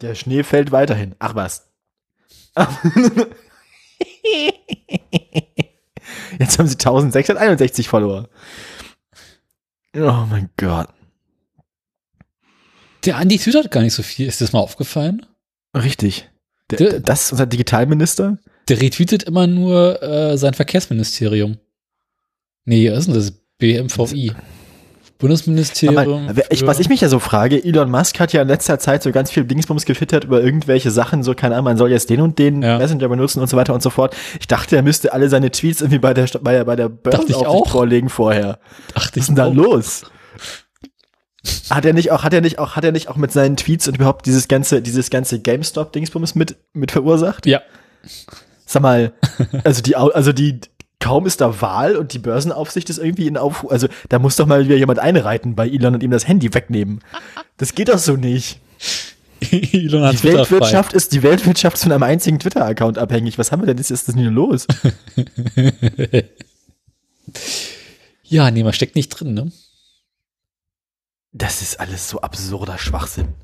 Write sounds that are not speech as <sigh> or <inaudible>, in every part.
Der Schnee fällt weiterhin. Ach was. <laughs> Jetzt haben sie 1661 Follower. Oh mein Gott. Der Andi twittert gar nicht so viel. Ist das mal aufgefallen? Richtig. Der, Der- das ist unser Digitalminister? Der retweetet immer nur äh, sein Verkehrsministerium. Nee, was ist denn das? BMVI. Bundesministerium. Aber, ich, was ich mich ja so frage, Elon Musk hat ja in letzter Zeit so ganz viel Dingsbums gefittert über irgendwelche Sachen, so keine Ahnung, man soll jetzt den und den Ja. Messenger benutzen und so weiter und so fort. Ich dachte, er müsste alle seine Tweets irgendwie bei der, bei der, bei der Dachte ich Börsenaufsicht auch. vorlegen vorher. Dachte Was ist denn da los? Hat er nicht auch, hat er nicht auch, hat er nicht auch mit seinen Tweets und überhaupt dieses ganze, dieses ganze GameStop-Dingsbums mit, mit verursacht? Ja. Sag mal, also die, also die, kaum ist da Wahl und die Börsenaufsicht ist irgendwie in Aufruhr. Also da muss doch mal wieder jemand einreiten bei Elon und ihm das Handy wegnehmen. Das geht doch so nicht. <laughs> Elon hat Die Twitter frei. Weltwirtschaft ist, die Weltwirtschaft von einem einzigen Twitter-Account abhängig. Was haben wir denn? Ist das denn los? <laughs> Ja, nee, man steckt nicht drin, ne? Das ist alles so absurder Schwachsinn.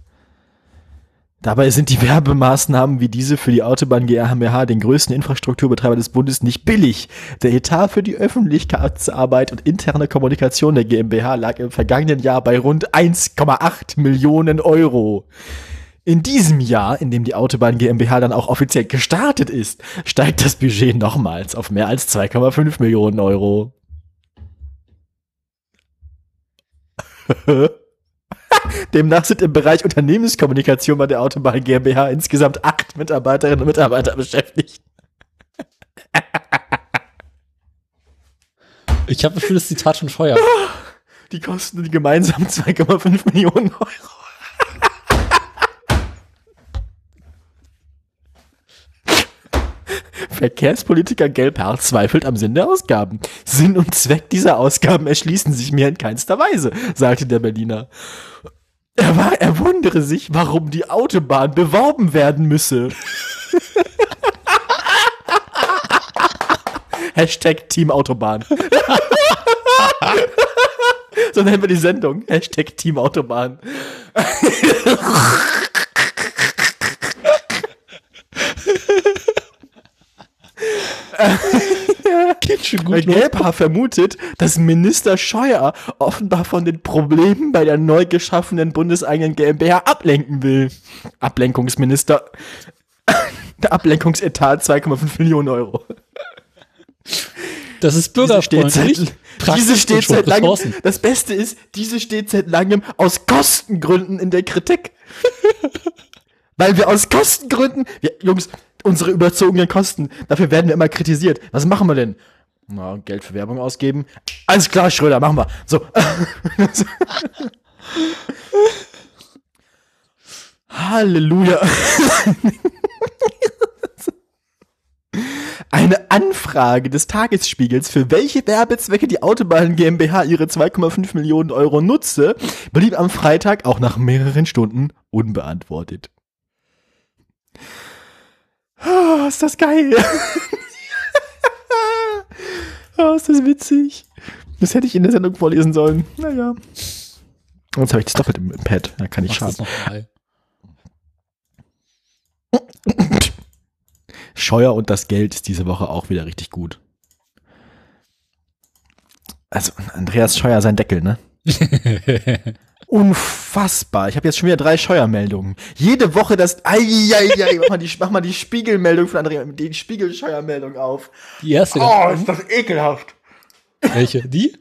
Dabei sind die Werbemaßnahmen wie diese für die Autobahn GmbH, den größten Infrastrukturbetreiber des Bundes, nicht billig. Der Etat für die Öffentlichkeitsarbeit und interne Kommunikation der GmbH lag im vergangenen Jahr bei rund 1,8 Millionen Euro. In diesem Jahr, in dem die Autobahn GmbH dann auch offiziell gestartet ist, steigt das Budget nochmals auf mehr als 2,5 Millionen Euro. <laughs> Demnach sind im Bereich Unternehmenskommunikation bei der Autobahn GmbH insgesamt acht Mitarbeiterinnen und Mitarbeiter beschäftigt. Ich habe für das Zitat schon Feuer. Die kosten die gemeinsam 2,5 Millionen Euro. Verkehrspolitiker Gelbhardt zweifelt am Sinn der Ausgaben. Sinn und Zweck dieser Ausgaben erschließen sich mir in keinster Weise, sagte der Berliner. Er, war, er wundere sich, warum die Autobahn beworben werden müsse. <laughs> Hashtag Team Autobahn. <laughs> so nennen wir die Sendung. Hashtag Team Autobahn. <laughs> <laughs> Weil. Gelbhaar vermutet, dass Minister Scheuer offenbar von den Problemen bei der neu geschaffenen bundeseigenen GmbH ablenken will. Ablenkungsminister. <laughs> Der Ablenkungsetat 2,5 Millionen Euro. Das ist bürgerfreundlich. diese steht seit <laughs> langem, das Beste ist, diese steht seit langem aus Kostengründen in der Kritik. Weil wir aus Kostengründen, wir, Jungs, unsere überzogenen Kosten, dafür werden wir immer kritisiert. Was machen wir denn? Na, Geld für Werbung ausgeben. Alles klar, Schröder, machen wir. So. <laughs> Halleluja. Eine Anfrage des Tagesspiegels, für welche Werbezwecke die Autobahn GmbH ihre 2,5 Millionen Euro nutze, blieb am Freitag auch nach mehreren Stunden unbeantwortet. Oh, ist das geil. oh, <laughs> ist das witzig. Das hätte ich in der Sendung vorlesen sollen. Naja. Jetzt habe ich das doppelt im, Pad. Da kann ich schaden. Scheuer und das Geld ist diese Woche auch wieder richtig gut. Also, Andreas Scheuer, sein Deckel, ne? <laughs> Unfassbar. Ich habe jetzt schon wieder drei Scheuermeldungen. Jede Woche das. Eieiei, mach mal die, mach mal die Spiegelmeldung von Andreas, die Spiegelscheuermeldung auf. Die erste. Oh, ist das ekelhaft. Welche? Die?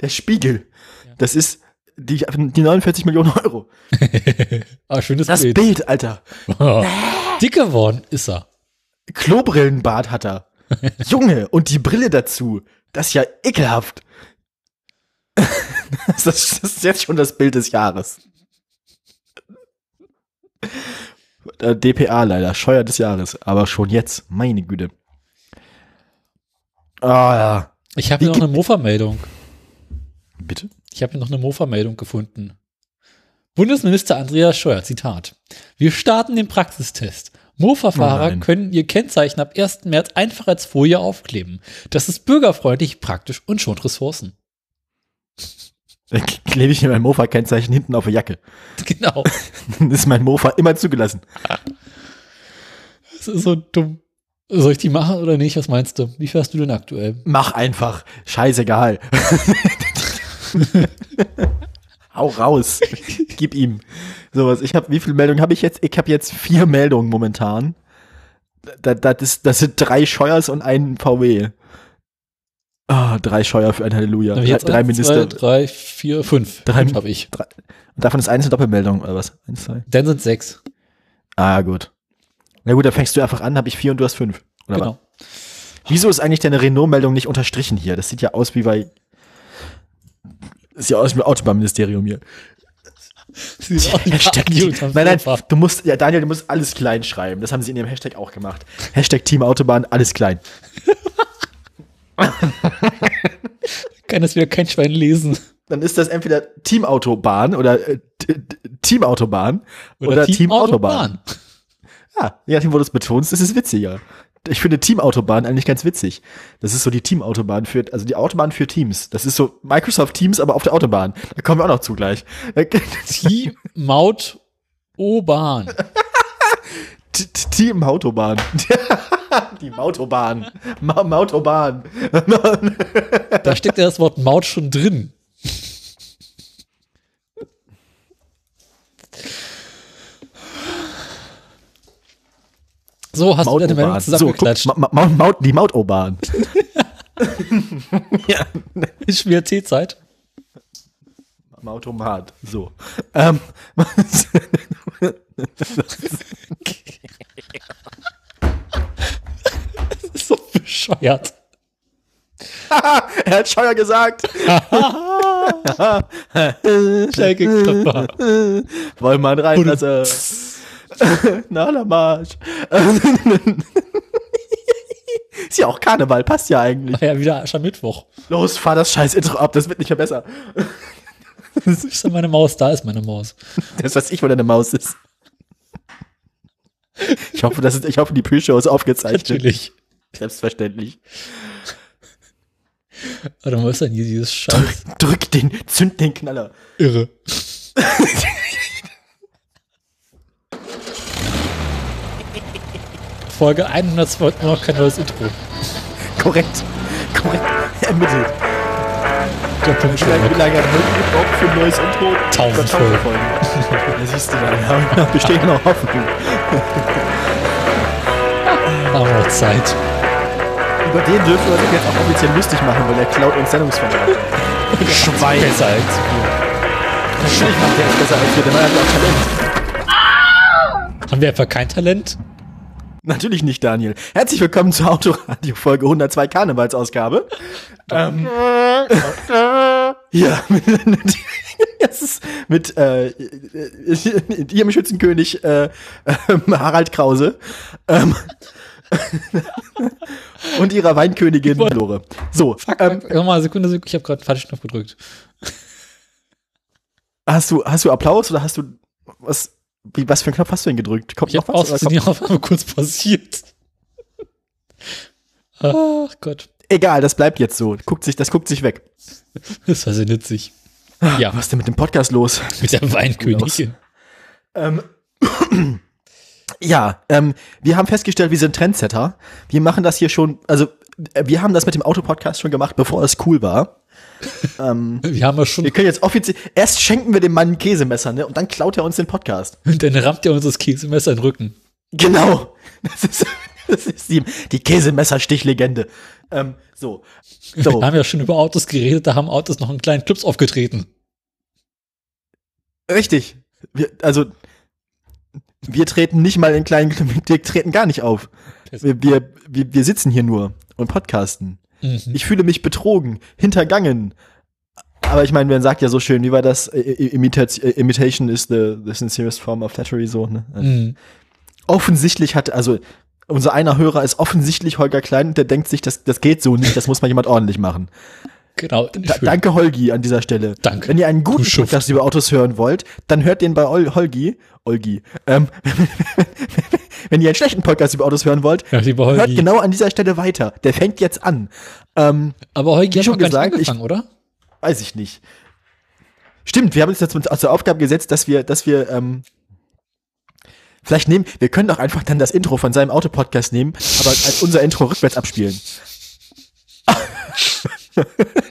Der Spiegel. Das ist die, die 49 Millionen Euro. <laughs> Ah, schönes Das Bild. Bild, Alter. <laughs> Dick geworden ist er. Klobrillenbart hat er. <laughs> Junge, und die Brille dazu. Das ist ja ekelhaft. <laughs> Das, ist jetzt schon das Bild des Jahres. Äh, DPA leider, Scheuer des Jahres, aber schon jetzt, meine Güte. Ah ja. Ich habe hier noch eine Mofa-Meldung. Bitte? Ich habe hier noch eine Mofa-Meldung gefunden. Bundesminister Andreas Scheuer, Zitat. Wir starten den Praxistest. Oh Mofa-Fahrer nein. können ihr Kennzeichen ab 1. März einfach als Folie aufkleben. Das ist bürgerfreundlich, praktisch und schont Ressourcen. <laughs> Dann klebe ich mir mein Mofa-Kennzeichen hinten auf die Jacke. <laughs> Genau. Dann ist mein Mofa immer zugelassen. <laughs> Das ist so dumm. Soll ich die machen oder nicht? Was meinst du? Wie fährst du denn aktuell? Mach einfach. Scheißegal. Hau raus. Gib ihm. Sowas. Ich habe, wie viele Meldungen habe ich jetzt? Ich habe jetzt vier Meldungen momentan. Da, da, das, das sind drei Scheuers und ein VW. Ah, drei Scheuer für ein Halleluja. Drei, drei Minister. Zwei, drei, vier, fünf. Drei- habe ich. Drei, und davon ist eins eine Doppelmeldung, oder was? Eins, zwei. Dann sind sechs. Ah, gut. Na gut, dann fängst du einfach an, habe ich vier und du hast fünf. Oder Genau. was? Wieso ist eigentlich deine Renault-Meldung nicht unterstrichen hier? Das sieht ja aus wie bei. Das sieht ja aus wie im Autobahnministerium hier. <laughs> Hashtag Team, nein, nein, du musst, ja, Daniel, du musst alles klein schreiben. Das haben sie in ihrem Hashtag auch gemacht. Hashtag Team Autobahn, alles klein. <laughs> <laughs> Kann das wieder kein Schwein lesen. Dann ist das entweder Team Autobahn oder äh, T- T- Team Autobahn oder, Team, Autobahn. Ja, je nachdem, wo du es betonst, ist es witziger. Ich finde Team Autobahn eigentlich ganz witzig. Das ist so die Team Autobahn für, also die Autobahn für Teams. Das ist so Microsoft Teams, aber auf der Autobahn. Da kommen wir auch noch zu gleich. <laughs> Die Maut <laughs> <laughs> Die Autobahn. Ma Autobahn. <laughs> Da steckt ja das Wort Maut schon drin. So, hast du deine Meldung So, guck, zusammengeklatscht? Ma Ma Maut, Maut, die Mautobahn. <laughs> ja, ist wieder T-Zeit. Automat. So. Ähm, bescheuert. <laughs> er hat Scheuer gesagt. <laughs> Schelke-Klopper. Wollen wir rein, also. <laughs> Na, der Marsch. Ist ja auch Karneval, passt ja eigentlich. War ja wieder Aschermittwoch. Los, fahr das scheiß Intro ab, das wird nicht mehr besser. Ist da meine Maus? Da ist meine Maus. Das weiß ich, wo deine Maus ist. Ich hoffe, das ist, ich hoffe, die Pre-Show ist aufgezeichnet. Natürlich. Selbstverständlich. Warte mal, ist denn hier dieses Scheiß? Drück, drück den, zünd den Knaller. Irre. Folge 102 immer noch kein neues Intro. Korrekt. Korrekt. Ermittelt. Der Punkt schon wie lange hat Holgi gebraucht für ein neues Intro? Tausend Über Folgen. Da siehst du mal, ja, besteht noch Hoffnung. Noch Zeit. Über den dürfen wir uns jetzt auch offiziell lustig machen, weil er klaut uns Sendungsverlauf. Schwein. Besser als wir. Natürlich macht der es besser als wir, der Mann hat auch Talent. Haben wir einfach kein Talent? Natürlich nicht, Daniel. Herzlich willkommen zur Autoradio Folge 102 Karnevalsausgabe. Ähm, ja, <laughs> das ist mit äh, ihrem Schützenkönig äh, ähm, Harald Krause ähm, <laughs> und ihrer Weinkönigin Lore. So, Fuck, ähm, fuck. Nochmal, Sekunde, Sekunde. Ich habe gerade falsch Knopf gedrückt. hast du hast du Applaus oder hast du was? Wie, was für einen Knopf hast du denn gedrückt? Kommt Ich habe noch was? aus Oder kommt- <laughs> Aufnahme kurz pausiert. Ach Gott, Egal, das bleibt jetzt so. Guckt sich, das guckt sich weg. das war sehr nützlich. Ja, Was ist denn mit dem Podcast los? mit der Weinkönigin. Ähm, ja, ähm, wir haben festgestellt, wir sind Trendsetter. Wir machen das hier schon, also äh, wir haben das mit dem Autopodcast schon gemacht, bevor es cool war. <laughs> ähm, Wir haben ja schon, wir können jetzt offiziell, erst schenken wir dem Mann ein Käsemesser, ne, und dann klaut er uns den Podcast. <laughs> dann rammt er uns das Käsemesser in den Rücken. Genau. <laughs> Das ist, das ist die, die Käsemesser-Stichlegende. Ähm, so. So. Wir haben ja schon über Autos geredet, da haben Autos noch in kleinen Clubs aufgetreten. Richtig. Wir, also, wir treten nicht mal in kleinen, <laughs> wir treten gar nicht auf. Wir, wir, wir, wir sitzen hier nur und podcasten. Mhm. Ich fühle mich betrogen, hintergangen. Aber ich meine, man sagt ja so schön, wie war das? Äh, Imitation is the, the sincerest form of flattery, so, ne? Mhm. Offensichtlich hat, also, unser einer Hörer ist offensichtlich Holger Klein, der denkt sich, das, das geht so nicht, das muss mal jemand ordentlich machen. Genau. Da, danke Holgi an dieser Stelle. Danke. Wenn ihr einen guten. Podcast über Autos hören wollt, dann hört den bei Ol Holgi. Olgi. Ähm, <laughs> wenn ihr einen schlechten Podcast über Autos hören wollt, Ja, hört genau an dieser Stelle weiter. Der fängt jetzt an. Ähm, Aber Holgi hat schon gesagt, angefangen, oder? weiß ich nicht. Stimmt, wir haben uns jetzt der Aufgabe gesetzt, dass wir, dass wir, ähm, vielleicht nehmen, wir können doch einfach dann das Intro von seinem Autopodcast nehmen, aber als unser Intro rückwärts abspielen. <laughs>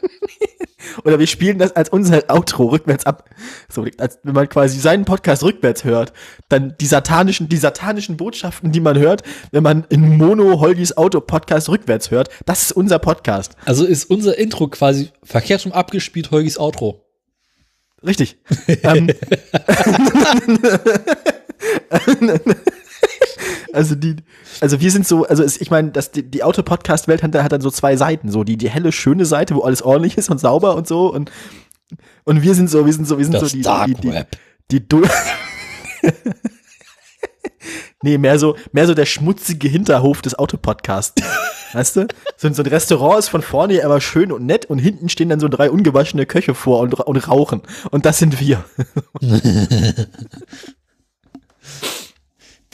Oder wir spielen das als unser Outro rückwärts ab. So, als wenn man quasi seinen Podcast rückwärts hört, dann die satanischen, die satanischen Botschaften, die man hört, wenn man in Mono Holgis Auto Podcast rückwärts hört, das ist unser Podcast. Also ist unser Intro quasi verkehrt rum abgespielt, Holgis Outro. Richtig. <laughs> ähm, <laughs> <laughs> also die, also wir sind so, also es, ich meine, dass die, die Auto-Podcast-Welt hat, hat dann so zwei Seiten, so die, die helle, schöne Seite, wo alles ordentlich ist und sauber und so und, und wir sind so, wir sind so, wir sind Das so die, Dark die, die, Web. die, du <laughs> Nee, mehr so, mehr so der schmutzige Hinterhof des Autopodcasts. Weißt du? So, so ein Restaurant ist von vorne aber schön und nett und hinten stehen dann so drei ungewaschene Köche vor und, und rauchen. Und das sind wir. <laughs>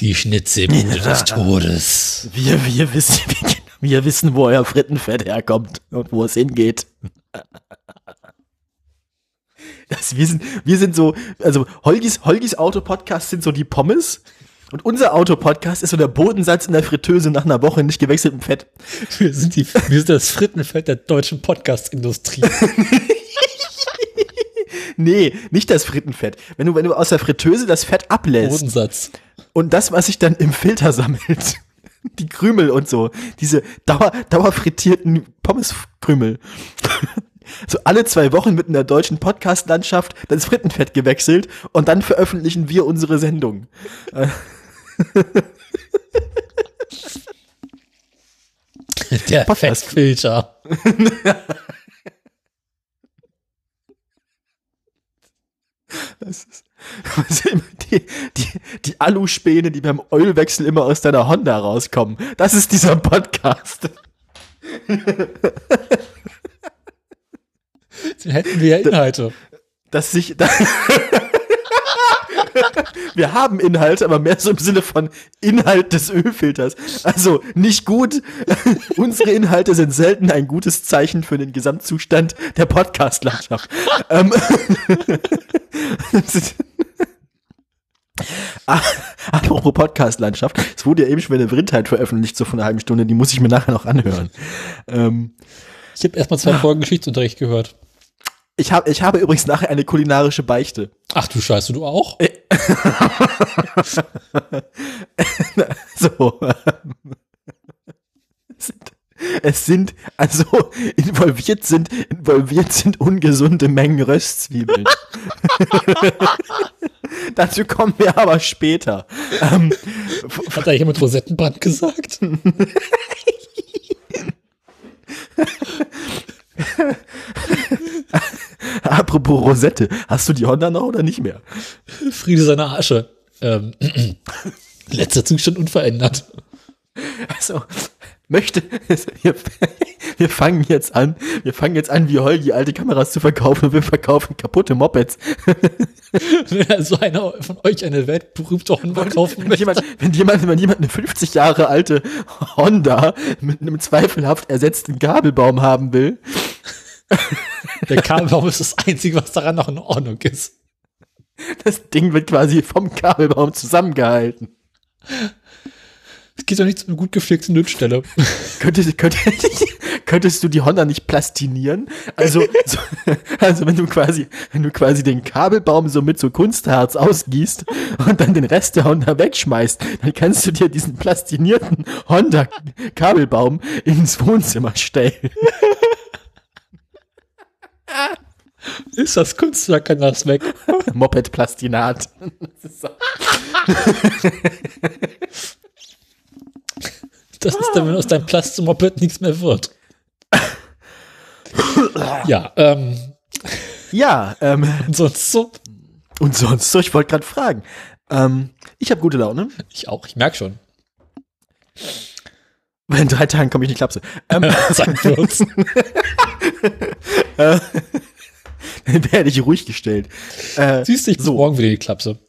Die Schnitzelbude des Todes. Wir, wir wissen, <laughs> wir, wissen, wo euer Frittenfett herkommt und wo es hingeht. Das, wir, sind, wir sind so, also Holgis, Holgis Autopodcast sind so die Pommes und unser Autopodcast ist so der Bodensatz in der Fritteuse nach einer Woche nicht gewechseltem Fett. Wir sind, die, wir sind das Frittenfeld der deutschen Podcast-Industrie. <laughs> Nee, nicht das Frittenfett. Wenn du, wenn du aus der Fritteuse das Fett ablässt Bodensatz. und das, was sich dann im Filter sammelt, <laughs> die Krümel und so, diese Dauer, dauerfrittierten Pommeskrümel. <laughs> So alle zwei Wochen wird in der deutschen Podcast-Landschaft das Frittenfett gewechselt und dann veröffentlichen wir unsere Sendung. <laughs> Der Podcast. Fettfilter. Das ist, <laughs> das ist die, die, die Aluspäne, die beim Ölwechsel immer aus deiner Honda rauskommen. Das ist dieser Podcast. <laughs> Dann hätten wir ja Inhalte. dass sich da <laughs> <laughs> wir haben Inhalt, aber mehr so im Sinne von Inhalt des Ölfilters. Also nicht gut. <laughs> Unsere Inhalte sind selten ein gutes Zeichen für den Gesamtzustand der Podcast-Landschaft. ähm, Ah, <laughs> Apropos Podcast-Landschaft, es wurde ja eben schon eine Vrindheit veröffentlicht, so von einer halben Stunde, die muss ich mir nachher noch anhören. Ähm, Ich habe erstmal zwei Folgen Geschichtsunterricht gehört. ich, hab, ich habe übrigens nachher eine kulinarische Beichte. Ach du Scheiße, du auch? <laughs> So. ähm, es sind- Es sind, also involviert sind, involviert sind ungesunde Mengen Röstzwiebeln. <laughs> Dazu kommen wir aber später. Ähm, Hat da jemand Rosettenbrand gesagt? <laughs> <laughs> apropos Rosette, hast du die Honda noch oder nicht mehr? Friede seiner Asche. Ähm, <clears throat> letzter Zustand unverändert. Also, möchte, <laughs> wir, wir fangen jetzt an, wir fangen jetzt an, wie Holgi alte Kameras zu verkaufen und wir verkaufen kaputte Mopeds. <laughs> Wenn also einer von euch eine weltberühmte Honda kaufen Wenn möchte. jemand, wenn jemand, wenn jemand eine 50 Jahre alte Honda mit einem zweifelhaft ersetzten Gabelbaum haben will, Der Kabelbaum ist das Einzige, was daran noch in Ordnung ist. das Ding wird quasi vom Kabelbaum zusammengehalten. Es geht doch nicht zu einer gut gepflegten Nützstelle. Könntest, könntest, könntest du die Honda nicht plastinieren? Also, so, also wenn du quasi, wenn du quasi den Kabelbaum so mit so Kunstharz ausgießt und dann den Rest der Honda wegschmeißt, dann kannst du dir diesen plastinierten Honda Kabelbaum ins Wohnzimmer stellen. <laughs> Ist das Kunstwerk, kann das weg. <laughs> Moped-Plastinat. <laughs> Das ist so- Das ist dann, wenn aus deinem Plastikmoped nichts mehr wird. Ja, ähm, Ja, ähm, und sonst so. und sonst so, ich wollte gerade fragen. Ähm, ich habe gute Laune. Ich auch, ich merk schon. In drei Tagen komme ich nicht klapse. Ähm, <laughs> wir uns. <laughs> dann werde ich ruhig gestellt. Äh, Siehst du, ich so. morgen wieder die Klapse.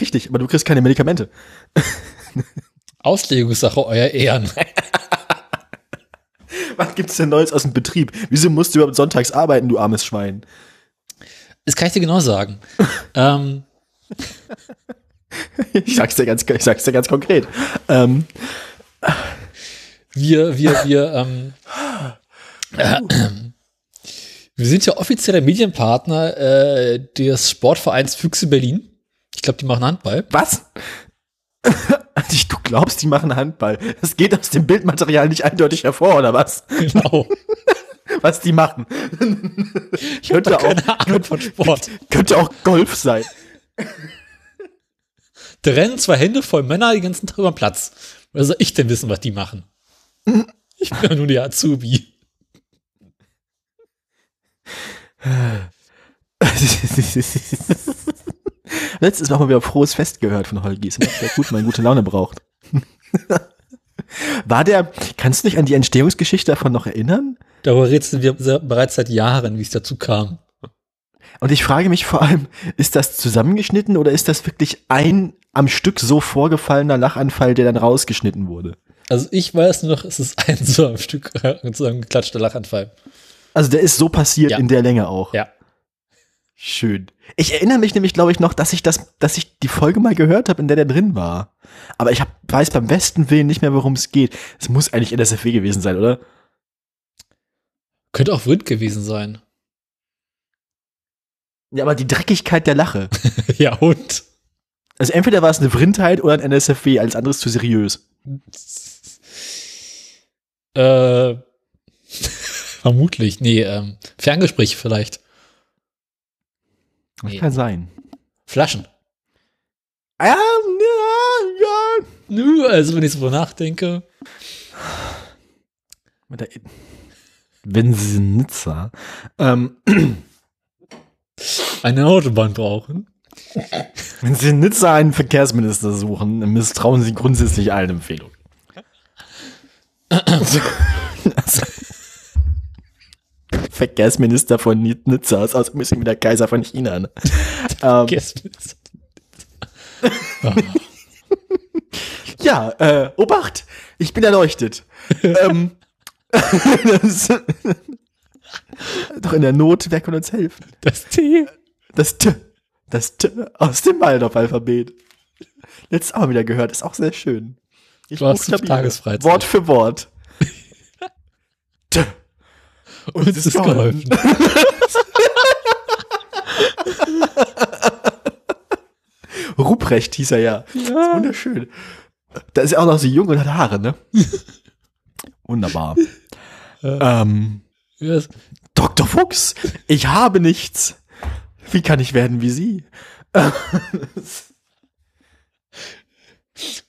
richtig, aber du kriegst keine Medikamente. <laughs> Auslegungssache, euer Ehren. Was gibt's denn Neues aus dem Betrieb? Wieso musst du überhaupt sonntags arbeiten, du armes Schwein? Das kann ich dir genau sagen. ähm, Ich sag's dir ganz, ich sag's dir ganz konkret. Ähm, wir, wir, wir, ähm, äh, wir sind ja offizieller Medienpartner äh, des Sportvereins Füchse Berlin. Ich glaube, die machen Handball. was? <laughs> Du glaubst, die machen Handball. Das geht aus dem Bildmaterial nicht eindeutig hervor, oder was? Genau. <laughs> Was die machen. Ich Könnte auch- keine Ahnung von Sport. Könnte auch Golf sein. Da rennen zwei Hände voll Männer den ganzen Tag über den Platz. Was soll ich denn wissen, was die machen? <laughs> Ich bin ja nur der Azubi. <laughs> Letztes Mal haben wir frohes Fest gehört von Holgis. Der gut, meine gute Laune braucht. War der, kannst du dich an die Entstehungsgeschichte davon noch erinnern? Darüber rätseln wir bereits seit Jahren, wie es dazu kam. Und ich frage mich vor allem, ist das zusammengeschnitten oder ist das wirklich ein am Stück so vorgefallener Lachanfall, der dann rausgeschnitten wurde? Also ich weiß nur noch, es ist ein <laughs> so am Stück zusammengeklatschter Lachanfall. Also der ist so passiert Ja. in der Länge auch. Ja. Schön. Ich erinnere mich nämlich, glaube ich, noch, dass ich das, dass ich die Folge mal gehört habe, in der der drin war. Aber ich hab, weiß beim besten Willen nicht mehr, worum es geht. Es muss eigentlich NSFW gewesen sein, oder? Könnte auch Wind gewesen sein. Ja, aber die Dreckigkeit der Lache. <laughs> ja, und? Also entweder war es eine Vrindheit oder ein NSFW, alles andere ist zu seriös. Äh, <laughs> vermutlich. Nee, ähm, Ferngespräch vielleicht. Das Nee. kann sein. Flaschen. Ja, ja, ja. Nö, also wenn ich so nachdenke. Der Wenn sie Nizza. Ähm, <clears throat> Eine Autobahn brauchen. wenn Sie in Nizza einen Verkehrsminister suchen, misstrauen Sie grundsätzlich allen Empfehlungen. Also, Verkehrsminister von Ni- Nizza ist aus wie der Kaiser von China. Ne? <laughs> ähm, Guess <laughs> ja, äh, Obacht, ich bin erleuchtet. ähm, <laughs> doch in der Not, wer kann uns helfen? Das T. Das T, das T aus dem Waldorf-Alphabet. Letztes Mal wieder gehört, ist auch sehr schön. Ich Du hast fünf. Tagesfreizeit. Wort für Wort. <laughs> T. Uns ist geholfen. <laughs> Ruprecht hieß er ja. Das ist wunderschön. Da ist er auch noch so jung und hat Haare, ne? <laughs> Wunderbar. ähm, Yes. Dr. Fuchs, ich habe nichts. Wie kann ich werden wie Sie?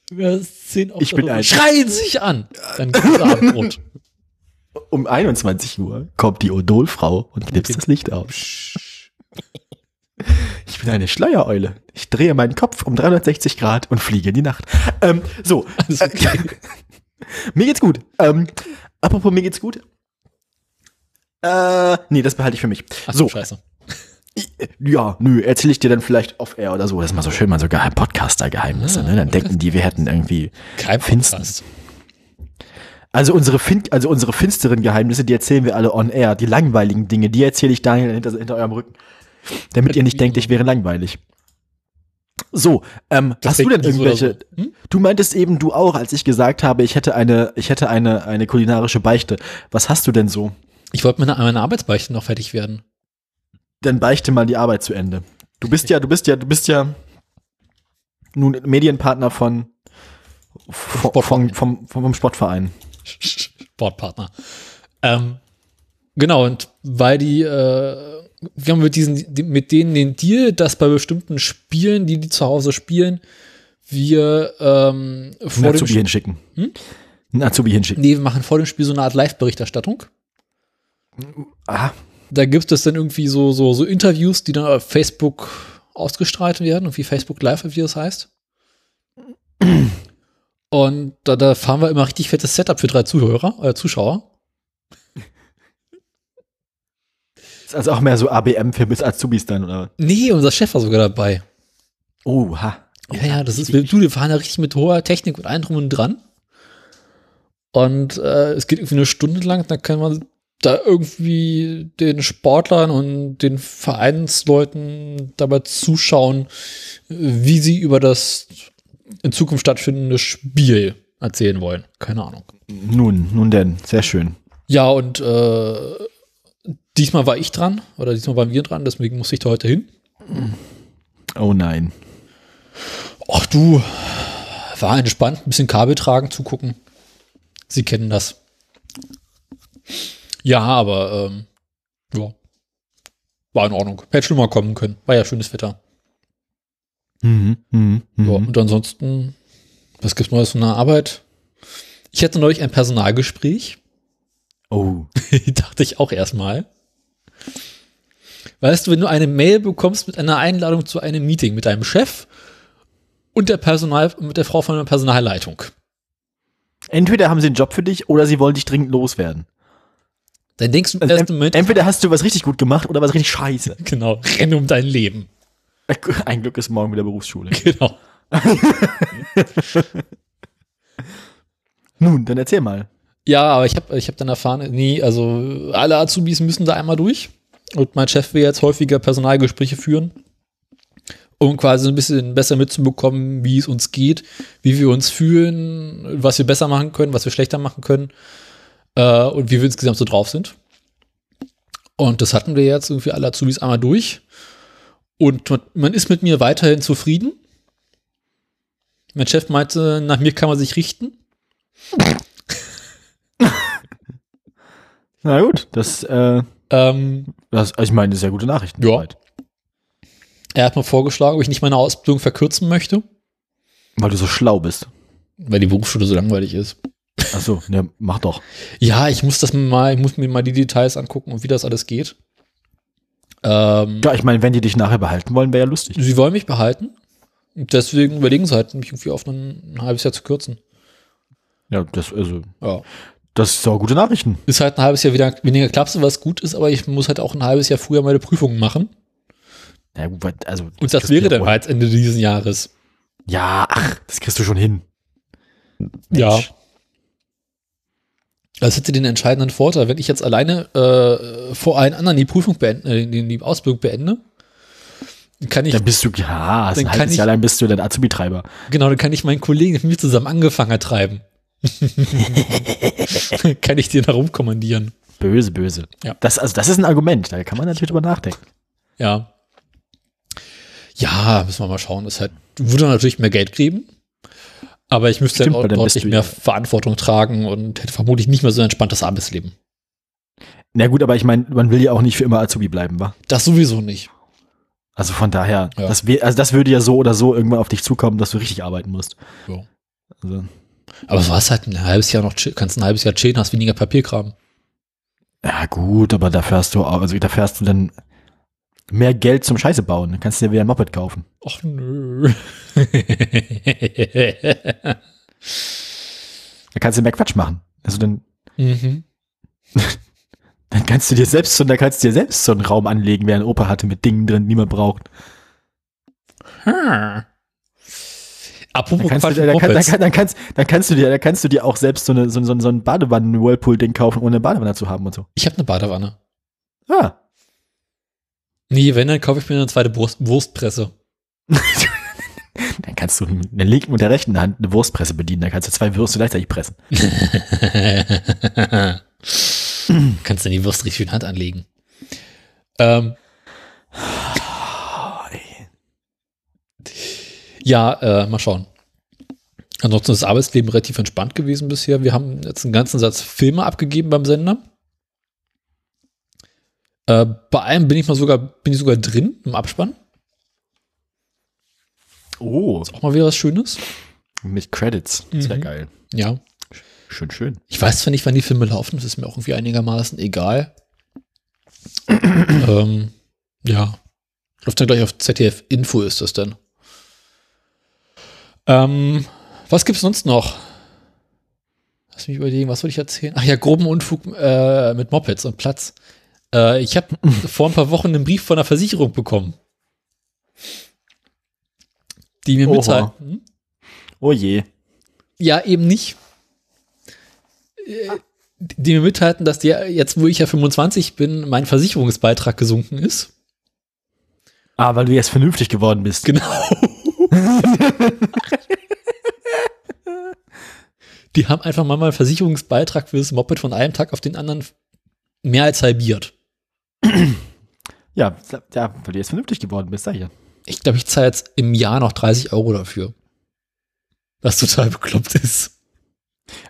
10 auf Ich bin ein- Schreien sich an! Dann gibt's Abendbrot. <laughs> Um 21 Uhr kommt die Odolfrau und knipst das Licht auf. Ich bin eine Schleiereule. Ich drehe meinen Kopf um 360 Grad und fliege in die Nacht. Ähm, so, okay. <laughs> mir geht's gut. Ähm, apropos, mir geht's gut. Äh, nee, das behalte ich für mich. Ach so, scheiße. Ja, nö, erzähle ich dir dann vielleicht off-air oder so. Das ist mal so schön, mal so Geheim Podcaster-Geheimnisse, ne? Dann denken die, wir hätten irgendwie Kein Finsternis. Also unsere, fin also unsere finsteren Geheimnisse, die erzählen wir alle on air. Die langweiligen Dinge, die erzähle ich Daniel hinter, hinter eurem Rücken. Damit ihr nicht denkt, ich wäre langweilig. So, ähm, hast du denn denkt die so oder irgendwelche, so. Hm? du meintest eben du auch, als ich gesagt habe, ich hätte eine, ich hätte eine, eine kulinarische Beichte. Was hast du denn so? Ich wollte meine, meine Arbeitsbeichte noch fertig werden. Dann beichte mal die Arbeit zu Ende. Du bist ja, du bist ja, du bist ja nun Medienpartner von, von, vom, vom, vom Sportverein. Sportpartner. Ähm, genau, und weil die, äh, wir haben mit diesen, die- mit denen den Deal, dass bei bestimmten Spielen, die die zu Hause spielen, wir ähm, vor dem Azubi hinschicken. Hm? Einen Azubi hinschicken. nee, wir machen vor dem Spiel so eine Art Live-Berichterstattung. Ah, Da gibt es dann irgendwie so, so, so Interviews, die dann auf Facebook ausgestrahlt werden, irgendwie Facebook Live, wie das heißt. Und da, da fahren wir immer richtig fettes Setup für drei Zuhörer, äh, Zuschauer. ist also auch mehr so ABM für bis Azubis dann, oder? Nee, unser Chef war sogar dabei. Oha. Ja, ja, das ist, du, wir fahren da richtig mit hoher Technik und allem drum und dran. Und äh, es geht irgendwie eine Stunde lang, da kann man da irgendwie den Sportlern und den Vereinsleuten dabei zuschauen, wie sie über das in Zukunft stattfindende Spiel erzählen wollen. Keine Ahnung. Nun, nun denn, sehr schön. Ja, und äh, diesmal war ich dran, oder diesmal waren wir dran, deswegen musste ich da heute hin. Oh nein. Ach du, war entspannt, ein bisschen Kabel tragen, zugucken. Sie kennen das. Ja, aber ähm, ja, war in Ordnung. Hätte schlimmer kommen können. War ja schönes Wetter. Mhm, mhm, mhm. Ja, und ansonsten, was gibt's Neues von der Arbeit? Ich hatte neulich ein Personalgespräch. Oh. <laughs> Dachte ich auch erstmal. Weißt du, wenn du eine Mail bekommst mit einer Einladung zu einem Meeting mit deinem Chef und der Personal, mit der Frau von der Personalleitung. Entweder haben sie einen Job für dich oder sie wollen dich dringend loswerden. Dann denkst du im Also ersten ent Moment, entweder hast du was richtig gut gemacht oder was richtig scheiße. <laughs> genau, renn um dein Leben. <laughs> Ein Glück ist morgen wieder Berufsschule. <laughs> Genau. Nun, dann erzähl mal. Ja, aber ich habe ich hab dann erfahren, nee, also alle Azubis müssen da einmal durch. Und mein Chef will jetzt häufiger Personalgespräche führen, um quasi ein bisschen besser mitzubekommen, wie es uns geht, wie wir uns fühlen, was wir besser machen können, was wir schlechter machen können äh, und wie wir insgesamt so drauf sind. Und das hatten wir jetzt irgendwie alle Azubis einmal durch. Und man- ist mit mir weiterhin zufrieden. Mein Chef meinte, nach mir kann man sich richten. Na gut, das, äh, Ähm, das also ich meine, das ist ja gute Nachrichten. Ja. soweit. Er hat mir vorgeschlagen, ob ich nicht meine Ausbildung verkürzen möchte, Weil du so schlau bist. weil die Berufsschule so langweilig ist. Ach so, ne, mach doch. Ja, ich muss das mal, ich muss mir mal die Details angucken und wie das alles geht. Ähm, Ja, ich meine, wenn die dich nachher behalten wollen, wäre ja lustig. Sie wollen mich behalten. Und deswegen überlegen sie halt, mich irgendwie auf ein, ein halbes Jahr zu kürzen. Ja, das, also, Ja. das ist auch gute Nachrichten. Ist halt ein halbes Jahr wieder weniger Klapse, was gut ist, aber ich muss halt auch ein halbes Jahr früher meine Prüfungen machen. Ja, gut, also. Und das wäre dann halt Ende dieses Jahres. Ja, ach, das kriegst du schon hin. Ja. Das hätte den entscheidenden Vorteil, wenn ich jetzt alleine äh, vor allen anderen die Prüfung beende, äh, die, Ausbildung beende, dann kann ich, Dann bist du, ja, Dann ein halbes Jahr lang bist du dann Azubi-Treiber. genau, dann kann ich meinen Kollegen mit mir zusammen angefangen treiben. <laughs> kann ich den herumkommandieren. Böse, böse. Ja. Das, also, das ist ein Argument, da kann man natürlich drüber nachdenken. Ja. Ja, müssen wir mal schauen. Das halt, würde natürlich mehr Geld geben. Aber ich müsste Stimmt, bist deutlich mehr ja- Verantwortung tragen und hätte vermutlich nicht mehr so ein entspanntes Arbeitsleben. Na gut, aber ich meine, man will ja auch nicht für immer Azubi bleiben, wa? Das sowieso nicht. Also von daher, Ja. das, wär, also das würde ja so oder so irgendwann auf dich zukommen, dass du richtig arbeiten musst. Ja. Also, Aber du hast halt ein halbes Jahr noch, kannst ein halbes Jahr chillen, hast weniger Papierkram. ja gut, aber dafür hast du, also da fährst du dann mehr Geld zum Scheiße bauen. Dann kannst du dir wieder ein Moped kaufen. Ach nö. <laughs> Dann kannst du mehr Quatsch machen. Also dann, mhm. <laughs> dann kannst du dir selbst so, dann kannst du dir selbst so einen Raum anlegen, wie ein Opa hatte mit Dingen drin, die niemand braucht. Hm. Apropos Dann kannst, du, Quatsch dir- mit dann, kann, dann, kann, dann, kannst, dann kannst du dir, dann kannst du dir auch selbst so eine, so, so, so ein Badewannen-Whirlpool-Ding kaufen, ohne eine Badewanne zu haben und so. Ich habe eine Badewanne. Ah. Nee, wenn, dann kaufe ich mir eine zweite Wurst, Wurstpresse. <laughs> Dann kannst du mit der linken und der rechten Hand eine Wurstpresse bedienen. Dann kannst du zwei Würste gleichzeitig pressen. <laughs> Kannst du die Wurst richtig in die Hand anlegen. Ähm, ja, äh, mal schauen. Ansonsten ist das Arbeitsleben relativ entspannt gewesen bisher. Wir haben jetzt einen ganzen Satz Filme abgegeben beim Sender. Äh, bei einem bin ich mal sogar, bin ich sogar drin im Abspann. Oh. Auch mal wieder was Schönes. Mit Credits. Sehr Mhm. geil. Ja. Schön, schön. Ich weiß zwar nicht, wann die Filme laufen, das ist mir auch irgendwie einigermaßen egal. <clears throat> ähm, ja. Läuft dann gleich auf ZDF Info ist das dann. Ähm, was gibt's sonst noch? Lass mich überlegen, was wollte ich erzählen? Ach ja, groben Unfug äh, mit Mopeds und Platz. Äh, ich habe <laughs> vor ein paar Wochen einen Brief von der Versicherung bekommen. Die mir Oha. mitteilt. Hm? Oh je. Ja, eben nicht. Äh, die mir mitteilten, dass der jetzt, wo ich ja 25 bin, mein Versicherungsbeitrag gesunken ist. Ah, weil du jetzt vernünftig geworden bist. Genau. <laughs> die haben einfach mal meinen Versicherungsbeitrag für das Moped von einem Tag auf den anderen mehr als halbiert. Ja, ja, weil du jetzt vernünftig geworden bist, sag ich ja. Ich glaube, ich zahle jetzt im Jahr noch 30 Euro dafür. Was total bekloppt ist.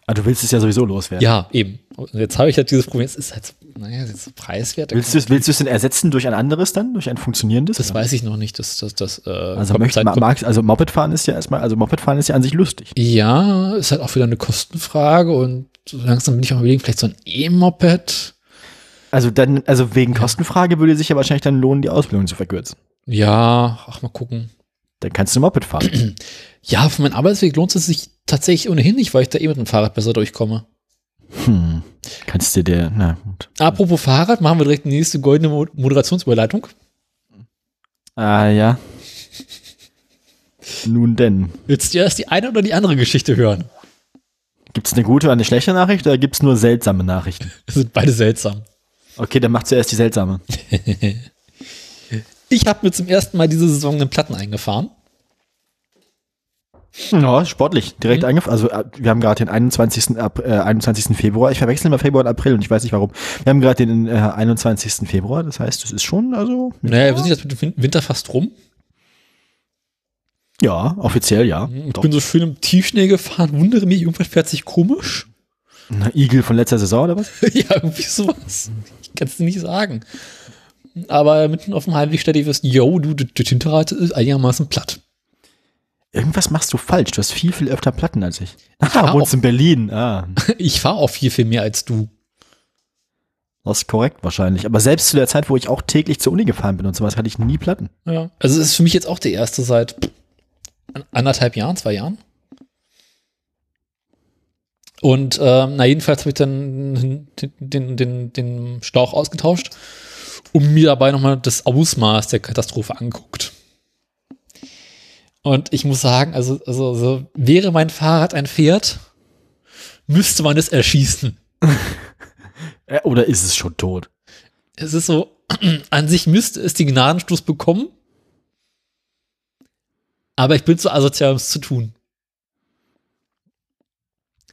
Ah, du willst es ja sowieso loswerden. Ja, eben. Und jetzt habe ich halt dieses Problem, es ist halt, naja, es ist so preiswert. Willst du, es- willst du es denn ersetzen durch ein anderes dann? Durch ein funktionierendes? Das weiß ich noch nicht. Das, das, das, äh, Also, möchte, Zeit- magst, also Mopedfahren ist ja erstmal, also Mopedfahren ist ja an sich lustig. Ja, ist halt auch wieder eine Kostenfrage und so langsam bin ich auch überlegen, vielleicht so ein E-Moped. Also dann, also wegen Kostenfrage würde sich ja wahrscheinlich dann lohnen, die Ausbildung zu verkürzen. Ja, ach, mal gucken. Dann kannst du Moped fahren. <clears throat> Ja, für meinen Arbeitsweg lohnt es sich tatsächlich ohnehin nicht, weil ich da eh mit dem Fahrrad besser durchkomme. hm. Kannst du dir, na gut. Apropos Fahrrad, machen wir direkt die nächste goldene Mo Moderationsüberleitung. Ah, ja. Nun denn. Willst du erst die eine oder die andere Geschichte hören? Gibt es eine gute oder eine schlechte Nachricht oder gibt es nur seltsame Nachrichten? Das <laughs> sind beide seltsam. Okay, dann mach zuerst die seltsame. <laughs> Ich habe mir zum ersten Mal diese Saison einen Platten eingefahren. Ja, sportlich. Direkt Mhm. angefangen. Also äh, wir haben gerade den 21. Ap äh, 21. Februar. Ich verwechsel immer Februar und April und ich weiß nicht warum. Wir haben gerade den äh, 21. Februar. Das heißt, es ist schon, also Naja, wir sind jetzt mit dem Win- Winter fast rum. ja, offiziell ja. Ich Doch. bin so schön im Tiefschnee gefahren, wundere mich, irgendwas fährt sich komisch. Na, Igel von letzter Saison oder was? <laughs> ja, irgendwie sowas. Ich kann es nicht sagen. Aber mitten auf dem Heimweg stellt ihr fest, yo, du, das Hinterrad ist einigermaßen platt. Irgendwas machst du falsch. Du hast viel, viel öfter Platten als ich. war Ah, wohnst in Berlin. Ah, <laughs> Ich fahre auch viel, viel mehr als du. das ist korrekt wahrscheinlich. Aber selbst zu der Zeit, wo ich auch täglich zur Uni gefahren bin und sowas, hatte ich nie Platten. Ja. Also es ist für mich jetzt auch der erste seit anderthalb Jahren, zwei Jahren. Und ähm, na jedenfalls habe ich dann den, den, den, Schlauch ausgetauscht und mir dabei nochmal das Ausmaß der Katastrophe angeguckt. Und ich muss sagen, also, also, also wäre mein Fahrrad ein Pferd, müsste man es erschießen. <laughs> Äh, oder ist es schon tot? Es ist so, <clears throat> an sich müsste es den Gnadenstoß bekommen, aber ich bin zu asozial, um es zu tun.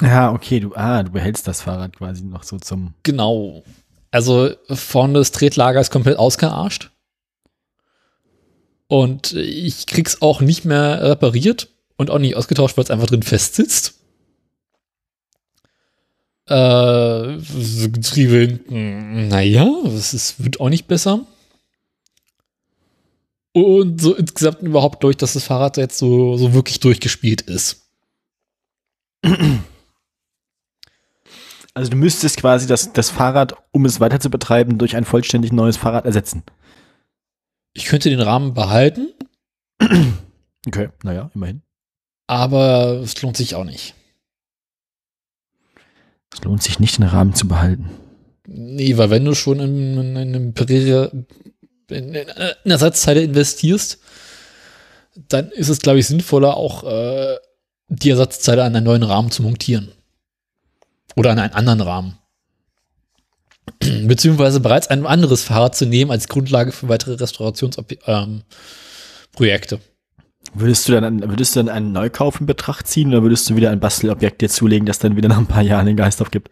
Ja, okay, du, ah, du behältst das Fahrrad quasi noch so zum. Genau. Also vorne das Tretlager ist komplett ausgearscht. Und ich krieg's auch nicht mehr repariert und auch nicht ausgetauscht, weil es einfach drin festsitzt. Äh, Getriebe hinten, naja, es wird auch nicht besser. Und so insgesamt überhaupt durch, dass das Fahrrad jetzt so, so wirklich durchgespielt ist. Also du müsstest quasi das, das Fahrrad, um es weiter zu betreiben, durch ein vollständig neues Fahrrad ersetzen. Ich könnte den Rahmen behalten, <clears throat> Okay, naja, immerhin. aber es lohnt sich auch nicht. Es lohnt sich nicht, den Rahmen zu behalten. Nee, weil wenn du schon in, in, in, in, in eine Ersatzteile investierst, dann ist es, glaube ich, sinnvoller, auch äh, die Ersatzteile an einen neuen Rahmen zu montieren. Oder an einen anderen Rahmen. Beziehungsweise bereits ein anderes Fahrrad zu nehmen als Grundlage für weitere Restaurationsprojekte. Ähm. Würdest du dann, einen- würdest du dann einen Neukauf in Betracht ziehen oder würdest du wieder ein Bastelobjekt dir zulegen, das dann wieder nach ein paar Jahren den Geist aufgibt?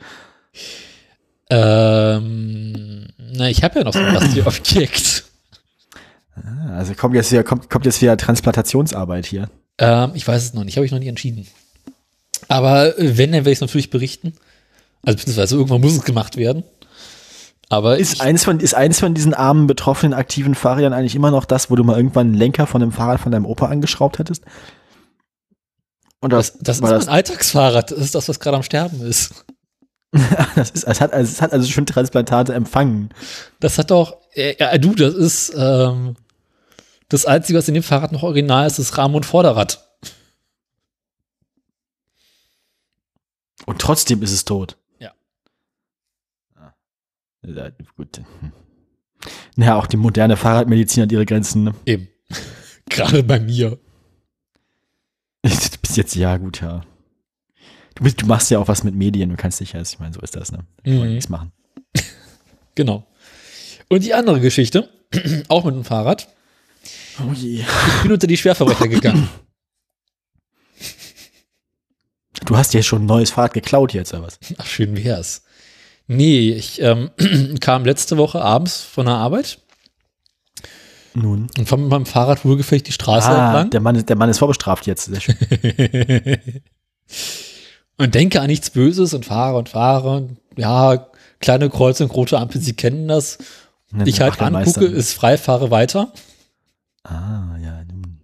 ähm, na, ich habe ja noch so ein <clears throat> Bastelobjekt. Ah, Also kommt jetzt wieder, kommt, kommt jetzt wieder Transplantationsarbeit hier. Ähm, ich weiß es noch nicht, habe ich noch nicht entschieden. Aber äh, wenn, dann werde ich es natürlich berichten. Also beziehungsweise irgendwann muss es gemacht werden. Aber Ist ich, eins von, ist eins von diesen armen, betroffenen, aktiven Fahrrädern eigentlich immer noch das, wo du mal irgendwann einen Lenker von einem Fahrrad von deinem Opa angeschraubt hättest? Oder das, das ist war mein Alltagsfahrrad. Das ist das, was gerade am Sterben ist. <laughs> das ist, es hat, also, es hat also schon Transplantate empfangen. Das hat doch, äh, ja, du, das ist ähm, das Einzige, was in dem Fahrrad noch original ist, ist Rahmen und Vorderrad. Und trotzdem ist es tot. Gut. Naja, auch die moderne Fahrradmedizin hat ihre Grenzen. Ne? Eben. <laughs> gerade bei mir. Bis jetzt, ja, gut, ja. Du, bist, du machst ja auch was mit Medien, du kannst dich ja, ich meine, so ist das, ne? Mhm. nichts machen. <laughs> Genau. Und die andere Geschichte, <clears throat> auch mit dem Fahrrad, Oh je. ich bin unter die Schwerverbrecher gegangen. Du hast ja schon ein neues Fahrrad geklaut jetzt, oder was? Ach, schön wär's. Nee, ich ähm, <clears throat> kam letzte Woche abends von der Arbeit Nun. und fahre mit meinem Fahrrad wohlgefällig die Straße Ah, entlang der Mann, ist, der Mann ist vorbestraft jetzt. Sehr schön. <laughs> und denke an nichts Böses und fahre und fahre. Und, ja, kleine Kreuzung, rote Ampel, Sie kennen das. Ich halt angucke, ist frei, fahre weiter. Ah, ja, nun.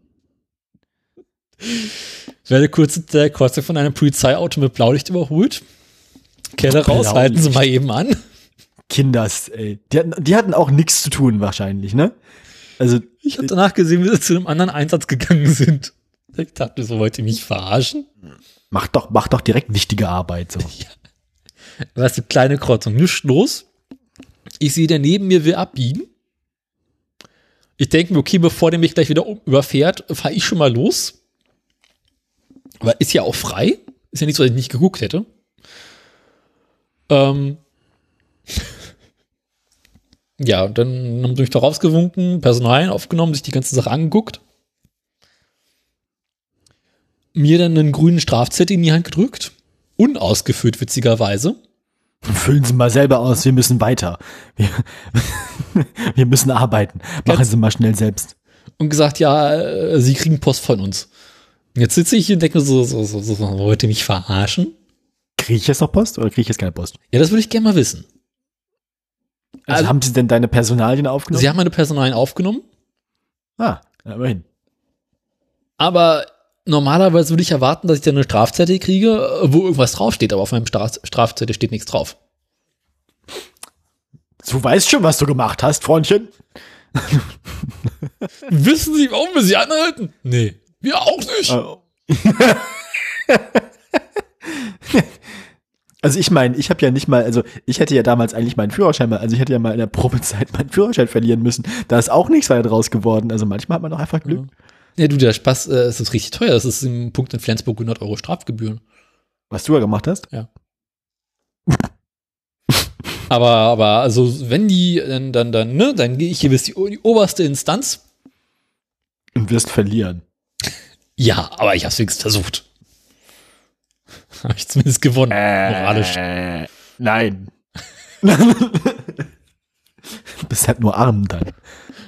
Werde kurz in der Kreuzung von einem Polizeiauto mit Blaulicht überholt. Kehre raus, halten Sie mal eben an. Kinders, ey. Die hatten, die hatten auch nichts zu tun wahrscheinlich, ne? Also, Ich habe danach gesehen, wie sie zu einem anderen Einsatz gegangen sind. Ich dachte, so wollt ihr mich verarschen? mach doch, mach doch direkt wichtige Arbeit, so. <laughs> Was die kleine Kreuzung, nichts los. Ich sehe, der neben mir will abbiegen. Ich denke mir, okay, bevor der mich gleich wieder überfährt, fahre ich schon mal los. Aber ist ja auch frei. Ist ja nicht so, dass ich nicht geguckt hätte. Ähm ja, und dann haben sie mich da rausgewunken, Personal aufgenommen, sich die ganze Sache angeguckt. Mir dann einen grünen Strafzettel in die Hand gedrückt. Unausgefüllt, witzigerweise. Füllen Sie mal selber aus, wir müssen weiter. Wir, <laughs> wir müssen arbeiten. Machen Sie mal schnell selbst. und gesagt, ja, äh, sie kriegen Post von uns. Jetzt sitze ich hier und denke mir so, so, so, so, so, wollt ihr mich verarschen? Kriege ich jetzt noch Post oder kriege ich jetzt keine Post? Ja, das würde ich gerne mal wissen. Also, Also- haben Sie denn deine Personalien aufgenommen? Sie haben meine Personalien aufgenommen, ah, immerhin. aber normalerweise würde ich erwarten, dass ich dann eine Strafzettel kriege, äh, wo irgendwas draufsteht, aber auf meinem Straf Strafzettel steht nichts drauf. Du weißt schon, was du gemacht hast, Freundchen. <laughs> Wissen Sie, warum wir sie anhalten? Nee. Wir auch nicht. Oh. <laughs> Also ich meine, ich habe ja nicht mal, also ich hätte ja damals eigentlich meinen Führerschein mal, also ich hätte ja mal in der Probezeit meinen Führerschein verlieren müssen. Da ist auch nichts weiter draus geworden. Also manchmal hat man doch einfach Glück. Ja, du, der Spaß, äh, es ist richtig teuer. Das ist im Punkt in Flensburg 100 Euro Strafgebühren. Was du ja gemacht hast. <laughs> Aber, aber, also, wenn die, dann, dann, dann, ne, dann gehe ich hier bis die, die oberste Instanz. Und wirst verlieren. <laughs> Ja, aber ich hab's wenigstens versucht. <laughs> Habe ich zumindest gewonnen. Moralisch. Äh, nein. du bist halt nur arm dann.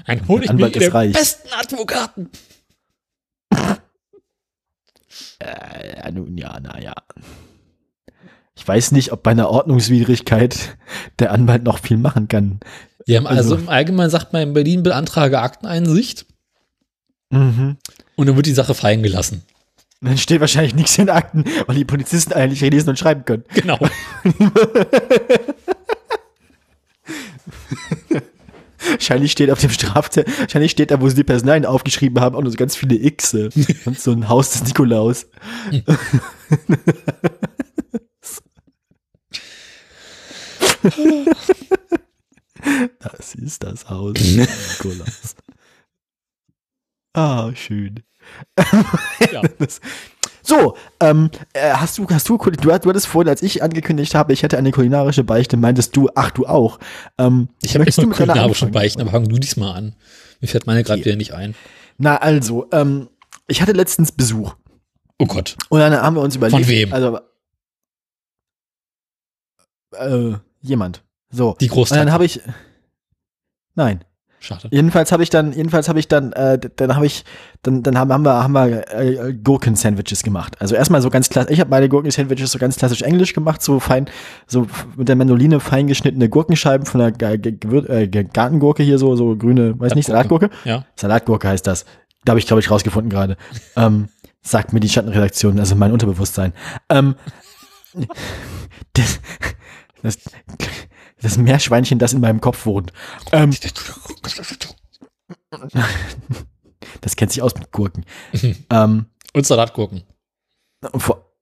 Ein hol ich mir Anwalt ist den reich. besten Advokaten. <laughs> Äh, nun ja, naja. Ich weiß nicht, ob bei einer Ordnungswidrigkeit der Anwalt noch viel machen kann. Die haben also, Also- im Allgemeinen sagt man in Berlin beantrage Akteneinsicht Mhm. und dann wird die Sache fallen gelassen. Dann steht wahrscheinlich nichts in Akten, weil die Polizisten eigentlich lesen und schreiben können. Genau. <laughs> Wahrscheinlich steht auf dem Strafzettel, wahrscheinlich steht da, wo sie die Personalien aufgeschrieben haben, auch nur so ganz viele Xe. <laughs> Und so ein Haus des Nikolaus. <laughs> Das ist das Haus des Nikolaus. Ah, schön. Ja. <laughs> So, ähm, äh, hast du, hast du, du, hattest vorhin, als ich angekündigt habe, ich hätte eine kulinarische Beichte, meintest du, ach du auch. Ähm, Ich habe deiner kulinarische? Beichten, aber fang du diesmal an. Mir fällt meine gerade wieder nicht ein. Na, also, ähm, ich hatte letztens Besuch Oh Gott. und dann haben wir uns überlegt. Von wem? Also, äh, jemand. So. Die Und Großtante. dann habe ich, nein. Schade. Jedenfalls habe ich dann, jedenfalls habe ich dann, äh, dann habe ich, dann, dann haben, haben wir, haben wir äh, Gurken-Sandwiches gemacht. Also erstmal so ganz klassisch. Ich habe meine Gurken-Sandwiches so ganz klassisch englisch gemacht, so fein, so mit der Mandoline fein geschnittene Gurkenscheiben von der Gewür- äh, Gartengurke hier so, so grüne, weiß nicht, Salatgurke. Salatgurke. Ja. Salatgurke heißt das. Da habe ich, glaube ich, rausgefunden gerade. <laughs> ähm, sagt mir die Schattenredaktion, also mein Unterbewusstsein. Ähm, <laughs> das, das, das Meerschweinchen, das in meinem Kopf wohnt. Ähm, das kennt sich aus mit Gurken. <laughs> ähm, Und Salatgurken. vor,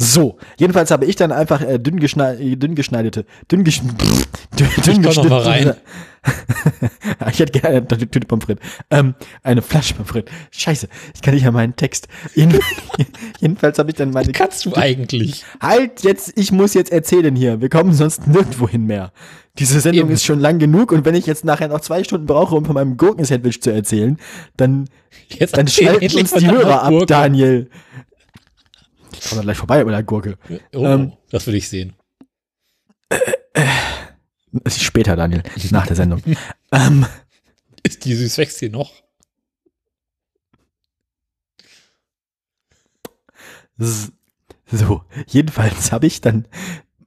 So, jedenfalls habe ich dann einfach äh, dünn, geschneid, dünn geschneidete, dünn, gesch <laughs> dünn, dünn komm noch mal rein. <laughs> ich hätte gerne eine Tüte Pommes frites. Ähm, eine Flasche Pommes frites. Scheiße, ich kann nicht ja meinen Text. Jeden, <laughs> jedenfalls habe ich dann meine. Kannst du eigentlich? Halt jetzt, ich muss jetzt erzählen hier. Wir kommen sonst nirgendwo hin mehr. Diese Sendung Eben. ist schon lang genug und wenn ich jetzt nachher noch zwei Stunden brauche, um von meinem Gurkensandwich zu erzählen, dann, Jetzt dann schalten uns die Hörer ab, Gurke. Daniel. Ich komme gleich vorbei mit der Gurke. Oh, Ähm, das will ich sehen. Das ist später, Daniel, nach der Sendung. <laughs> ähm, Ist die Süßwächst hier noch? so, jedenfalls habe ich dann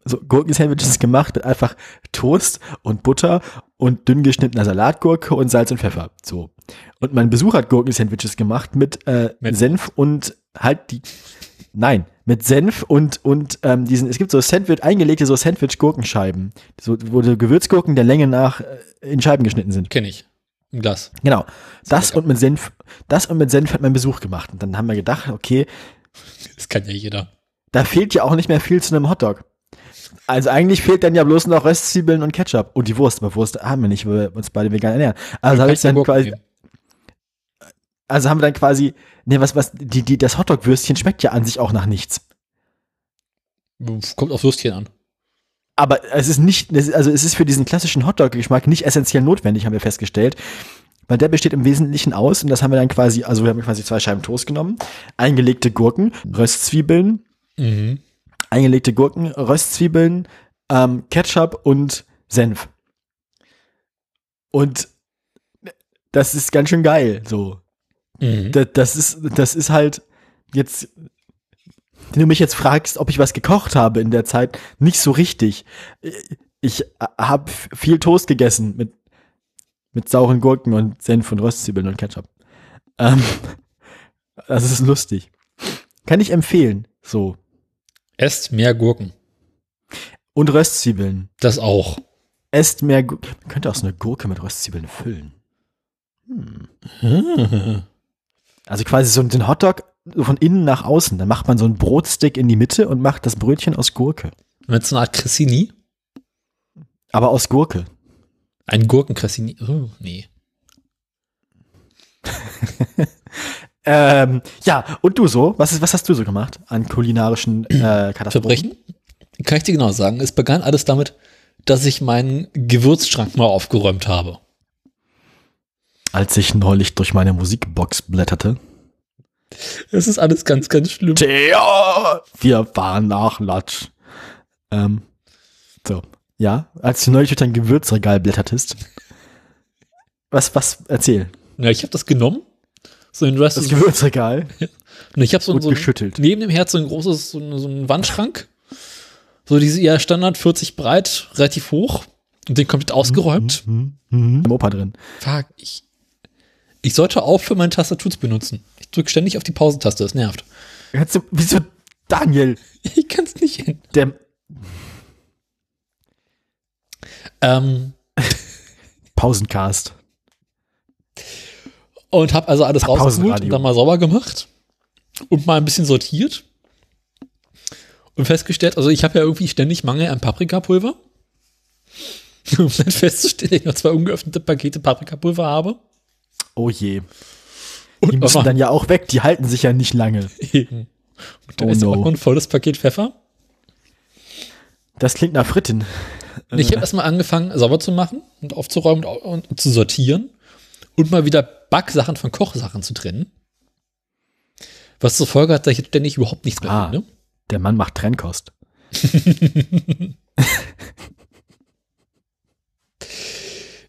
so Gurkensandwiches gemacht mit einfach Toast und Butter und dünn geschnittener Salatgurke und Salz und Pfeffer. So. Und mein Besuch hat Gurkensandwiches gemacht mit, äh, Mit- Senf und halt die. Nein, mit Senf und, und ähm, diesen, es gibt so Sandwich, eingelegte so Sandwich-Gurkenscheiben, so, wo die Gewürzgurken der Länge nach äh, in Scheiben geschnitten sind. Kenne ich. Im Glas. Genau. Das lecker. und mit Senf, das und mit Senf hat mein Besuch gemacht. Und dann haben wir gedacht, okay, Das kann ja jeder. da fehlt ja auch nicht mehr viel zu einem Hotdog. Also eigentlich fehlt dann ja bloß noch Röstzwiebeln und Ketchup und die Wurst. Aber Wurst haben wir nicht, weil wir uns beide vegan ernähren. Also habe ich dann quasi, nehmen. Also haben wir dann quasi, nee, was, was, die, die, das Hotdog-Würstchen schmeckt ja an sich auch nach nichts. Kommt auf Würstchen an. Aber es ist nicht, also es ist für diesen klassischen Hotdog-Geschmack nicht essentiell notwendig, haben wir festgestellt. Weil der besteht im Wesentlichen aus, und das haben wir dann quasi, also wir haben quasi zwei Scheiben Toast genommen, eingelegte Gurken, Röstzwiebeln, Mhm. eingelegte Gurken, Röstzwiebeln, ähm, Ketchup und Senf. Und das ist ganz schön geil, so. Mhm. Das, das ist, das ist halt jetzt, wenn du mich jetzt fragst, ob ich was gekocht habe in der Zeit, nicht so richtig. Ich habe viel Toast gegessen mit, mit sauren Gurken und Senf und Röstzwiebeln und Ketchup. Ähm, das ist lustig. Kann ich empfehlen, so. Esst mehr Gurken. Und Röstzwiebeln. Das auch. Esst mehr, Gu man könnte auch so eine Gurke mit Röstzwiebeln füllen. <laughs> Also quasi so den Hotdog von innen nach außen. Dann macht man so einen Brotstick in die Mitte und macht das Brötchen aus Gurke. Mit so einer Art Cressini. Aber aus Gurke. Ein Gurken-Cressini. Oh, nee. <laughs> Ähm, ja, und du so? Was, ist, was hast du so gemacht an kulinarischen äh, Katastrophen? Verbrechen? Kann ich dir genau sagen. Es begann alles damit, dass ich meinen Gewürzschrank mal aufgeräumt habe. Als ich neulich durch meine Musikbox blätterte. Es ist alles ganz, ganz schlimm. Theo, wir fahren nach Latsch. Ähm, so, ja, als du neulich durch dein Gewürzregal blättertest. Was, was, erzähl. Ja, ich habe das genommen. So den Rest Das Gewürzregal <laughs> Und ich habe so, so ein- geschüttelt. neben dem Herd so ein großes, so ein, so ein Wandschrank. So diese eher Standard 40 breit, relativ hoch. Und den komplett ausgeräumt. Mhm. Mhm. Im Opa drin. Fuck, ich, ich sollte aufhören, meine Tastatur zu benutzen. Ich drücke ständig auf die Pausentaste, das nervt. Du, wieso, Daniel, <laughs> Ich kann es nicht hin. der Ähm, <laughs> Pausencast. und habe also alles Ach, rausgeholt und dann mal sauber gemacht. Und mal ein bisschen sortiert. Und festgestellt, also ich habe ja irgendwie ständig Mangel an Paprikapulver. <laughs> Um dann festzustellen, dass ich noch zwei ungeöffnete Pakete Paprikapulver habe. Oh je. Und Die müssen aber- dann ja auch weg, die halten sich ja nicht lange. Eben. Und da Oh ist no. auch ein volles Paket Pfeffer. Das klingt nach Fritten. Ich habe erstmal angefangen, sauber zu machen und aufzuräumen und, zu sortieren und mal wieder Backsachen von Kochsachen zu trennen. Was zur Folge hat, dass ich ständig überhaupt nichts mehr Ah. finde. Der Mann macht Trennkost. <laughs>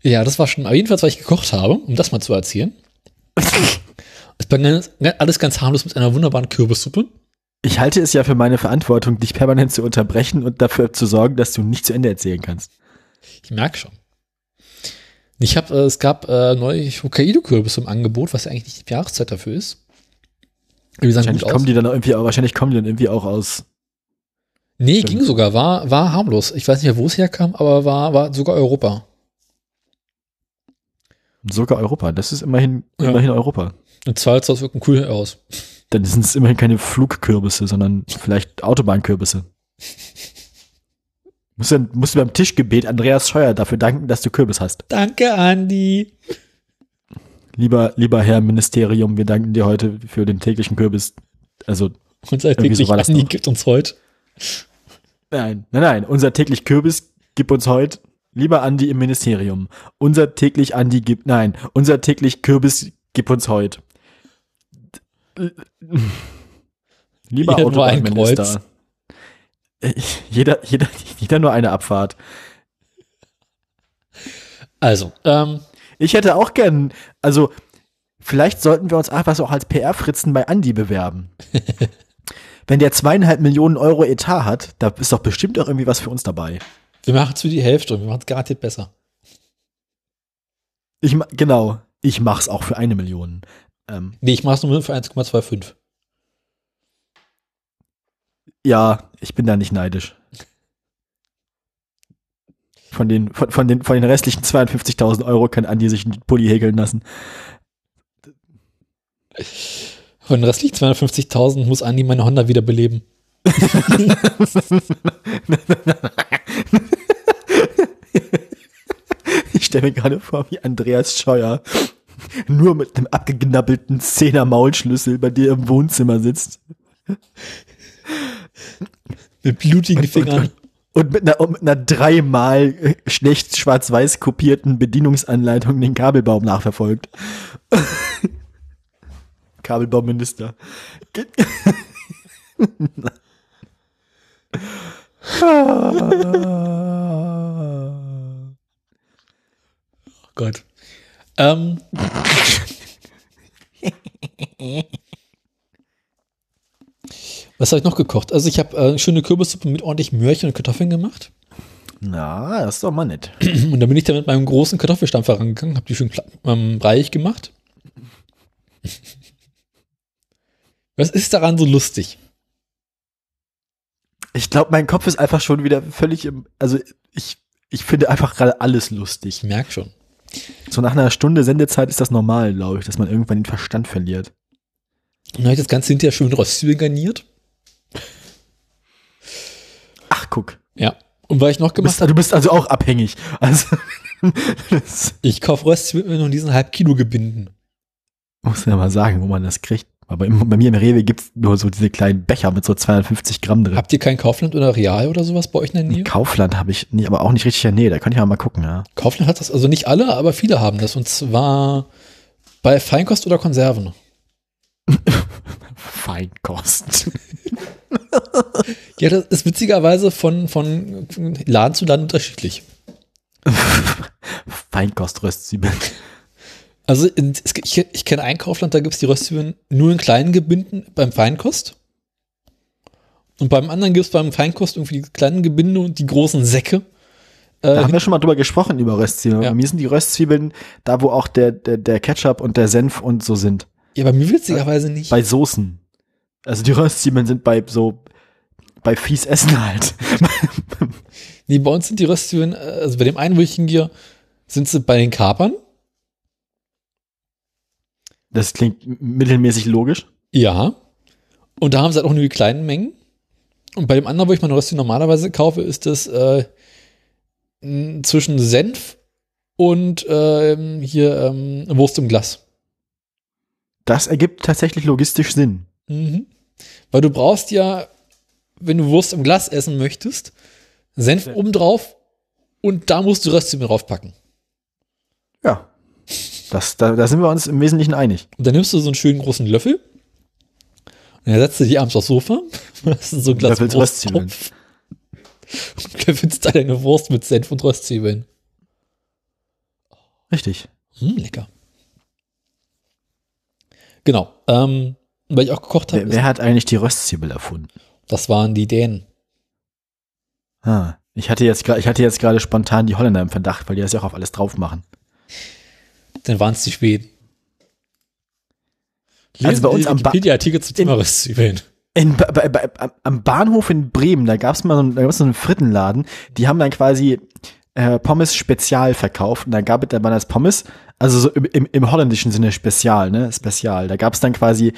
Ja, das war schon, aber jedenfalls, was ich gekocht habe, um das mal zu erzählen. <laughs> es begann alles ganz harmlos mit einer wunderbaren Kürbissuppe. Ich halte es ja für meine Verantwortung, dich permanent zu unterbrechen und dafür zu sorgen, dass du nicht zu Ende erzählen kannst. Ich merke schon. Ich habe, äh, es gab äh, neulich Hokkaido-Kürbis im Angebot, was ja eigentlich nicht die Jahreszeit dafür ist. Die Wahrscheinlich kommen aus. die dann irgendwie, auch- wahrscheinlich kommen die dann irgendwie auch aus. Nee, Stimmt. ging sogar, war, war harmlos. Ich weiß nicht mehr, wo es herkam, aber war, war sogar Europa. Sogar Europa. Das ist immerhin, Ja. immerhin Europa. Zwar sah es wirklich cool aus. dann sind es immerhin keine Flugkürbisse, sondern vielleicht Autobahnkürbisse. Musst du, musst du beim Tischgebet Andreas Scheuer dafür danken, dass du Kürbis hast. Danke, Andi. Lieber, lieber Herr Ministerium, wir danken dir heute für den täglichen Kürbis. Also, Unser so täglich das Andi gibt uns heute. nein, nein, nein, unser täglich Kürbis gibt uns heute, lieber Andi im Ministerium, unser täglich Andi gibt, nein, unser täglich Kürbis gibt uns heute. <laughs> Lieber Jeder Autobahnminister. <laughs> Jeder, jeder, jeder nur eine Abfahrt. Also, ähm, Ich hätte auch gern, also vielleicht sollten wir uns einfach so auch als PR-Fritzen bei Andi bewerben. <laughs> Wenn der zweieinhalb Millionen Euro Etat hat, da ist doch bestimmt auch irgendwie was für uns dabei. Wir machen es für die Hälfte und wir machen es garantiert besser. Ich, genau, ich mach's auch für eine Million. Ähm, Nee, ich mach's nur für 1,25. ja, ich bin da nicht neidisch. Von den, von, von den, von den restlichen 52.000 Euro kann Andi sich einen Pulli häkeln lassen. Von den restlichen 250.000 muss Andi meine Honda wieder beleben. <laughs> Ich stelle mir gerade vor, wie Andreas Scheuer nur mit einem abgeknabbelten Zehner Maulschlüssel bei dir im Wohnzimmer sitzt Mit blutigen Fingern. und mit einer, und mit einer dreimal äh, schlecht schwarz-weiß kopierten Bedienungsanleitung den Kabelbaum nachverfolgt. <laughs> Kabelbauminister. <laughs> <laughs> Oh Gott. Ähm, <laughs> was habe ich noch gekocht? Also ich habe äh, schöne Kürbissuppe mit ordentlich Möhrchen und Kartoffeln gemacht. Na, das ist doch mal nett. <clears throat> Und dann bin ich da mit meinem großen Kartoffelstampfer rangegangen, habe die schön ähm, reich gemacht. <laughs> Was ist daran so lustig? Ich glaube, mein Kopf ist einfach schon wieder völlig im, also ich, ich finde einfach gerade alles lustig. Ich merke schon. So nach einer Stunde Sendezeit ist das normal, glaube ich, dass man irgendwann den Verstand verliert. Und habe ich das Ganze hinterher schön röstzwiebeln garniert. Ach, guck. Ja. Und weil ich noch Du gemacht bist, du bist also auch abhängig. Also, <laughs> ich kaufe Röstzwiebeln und diesen halb Kilo Gebinden. muss ja mal sagen, wo man das kriegt. Aber im, bei mir im Rewe gibt's nur so diese kleinen Becher mit so 250 Gramm drin. Habt ihr kein Kaufland oder Real oder sowas bei euch in der Nähe? Kaufland habe ich nie, aber auch nicht richtig in der Nähe. Da kann ich ja mal gucken, ja. Kaufland hat das, also nicht alle, aber viele haben das. Und zwar bei Feinkost oder Konserven. <laughs> Feinkost. Ja, das ist witzigerweise von, von Laden zu Laden unterschiedlich. <laughs> Feinkoströstzwiebeln. Also ich, ich kenne ein Kaufland, da gibt es die Röstzwiebeln nur in kleinen Gebinden beim Feinkost. Und beim anderen gibt es beim Feinkost irgendwie die kleinen Gebinde und die großen Säcke. Da Äh, haben wir schon mal drüber gesprochen, über Röstzwiebeln. Ja. Bei mir sind die Röstzwiebeln da, wo auch der, der, der Ketchup und der Senf und so sind. ja, bei mir witzigerweise nicht. Bei Soßen. Also die Röstzwiebeln sind bei so, bei fies Essen halt. <laughs> Nee, bei uns sind die Röstzwiebeln, äh, also bei dem einen, wo ich hingehe, sind sie bei den Kapern. Das klingt mittelmäßig logisch. Ja. Und da haben sie halt auch nur die kleinen Mengen. Und bei dem anderen, wo ich meine Rösti normalerweise kaufe, ist das äh, zwischen Senf und ähm, hier ähm, Wurst im Glas. Das ergibt tatsächlich logistisch Sinn. Mhm. Weil du brauchst ja, wenn du Wurst im Glas essen möchtest, Senf Ja. obendrauf und da musst du Röstzwiebeln draufpacken. Ja. Das, da, da sind wir uns im Wesentlichen einig. Und dann nimmst du so einen schönen großen Löffel und dann setzt du dich abends aufs Sofa, <laughs> hast so ein Glas Löffelst Wurst Röstzwiebeln. auf <laughs> und löffelst da deine Wurst mit Senf und Röstzwiebeln. Richtig. Hm, lecker. Genau. Ähm, weil ich auch gekocht habe, Wer, wer hat eigentlich die Röstzwiebel erfunden? das waren die Dänen. Ah, ich hatte jetzt ich hatte jetzt gerade spontan die Holländer im Verdacht, weil die das ja auch auf alles drauf machen. Dann waren es die Schweden. Also bei uns am Wikipedia-Artikel zum Thema Röstzwiebeln. In, bei, bei, am- Bahnhof in Bremen, da gab's mal so, einen- da gab's so einen Frittenladen, die haben dann quasi äh, Pommes Spezial verkauft und da gab es, da waren das Pommes, also so im, im, im holländischen Sinne Spezial, ne, Spezial. Da gab's dann quasi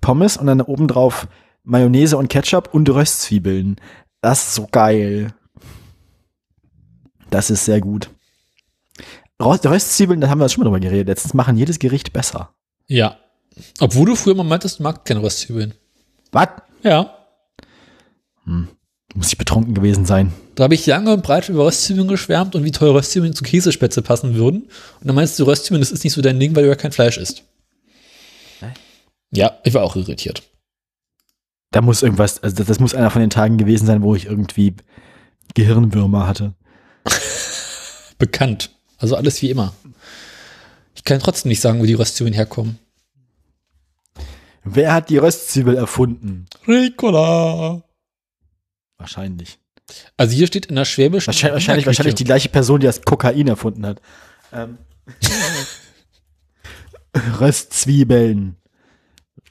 Pommes und dann oben drauf Mayonnaise und Ketchup und Röstzwiebeln. Das ist so geil. Das ist sehr gut. Röst- Röstzwiebeln, da haben wir schon mal drüber geredet. Letztens machen jedes Gericht besser. Ja. Obwohl du früher mal meintest, du magst keine Röstzwiebeln. Was? Ja. Muss ich betrunken gewesen sein. Da habe ich lange und breit über Röstzwiebeln geschwärmt und wie toll Röstzwiebeln zu Käsespätzle passen würden. Und dann meinst du, Röstzwiebeln, das ist nicht so dein Ding, weil du ja kein Fleisch isst. Hä? Ja, ich war auch irritiert. Da muss irgendwas, also das, das muss einer von den Tagen gewesen sein, wo ich irgendwie Gehirnwürmer hatte. <laughs> Bekannt. Also alles wie immer. Ich kann trotzdem nicht sagen, wo die Röstzwiebeln herkommen. Wer hat die Röstzwiebel erfunden? Ricola. Wahrscheinlich. Also hier steht in der Schwäbischen. Wahrscheinlich, wahrscheinlich, wahrscheinlich die gleiche Person, die das Kokain erfunden hat. Ähm. <laughs> Röstzwiebeln.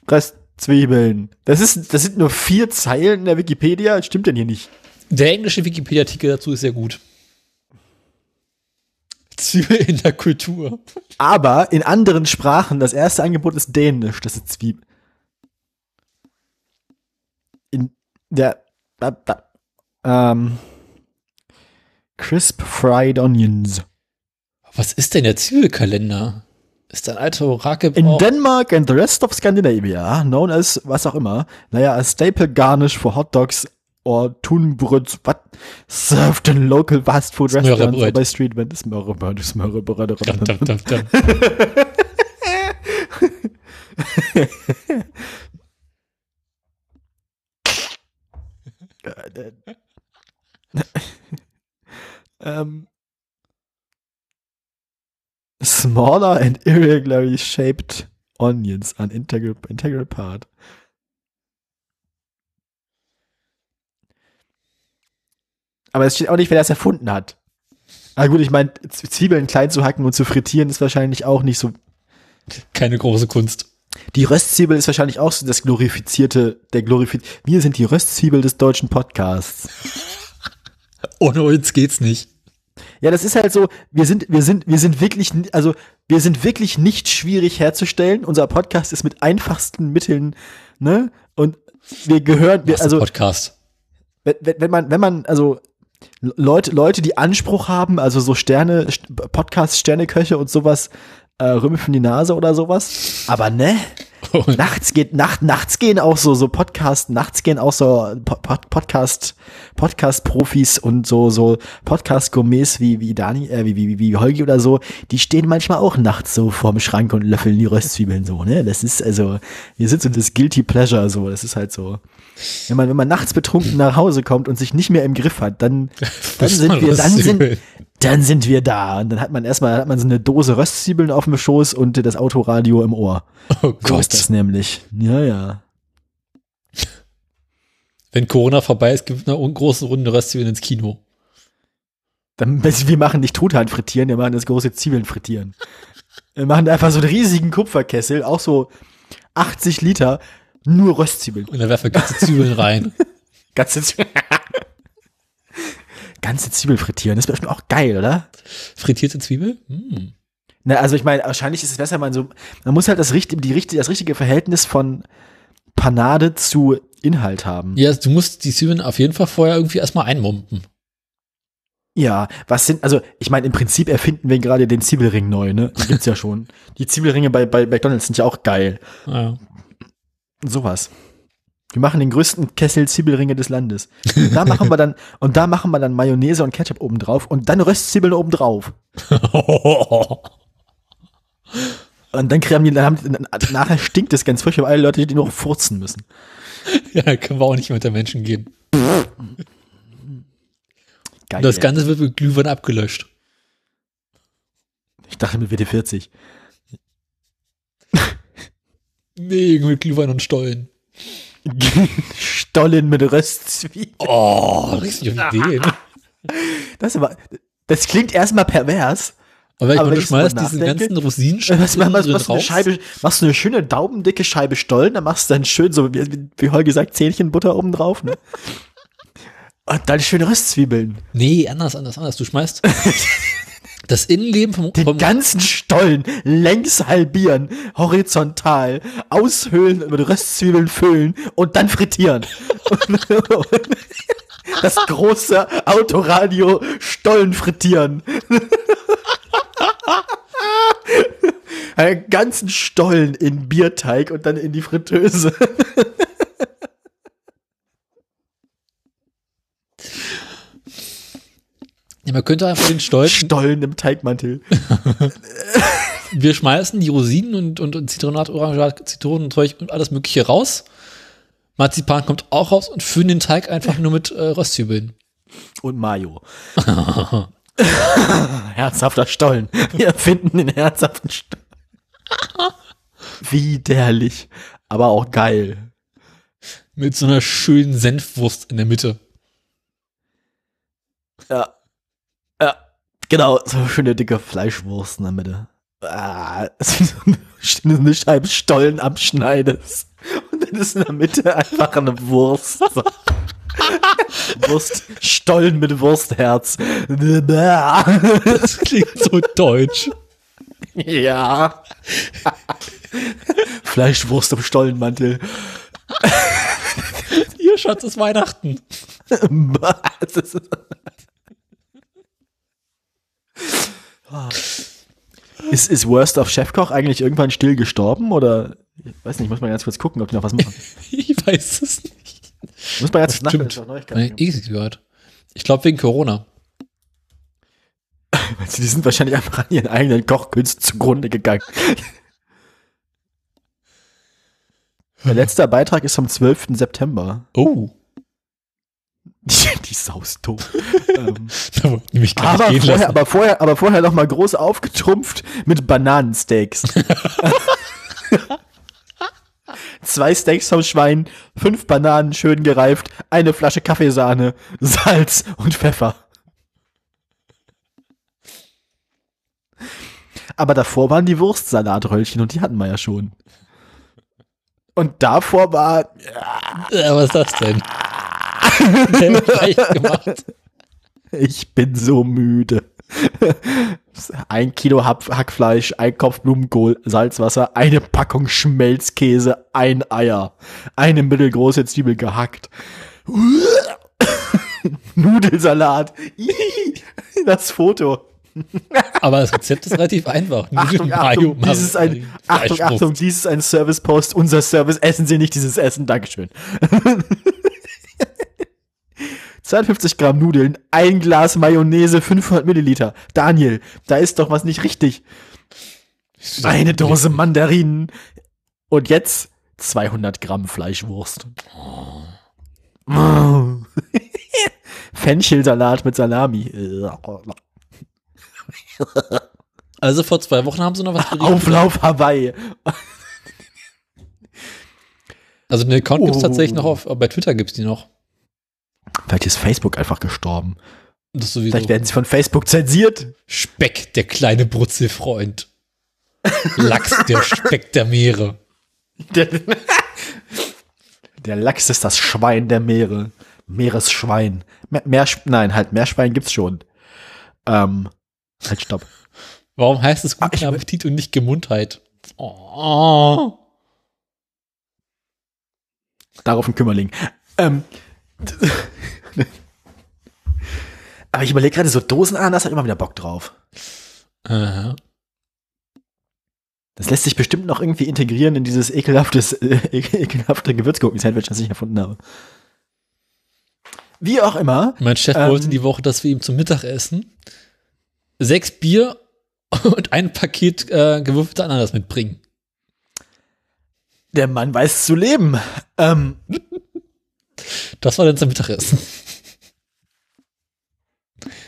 Röstzwiebeln. Das, ist, das sind nur vier Zeilen in der Wikipedia. Das stimmt denn hier nicht? Der englische Wikipedia-Artikel dazu ist sehr gut. Zwiebel in der Kultur. Aber in anderen Sprachen, das erste Angebot ist Dänisch, das ist Zwiebel. In der da, da, ähm, Crisp Fried Onions. Was ist denn der Zwiebelkalender? Ist ein alter In Orakelbrauch. Denmark and the rest of Scandinavia, known as was auch immer, naja, a staple garnish for hot dogs or tunbröd, what, served in local fast food restaurants or by street vendors. Dum, dum, dum. um, <laughs> smaller and irregularly shaped onions, an integral, integral part. Aber es steht auch nicht, wer das erfunden hat. Ah gut, ich meine, Zwiebeln klein zu hacken und zu frittieren ist wahrscheinlich auch nicht so. Keine große Kunst. Die Röstzwiebel ist wahrscheinlich auch so das glorifizierte, der glorifizierte. Wir sind die Röstzwiebel des deutschen Podcasts. <laughs> Ohne uns geht's nicht. Ja, das ist halt so, wir sind, wir sind, wir sind wirklich, also, wir sind wirklich nicht schwierig herzustellen. Unser Podcast ist mit einfachsten Mitteln, ne? Und wir gehören, wir, Also, Podcast. wenn wenn man, wenn man, also, Leute, Leute, die Anspruch haben, also so Sterne, Podcast, Sterneköche und sowas, äh, rümpfen die Nase oder sowas. Aber ne? Nachts geht, nacht, nachts gehen auch so, so Podcast, nachts gehen auch so Po- Pod, Podcast, Podcast-Profis und so, so Podcast-Gourmets wie, wie Dani, äh, wie, wie, wie Holgi oder so, die stehen manchmal auch nachts so vorm Schrank und löffeln die Röstzwiebeln so, ne? Das ist also, wir sind so das Guilty Pleasure so, das ist halt so. Wenn man, wenn man nachts betrunken nach Hause kommt und sich nicht mehr im Griff hat, dann, dann sind wir, dann sind. Dann sind wir da. Und dann hat man erstmal, hat man so eine Dose Röstzwiebeln auf dem Schoß und das Autoradio im Ohr. Oh So ist Gott. das nämlich. Ja, ja. Wenn Corona vorbei ist, gibt es eine große Runde Röstzwiebeln ins Kino. Dann, <laughs> wir machen nicht Truthahn frittieren, wir machen das große Zwiebeln frittieren. Wir machen einfach so einen riesigen Kupferkessel, auch so 80 Liter, nur Röstzwiebeln. Und da werfen wir ganze Zwiebeln rein. <laughs> Ganze, Zwie Ganze Zwiebel frittieren, das ist bestimmt auch geil, oder? Frittierte Zwiebel? Hm. Na, also ich meine, wahrscheinlich ist es besser, man so, man muss halt das richtige, die richtige, das richtige Verhältnis von Panade zu Inhalt haben. Ja, du musst die Zwiebeln auf jeden Fall vorher irgendwie erstmal einmumpen. Ja, was sind, also ich meine, im Prinzip erfinden wir gerade den Zwiebelring neu, ne? Die gibt's ja schon. Die Zwiebelringe bei, bei McDonalds sind ja auch geil. Ja. Sowas. Wir machen den größten Kessel Zwiebelringe des Landes. Und da machen wir dann, und da machen wir dann Mayonnaise und Ketchup oben drauf und dann Röstzwiebeln oben drauf. <laughs> Und dann kriegen die, dann haben die, nachher stinkt es ganz furchtbar, weil alle Leute, die noch furzen müssen. ja, da können wir auch nicht unter Menschen gehen. Geil. Das Ganze wird mit Glühwein abgelöscht. ich dachte mit WD40. Nee, mit Glühwein und Stollen. Stollen mit Röstzwiebeln. Oh, richtig auf Ideen. Das, ist aber, das klingt erstmal pervers. Aber, ich Aber du so schmeißt diesen nachdenke, ganzen Rosinenstücke Was, was, was, drin was eine raus. Scheibe, machst du eine schöne daubendicke Scheibe Stollen, dann machst du dann schön so, wie, wie Holger sagt, Zähnchenbutter oben drauf, ne? <laughs> Und dann schöne Röstzwiebeln. Nee, anders, anders, anders. Du schmeißt, <laughs> Das Innenleben vom, Den vom ganzen Stollen längs halbieren, horizontal, aushöhlen, mit Röstzwiebeln füllen und dann frittieren. <laughs> Das große Autoradio Stollen frittieren. <laughs> Einen ganzen Stollen in Bierteig und dann in die Fritteuse. <laughs> ja, man könnte einfach den Stollen, Stollen im Teigmantel. <laughs> wir schmeißen die Rosinen und, und, und Zitronat, Orangat, Zitronenzeug und alles mögliche raus. Marzipan kommt auch raus und füllen den Teig einfach nur mit äh, Röstzwiebeln. Und Mayo. <laughs> Herzhafter Stollen. Wir finden den herzhaften Stollen. Widerlich. Aber auch geil. Mit so einer schönen Senfwurst in der Mitte. Ja. Genau, so schöne dicke Fleischwurst in der Mitte. Ah, <laughs> eine- eine Scheibe Stollen abschneidest. Und dann ist in der Mitte einfach eine Wurst. So. <laughs> Wurst, Stollen mit Wurstherz. Das <laughs> klingt so deutsch. Ja. Fleischwurst im Stollenmantel. Ihr Schatz ist Weihnachten. Das ist- Ist, Worst of Chefkoch eigentlich irgendwann still gestorben oder? Ich weiß nicht, muss man ganz kurz gucken, ob die noch was machen. <laughs> Ich weiß es nicht. Muss man jetzt Neuigkeiten ich eh gehört. Ich glaube wegen Corona. <laughs> Die sind wahrscheinlich einfach an ihren eigenen Kochkünsten zugrunde gegangen. <laughs> Der letzte Beitrag ist vom 12. September. Oh, Die, <laughs> die Sau ist tot. <laughs> ähm, aber, vorher, aber vorher, aber vorher noch mal groß aufgetrumpft mit Bananensteaks. <laughs> Zwei Steaks vom Schwein, fünf Bananen schön gereift, eine Flasche Kaffeesahne, Salz und Pfeffer. Aber davor waren die Wurstsalatröllchen und die hatten wir ja schon. Und davor war Ja, was ist das denn? <laughs> Ich bin so müde. Ein Kilo Hack Hackfleisch, ein Kopf Blumenkohl, Salzwasser, eine Packung Schmelzkäse, ein Eier, eine mittelgroße Zwiebel gehackt. <laughs> Nudelsalat. Das Foto. Aber das Rezept ist relativ einfach. Achtung, Nudeln, Achtung, Mayo, dies ist ein, Achtung. Achtung, dies ist ein Service-Post. Unser Service, essen Sie nicht dieses Essen. Dankeschön. <laughs> 52 Gramm Nudeln, ein Glas Mayonnaise, 500 Milliliter. Daniel, da ist doch was nicht richtig. Eine Dose Mandarinen. Und jetzt 200 Gramm Fleischwurst. Oh. <laughs> Fenchelsalat mit Salami. <laughs> Also vor zwei Wochen haben sie noch was <laughs> berichtet. Auflauf Hawaii. Also den Account gibt es Oh. tatsächlich noch auf, bei Twitter gibt es die noch. Vielleicht ist Facebook einfach gestorben. Das sowieso. Vielleicht werden sie von Facebook zensiert. Speck, der kleine Brutzelfreund. Lachs, der <laughs> Speck der Meere. Der, der Lachs ist das Schwein der Meere. Meeresschwein. Mehr, mehr, nein, halt, Meerschwein gibt's schon. Ähm, halt, stopp. Warum heißt es guten Ah, Appetit und nicht Gemundheit? Oh. Darauf ein Kümmerling. Ähm, <laughs> aber ich überlege gerade, so Dosenananas hat immer wieder Bock drauf. Aha. Das lässt sich bestimmt noch irgendwie integrieren in dieses ekelhaftes, äh, <laughs> ekelhafte Gewürzgurken-Sandwich, das ich erfunden habe. Wie auch immer. Mein Chef Ähm. wollte die Woche, dass wir ihm zum Mittagessen sechs Bier <laughs> und ein Paket äh, gewürfelte Ananas mitbringen. Der Mann weiß zu leben. Ähm, Das war dann zum Mittagessen.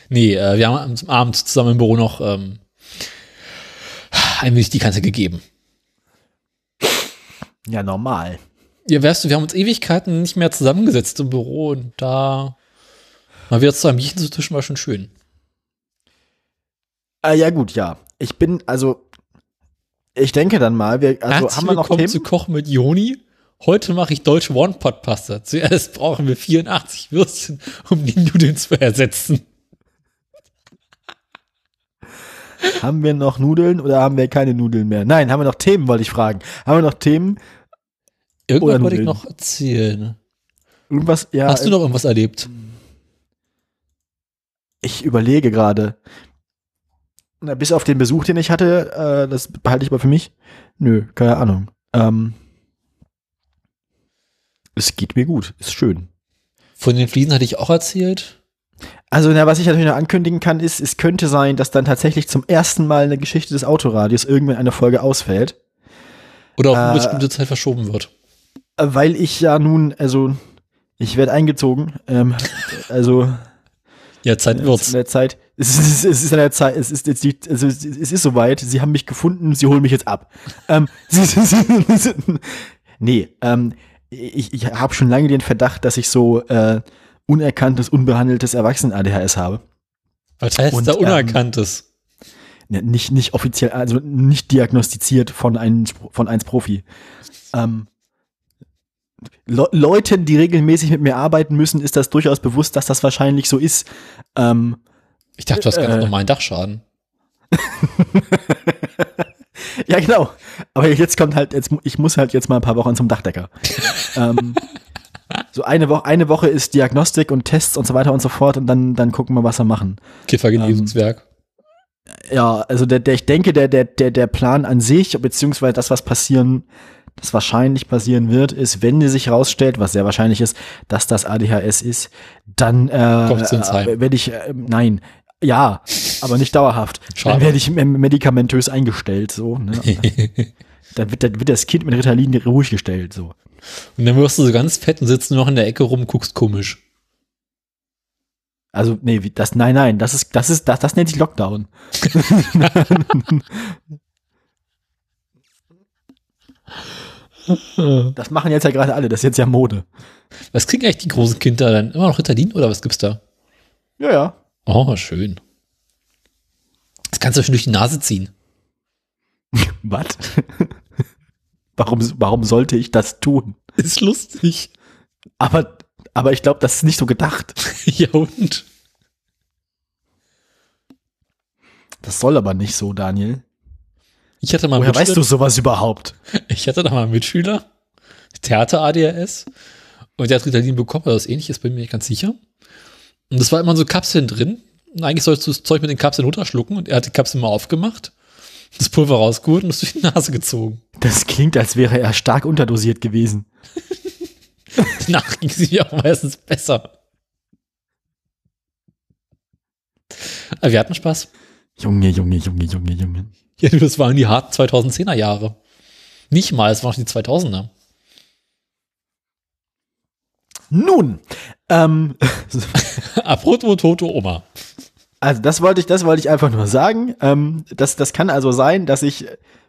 Nee, äh, wir haben am Abend zusammen im Büro noch ähm, ein wenig die Kante gegeben. ja, normal. Ja, weißt du, wir haben uns Ewigkeiten nicht mehr zusammengesetzt im Büro und da mal wieder zu einem Bierchen zu tischen war schon schön. Äh, ja, gut, ja. Ich bin, also, ich denke dann mal, wir, also Herzlich haben wir noch willkommen Themen? zu Kochen mit Joni. Heute mache ich deutsche One-Pot-Pasta. Zuerst brauchen wir 84 Würstchen, um die Nudeln zu ersetzen. haben wir noch Nudeln oder haben wir keine Nudeln mehr? Nein, haben wir noch Themen, wollte ich fragen. Haben wir noch Themen? Irgendwas wollte ich noch erzählen. Irgendwas? Ja, Hast du noch irgendwas erlebt? ich überlege gerade. Na, bis auf den Besuch, den ich hatte, äh, das behalte ich mal für mich. Nö, keine Ahnung. Ähm, es geht mir gut, ist schön. Von den Fliesen hatte ich auch erzählt. Also, na, was ich natürlich noch ankündigen kann, ist, es könnte sein, dass dann tatsächlich zum ersten Mal in der Geschichte des Autoradios irgendwann eine Folge ausfällt. Oder auf eine Äh, bestimmte Zeit verschoben wird. Äh, Weil ich ja nun, also, ich werde eingezogen. Ähm, <laughs> also, Ja, Zeit ist wird's. in der Zeit, es ist, es ist an der Zeit, es ist jetzt die, also, es es ist soweit, sie haben mich gefunden, sie holen mich jetzt ab. Ähm, <laughs> nee, ähm, ich, ich habe schon lange den Verdacht, dass ich so äh, unerkanntes, unbehandeltes Erwachsenen-ADHS habe. Was heißt Und, da ähm, Unerkanntes? Ne, nicht, nicht offiziell, also nicht diagnostiziert von einem, von eins Profi. Ähm, Le Leuten, die regelmäßig mit mir arbeiten müssen, ist das durchaus bewusst, dass das wahrscheinlich so ist. Ähm, Ich dachte, du hast ganz äh, normalen Dachschaden. <laughs> <laughs> ja, genau. Aber jetzt kommt halt, jetzt, ich muss halt jetzt mal ein paar Wochen zum Dachdecker. ähm, <laughs> so eine Woche, eine Woche ist Diagnostik und Tests und so weiter und so fort und dann, dann gucken wir, was wir machen. Kiffergenesungswerk. Ja, also der, der, ich denke, der, der, der, der Plan an sich, beziehungsweise das, was passieren, das wahrscheinlich passieren wird, ist, wenn es sich rausstellt, was sehr wahrscheinlich ist, dass das ADHS ist, dann äh, äh, werde ich, äh, nein, ja, aber nicht dauerhaft. Schade. Dann werde ich me- medikamentös eingestellt, so. Ne? <laughs> dann, wird, dann wird das Kind mit Ritalin ruhig gestellt, so. Und dann wirst du so ganz fett und sitzt nur noch in der Ecke rum, guckst komisch. Also, nee, das, nein, nein, das ist, das ist, das, das nennt sich Lockdown. <laughs> das machen jetzt ja gerade alle, das ist jetzt ja Mode. Was kriegen eigentlich die großen Kinder dann? Immer noch Ritalin oder was gibt's da? Ja, ja. Oh, schön. Das kannst du schon durch die Nase ziehen. <laughs> Was? warum, warum sollte ich das tun? Ist lustig. Aber, aber ich glaube, das ist nicht so gedacht. <laughs> ja und? Das soll aber nicht so, Daniel. Ich hatte mal Woher weißt du sowas überhaupt? Ich hatte da mal einen Mitschüler, Theater ADHS, und der hat Ritalin bekommen, oder das ähnliches, bin mir nicht ganz sicher. Und das war immer so Kapseln drin. Und eigentlich sollst du das Zeug mit den Kapseln runterschlucken und er hat die Kapseln mal aufgemacht, das Pulver rausgeholt und es durch die Nase gezogen. Das klingt, als wäre er stark unterdosiert gewesen. <laughs> Danach ging es mir auch meistens besser. Aber wir hatten Spaß. Junge, Junge, Junge, Junge, Junge. Ja, das waren die harten 2010er Jahre. Nicht mal, es waren noch die 2000er. Nun, ähm, <laughs> Apropos Toto Oma. also das wollte ich, das wollte ich einfach nur sagen. Ähm, das, das kann also sein, dass ich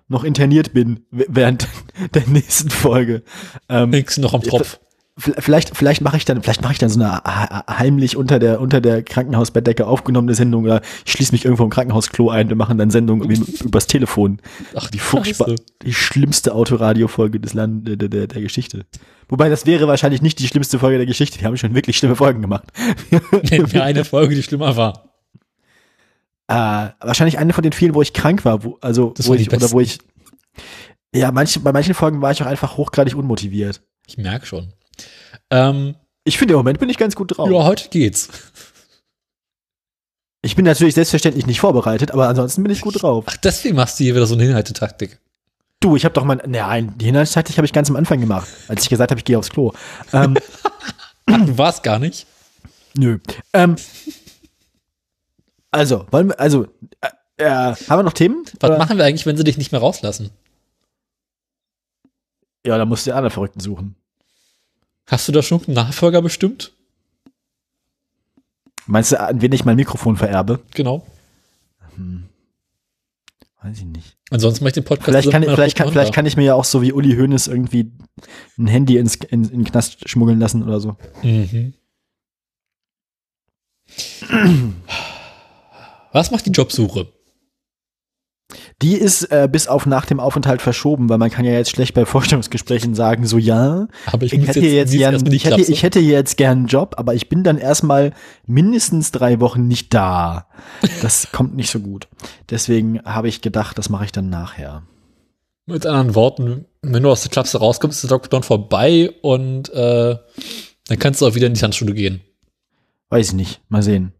noch interniert bin während <laughs> der nächsten Folge. Ähm, Nix noch am Tropf. Vielleicht, vielleicht mache ich dann, vielleicht mache ich dann so eine he- heimlich unter der unter der Krankenhausbettdecke aufgenommene Sendung oder ich schließe mich irgendwo im Krankenhausklo ein. Wir machen dann Sendung übers Telefon. Ach, Die furchtbar, die schlimmste Autoradiofolge des Land der, der, der Geschichte. Wobei das wäre wahrscheinlich nicht die schlimmste Folge der Geschichte. Wir haben schon wirklich schlimme Folgen gemacht. <laughs> Nenn mir eine Folge, die schlimmer war. Äh, wahrscheinlich eine von den vielen, wo ich krank war, wo, also Das wo ich, oder wo ich. Ja, manche, bei manchen Folgen war ich auch einfach hochgradig unmotiviert. Ich merke schon. Ähm, Ich finde, im Moment bin ich ganz gut drauf. Ja, heute geht's. Ich bin natürlich selbstverständlich nicht vorbereitet, aber ansonsten bin ich gut drauf. Ach, deswegen machst du hier wieder so eine Hinhaltetaktik. Du, ich habe doch mein, nein, die Hinhaltszeit habe ich ganz am Anfang gemacht, als ich gesagt habe, ich gehe aufs Klo. Ähm, <laughs> du warst gar nicht. nö. Ähm, also, wollen wir, also, äh, äh, haben wir noch Themen? Was Oder? machen wir eigentlich, wenn sie dich nicht mehr rauslassen? Ja, da musst du die anderen Verrückten suchen. Hast du da schon einen Nachfolger bestimmt? Meinst du, an wen ich mein Mikrofon vererbe? Genau. Weiß ich nicht. Ansonsten möchte ich den Podcast Vielleicht kann, vielleicht, kann, vielleicht kann ich mir ja auch so wie Uli Hoeneß irgendwie ein Handy ins, in, in den Knast schmuggeln lassen oder so. Mhm. Was macht die Jobsuche? Die ist äh, bis auf nach dem Aufenthalt verschoben, weil man kann ja jetzt schlecht bei Vorstellungsgesprächen sagen, so ja, Aber ich ich, hätte jetzt- jetzt gern, ich, hätte, ich hätte jetzt gern einen Job, aber ich bin dann erstmal mindestens drei Wochen nicht da. Das <laughs> kommt nicht so gut. Deswegen habe ich gedacht, das mache ich dann nachher. Mit anderen Worten, wenn du aus der Klapse rauskommst, ist der Lockdown vorbei und äh, dann kannst du auch wieder in die Tanzschule gehen. Weiß ich nicht. Mal sehen.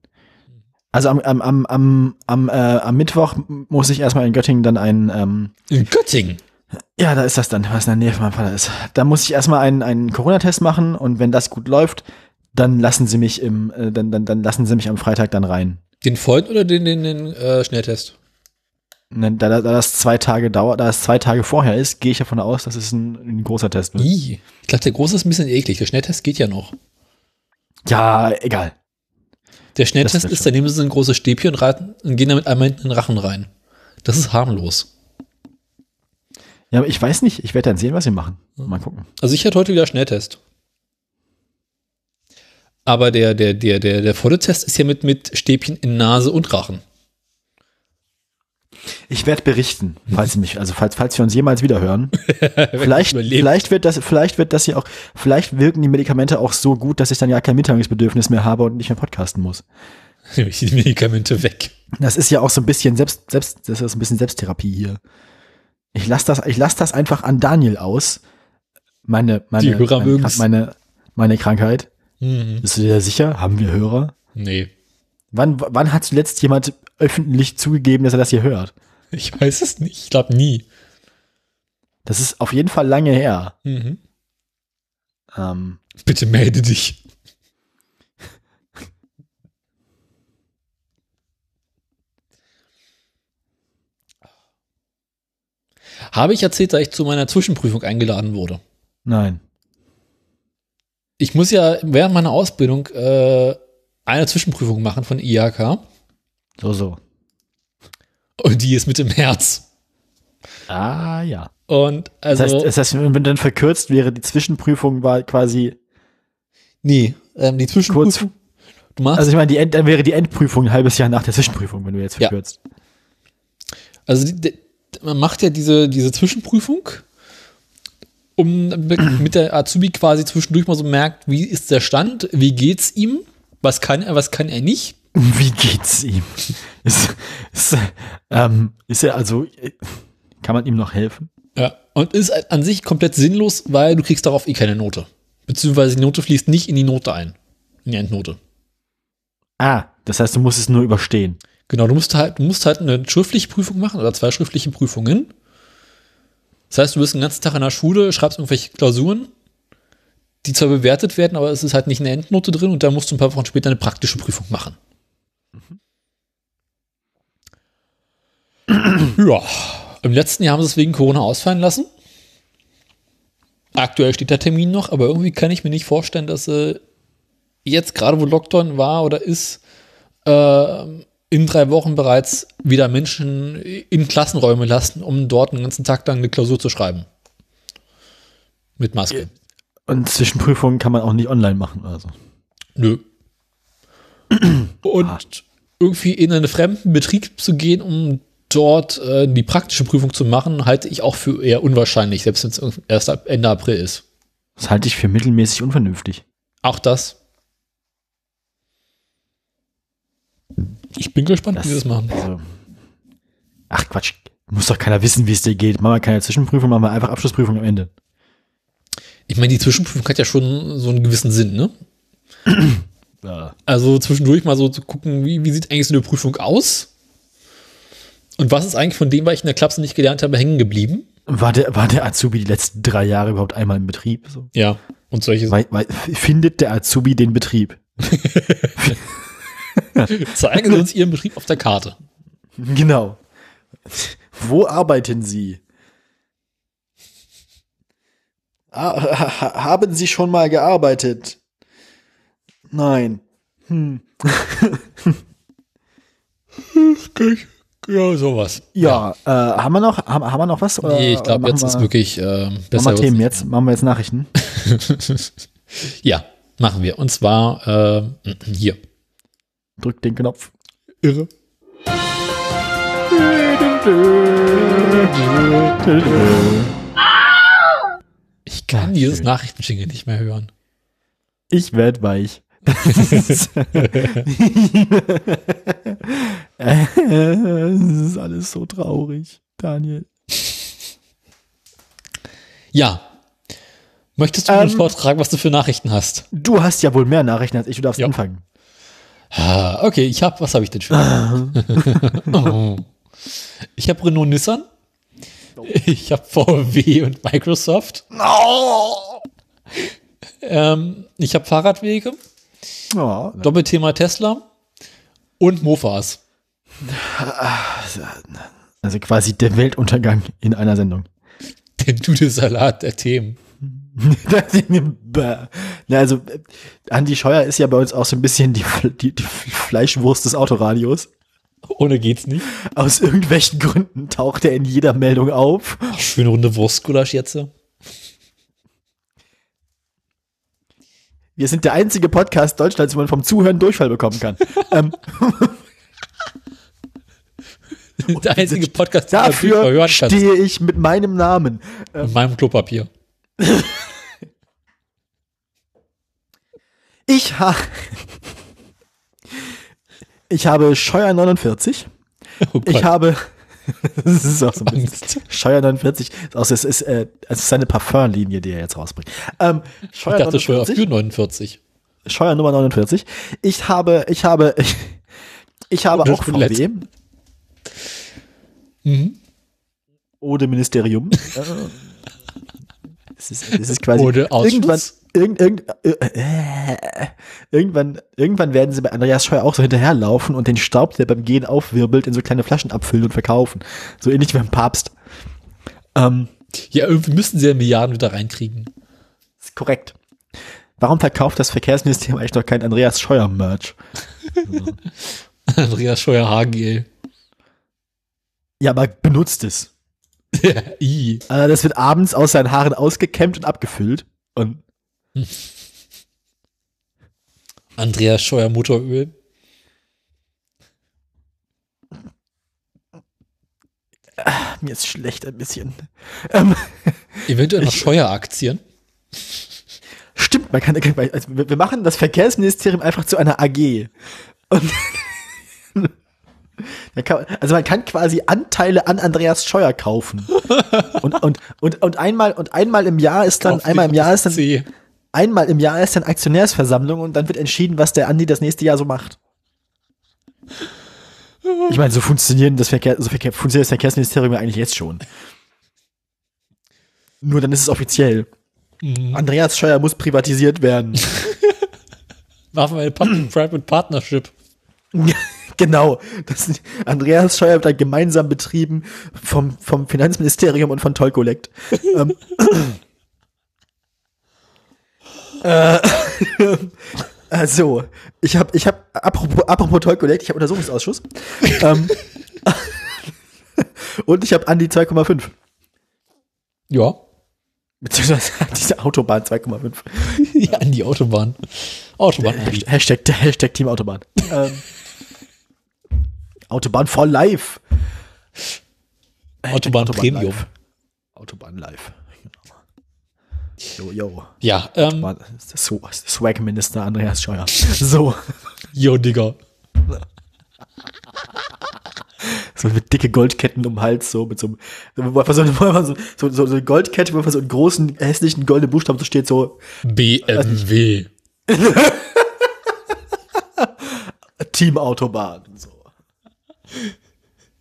Also am, am, am, am, am, äh, am Mittwoch muss ich erstmal in Göttingen dann einen, ähm, In Göttingen. ja, da ist das dann, was in der Nähe von meinem Vater ist. Da muss ich erstmal einen, einen Corona-Test machen und wenn das gut läuft, dann lassen sie mich im, äh, dann, dann, dann lassen sie mich am Freitag dann rein. Den Freund oder den, den, den äh, Schnelltest? Ne, Da, da, da das zwei Tage dauert, da es zwei Tage vorher ist, gehe ich davon aus, dass es ein, ein großer Test wird. Ich glaube, der große ist ein bisschen eklig. Der Schnelltest geht ja noch. Ja, egal. Der Schnelltest ist, da nehmen sie so ein großes Stäbchen und, reiten, und gehen damit einmal in den Rachen rein. Das ist harmlos. Ja, aber ich weiß nicht, ich werde dann sehen, was sie machen. Mal gucken. Also ich hatte heute wieder Schnelltest. Aber der, der, der, der, der volle Test ist ja mit, mit Stäbchen in Nase und Rachen. Ich werde berichten, falls sie mich, also falls, falls wir uns jemals wieder hören. <laughs> vielleicht, vielleicht wird das, vielleicht wird das ja auch, vielleicht wirken die Medikamente auch so gut, dass ich dann ja kein Mitteilungsbedürfnis mehr habe und nicht mehr podcasten muss. <laughs> Die Medikamente weg. Das ist ja auch so ein bisschen selbst, selbst, das ist ein bisschen Selbsttherapie hier. Ich lasse das, ich lasse das einfach an Daniel aus. Meine, meine, Die Hörer meine, mögen's. meine, meine Krankheit. Mhm. Bist du dir sicher? Haben wir Hörer? Nee. Wann, wann hat zuletzt jemand öffentlich zugegeben, dass er das hier hört? Ich weiß es nicht. Ich glaube nie. Das ist auf jeden Fall lange her. Mhm. Ähm, Bitte melde dich. Habe ich erzählt, dass ich zu meiner Zwischenprüfung eingeladen wurde? nein. Ich muss ja während meiner Ausbildung äh, eine Zwischenprüfung machen von IHK So, so. und die ist mit im März. Ah, ja. Und Das also, heißt, das heißt, wenn wenn dann verkürzt wäre, die Zwischenprüfung war quasi, nee, ähm, die Zwischenprüfung. Du machst also ich meine, die End, dann wäre die Endprüfung ein halbes Jahr nach der Zwischenprüfung, wenn du jetzt Ja. verkürzt. Also die, die, man macht ja diese, diese Zwischenprüfung, um mit mit der Azubi quasi zwischendurch mal so merkt, wie ist der Stand, wie geht's ihm, was kann er, was kann er nicht. <laughs> Wie geht's ihm? Ist, ist, ähm, ist er also, kann man ihm noch helfen? Ja. Und ist an sich komplett sinnlos, weil du kriegst darauf eh keine Note. Beziehungsweise die Note fließt nicht in die Note ein. In die Endnote. Ah, das heißt, du musst es nur überstehen. Genau, du musst halt, du musst halt eine schriftliche Prüfung machen oder zwei schriftliche Prüfungen. Das heißt, du bist den ganzen Tag in der Schule, schreibst irgendwelche Klausuren, die zwar bewertet werden, aber es ist halt nicht eine Endnote drin und da musst du ein paar Wochen später eine praktische Prüfung machen. Ja, im letzten Jahr haben sie es wegen Corona ausfallen lassen. Aktuell steht der Termin noch, aber irgendwie kann ich mir nicht vorstellen, dass sie jetzt gerade, wo Lockdown war oder ist, äh, in drei Wochen bereits wieder Menschen in Klassenräume lassen, um dort einen ganzen Tag lang eine Klausur zu schreiben. Mit Maske. Und Zwischenprüfungen kann man auch nicht online machen, also. Nö. Und irgendwie in einen fremden Betrieb zu gehen, um dort äh, die praktische Prüfung zu machen, halte ich auch für eher unwahrscheinlich, selbst wenn es erst ab Ende April ist. Das halte ich für mittelmäßig unvernünftig. Auch das. Ich bin gespannt, wie Das- sie das machen. Also, ach Quatsch, muss doch keiner wissen, wie es dir geht. Machen wir keine Zwischenprüfung, machen wir einfach Abschlussprüfung am Ende. Ich meine, die Zwischenprüfung hat ja schon so einen gewissen Sinn, ne? Ja. Also zwischendurch mal so zu gucken, wie, wie sieht eigentlich so eine Prüfung aus? Und was ist eigentlich von dem, was ich in der Klapse nicht gelernt habe, hängen geblieben? War der, war der Azubi die letzten drei Jahre überhaupt einmal im Betrieb? So? Ja. Und solche Weil, weil, findet der Azubi den Betrieb? <laughs> Zeigen Sie uns Ihren Betrieb auf der Karte. Genau. Wo arbeiten Sie? Ah, ha- ha- haben Sie schon mal gearbeitet? Nein. Hm. Ja, sowas. Ja, Äh, haben wir noch, haben, haben wir noch was? Oder Nee, ich glaube, machen jetzt wir, ist wirklich äh, Machen besser. wir wird's Themen jetzt? Machen wir jetzt Nachrichten? <laughs> Ja, machen wir. Und zwar äh, hier. Drück den Knopf. Irre. Ich kann dieses schön. Nachrichtenschinge nicht mehr hören. Ich werd weich. Es ist alles so traurig, Daniel. Ja. Möchtest du Ähm. uns vortragen, was du für Nachrichten hast? Du hast ja wohl mehr Nachrichten als ich, du darfst Ja. anfangen. Ah, okay, ich habe, was habe ich denn schon? oh. <laughs> Ich habe Renault Nissan. Ich habe VW und Microsoft. Ähm, ich habe Fahrradwege, Ja, Doppelthema Tesla und Mofas. also quasi der Weltuntergang in einer Sendung. Der Dudesalat der Themen. <laughs> Na, also, Andi Scheuer ist ja bei uns auch so ein bisschen die, die, die Fleischwurst des Autoradios. Ohne geht's nicht. Aus irgendwelchen Gründen taucht er in jeder Meldung auf. Ach, schöne runde Wurstgulasch jetzt. Wir sind der einzige Podcast Deutschlands, wo man vom Zuhören Durchfall bekommen kann. <laughs> ähm, Der einzige Podcast, den man dafür hören kann. stehe ich mit meinem Namen. Mit meinem Klopapier. <laughs> Ich, ha ich habe Scheuer 49. <laughs> Oh. Ich habe. <laughs> das ist auch so ein bisschen. Scheuer 49. Ist auch, so- es ist, äh, es ist seine Parfumlinie, die er jetzt rausbringt. Ähm, Ich Scheuer dachte schon auf 49. für 49. Scheuer Nummer 49. Ich habe, ich habe, ich, <laughs> ich habe auch. VW. Mhm. Ohne Ministerium. <laughs> Es ist, es ist quasi Ohne Ausschuss. irgendwann, irgend, irgend, äh, irgendwann, irgendwann werden sie bei Andreas Scheuer auch so hinterherlaufen und den Staub, der beim Gehen aufwirbelt, in so kleine Flaschen abfüllen und verkaufen. So ähnlich wie beim Papst. Ähm, Ja, irgendwie müssen sie ja Milliarden wieder reinkriegen. ist korrekt. Warum verkauft das Verkehrsministerium eigentlich noch kein Andreas Scheuer Merch? <laughs> Andreas Scheuer HGL. Ja, aber benutzt es. <laughs> Also das wird abends aus seinen Haaren ausgekämmt und abgefüllt. Und <laughs> Andreas Scheuer Motoröl. mir ist schlecht ein bisschen. Ähm, <laughs> Eventuell noch Scheuer-Aktien. stimmt, man kann, also wir machen das Verkehrsministerium einfach zu einer AG. <laughs> Kann, also man kann quasi Anteile an Andreas Scheuer kaufen. Und, und, und, und einmal, und einmal im Jahr ist dann, einmal im Jahr ist dann, C. einmal im Jahr ist dann Aktionärsversammlung und dann wird entschieden, was der Andi das nächste Jahr so macht. Ich meine, so funktionieren das Verkehr, so Verkehr, funktioniert das Verkehrsministerium ja eigentlich jetzt schon. Nur dann ist es offiziell. Mhm. Andreas Scheuer muss privatisiert werden. <laughs> Machen wir eine Public-Private <clears throat> Partnership. <laughs> genau. Das, Andreas Scheuer wird dann gemeinsam betrieben vom, vom Finanzministerium und von Toll Collect. ähm, <clears throat> äh, <laughs> also, ich habe, ich habe, apropos, apropos Toll Collect, ich habe Untersuchungsausschuss. ähm, <laughs> und ich habe Andi 2,5. Ja. Beziehungsweise diese Autobahn 2,5. <laughs> ja, an die Autobahn. Autobahn. Hashtag, Hashtag, Hashtag Team Autobahn. ähm, Autobahn for life. Hashtag Autobahn Premium. live. Autobahn live. Jo, jo. Ja, ähm, Sw- Swag-Minister Andreas Scheuer. <laughs> So. yo, Digga. So mit dicke Goldketten um den Hals, so mit so einem, so, so, so, so eine Goldkette, wo einfach so einen großen, hässlichen goldenen Buchstaben so steht, so BMW. <laughs> Team Autobahn. So.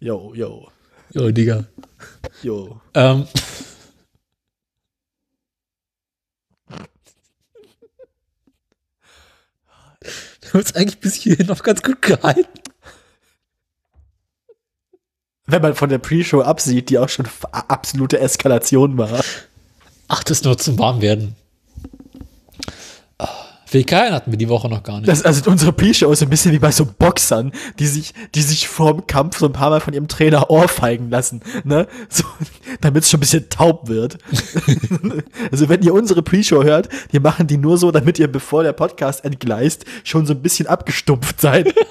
Jo, jo, Yo, Digga. jo. Ähm, wir haben uns eigentlich bis hierhin noch ganz gut gehalten. Wenn man von der Pre-Show absieht, die auch schon absolute Eskalation war. Ach, das nur zum Warmwerden. Ah, WKN hatten wir die Woche noch gar nicht. Das, also unsere Pre-Show ist so ein bisschen wie bei so Boxern, die sich, die sich vorm Kampf so ein paar Mal von ihrem Trainer ohrfeigen lassen, ne? So, damit es schon ein bisschen taub wird. <laughs> also wenn ihr unsere Pre-Show hört, wir machen die nur so, damit ihr, bevor der Podcast entgleist, schon so ein bisschen abgestumpft seid. <laughs>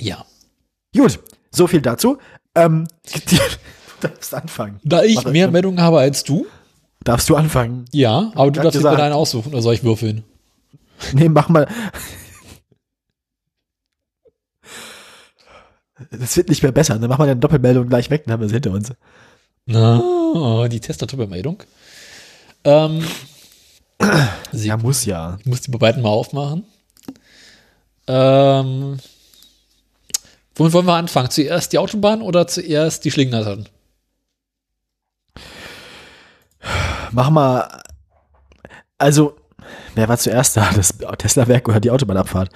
Ja. Gut, so viel dazu. Ähm, du <laughs> darfst anfangen. Da ich Mach- mehr Meldungen habe als du, Darfst du anfangen? ja, aber du darfst gesagt. bitte einen aussuchen, oder soll ich würfeln? Nee, mach mal. Das wird nicht mehr besser. Dann machen wir eine Doppelmeldung gleich weg, dann haben wir es hinter uns. Na, die Tester-Meldung. Ähm, Ja, muss ja. Ich muss die bei beiden mal aufmachen. Ähm, womit wollen wir anfangen? Zuerst die Autobahn oder zuerst die Schlingnattern? Mach mal. Also, wer war zuerst da? Das Tesla-Werk oder die Autobahnabfahrt?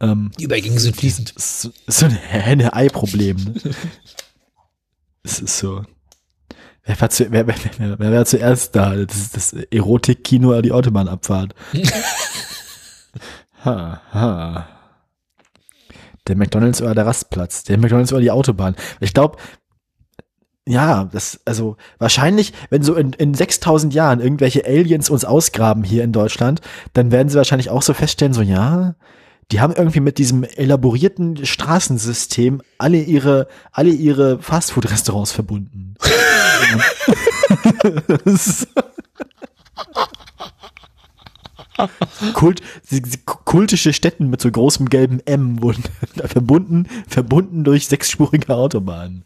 Ähm, Die Übergänge sind fließend. so- so ein Henne-Ei-Problem. Ne? Es ist so. Wer war, zu, wer, wer, wer, wer war zuerst da? Das ist das Erotik-Kino oder die Autobahnabfahrt. ha, ha. Der McDonalds oder der Rastplatz. Der McDonalds oder die Autobahn. Ich glaube, ja, das, also wahrscheinlich, wenn so in, in 6000 Jahren irgendwelche Aliens uns ausgraben hier in Deutschland, dann werden sie wahrscheinlich auch so feststellen, so ja, die haben irgendwie mit diesem elaborierten Straßensystem alle ihre, alle ihre Fastfood-Restaurants verbunden. <laughs> Kult, kultische Städten mit so großem gelben M wurden <laughs> verbunden, verbunden durch sechsspurige Autobahnen.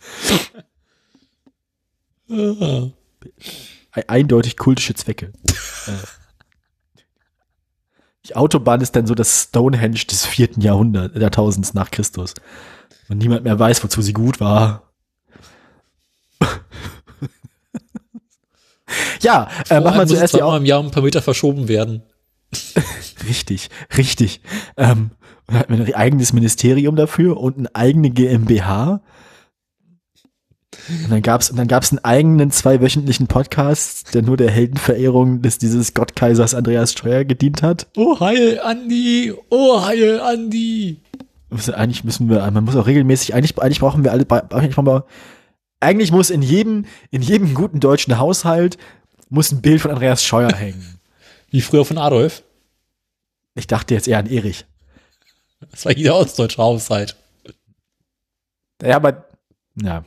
Eindeutig kultische Zwecke. <laughs> Äh. Die Autobahn ist dann so das Stonehenge des vierten Jahrhunderts, Jahrtausends nach Christus. Und niemand mehr weiß, wozu sie gut war. <laughs> ja, äh, mach mal zuerst die zweimal im Jahr ein paar Meter verschoben werden. <laughs> Richtig, richtig. Ähm, hatten wir ein eigenes Ministerium dafür und eine eigene GmbH. Und dann gab's und dann gab's einen eigenen zweiwöchentlichen Podcast, der nur der Heldenverehrung des dieses Gottkaisers Andreas Steuer gedient hat. Oh, heil, Andi! Oh, heil, Andi! Also eigentlich müssen wir, man muss auch regelmäßig, eigentlich, eigentlich brauchen wir alle, eigentlich, brauchen wir, eigentlich muss in jedem, in jedem guten deutschen Haushalt muss ein Bild von Andreas Scheuer hängen. <laughs> Wie früher von Adolf. Ich dachte jetzt eher an Erich. Das war jeder ostdeutsche Haushalt. Ja, aber, ja.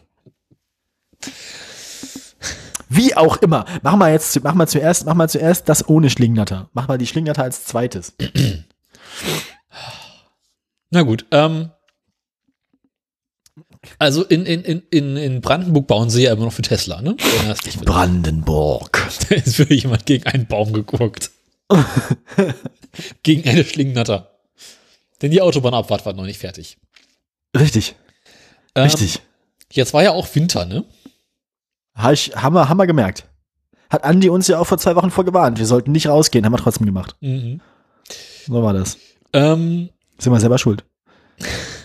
Wie auch immer. Mach mal jetzt, mach mal zuerst, mach mal zuerst das ohne Schlingnatter. Mach mal die Schlingnatter als zweites. Na gut, ähm. Also in, in, in, in, Brandenburg bauen sie ja immer noch für Tesla, ne? Brandenburg. <laughs> Da ist wirklich jemand gegen einen Baum geguckt. gegen eine Schlingnatter. Denn die Autobahnabfahrt war noch nicht fertig. Richtig, Ähm, richtig. Jetzt war ja auch Winter, ne? Ha ich, haben, wir, haben wir gemerkt. Hat Andi uns ja auch vor zwei Wochen vorgewarnt. Wir sollten nicht rausgehen, haben wir trotzdem gemacht. Mhm. So war das. Ähm, Sind wir selber schuld.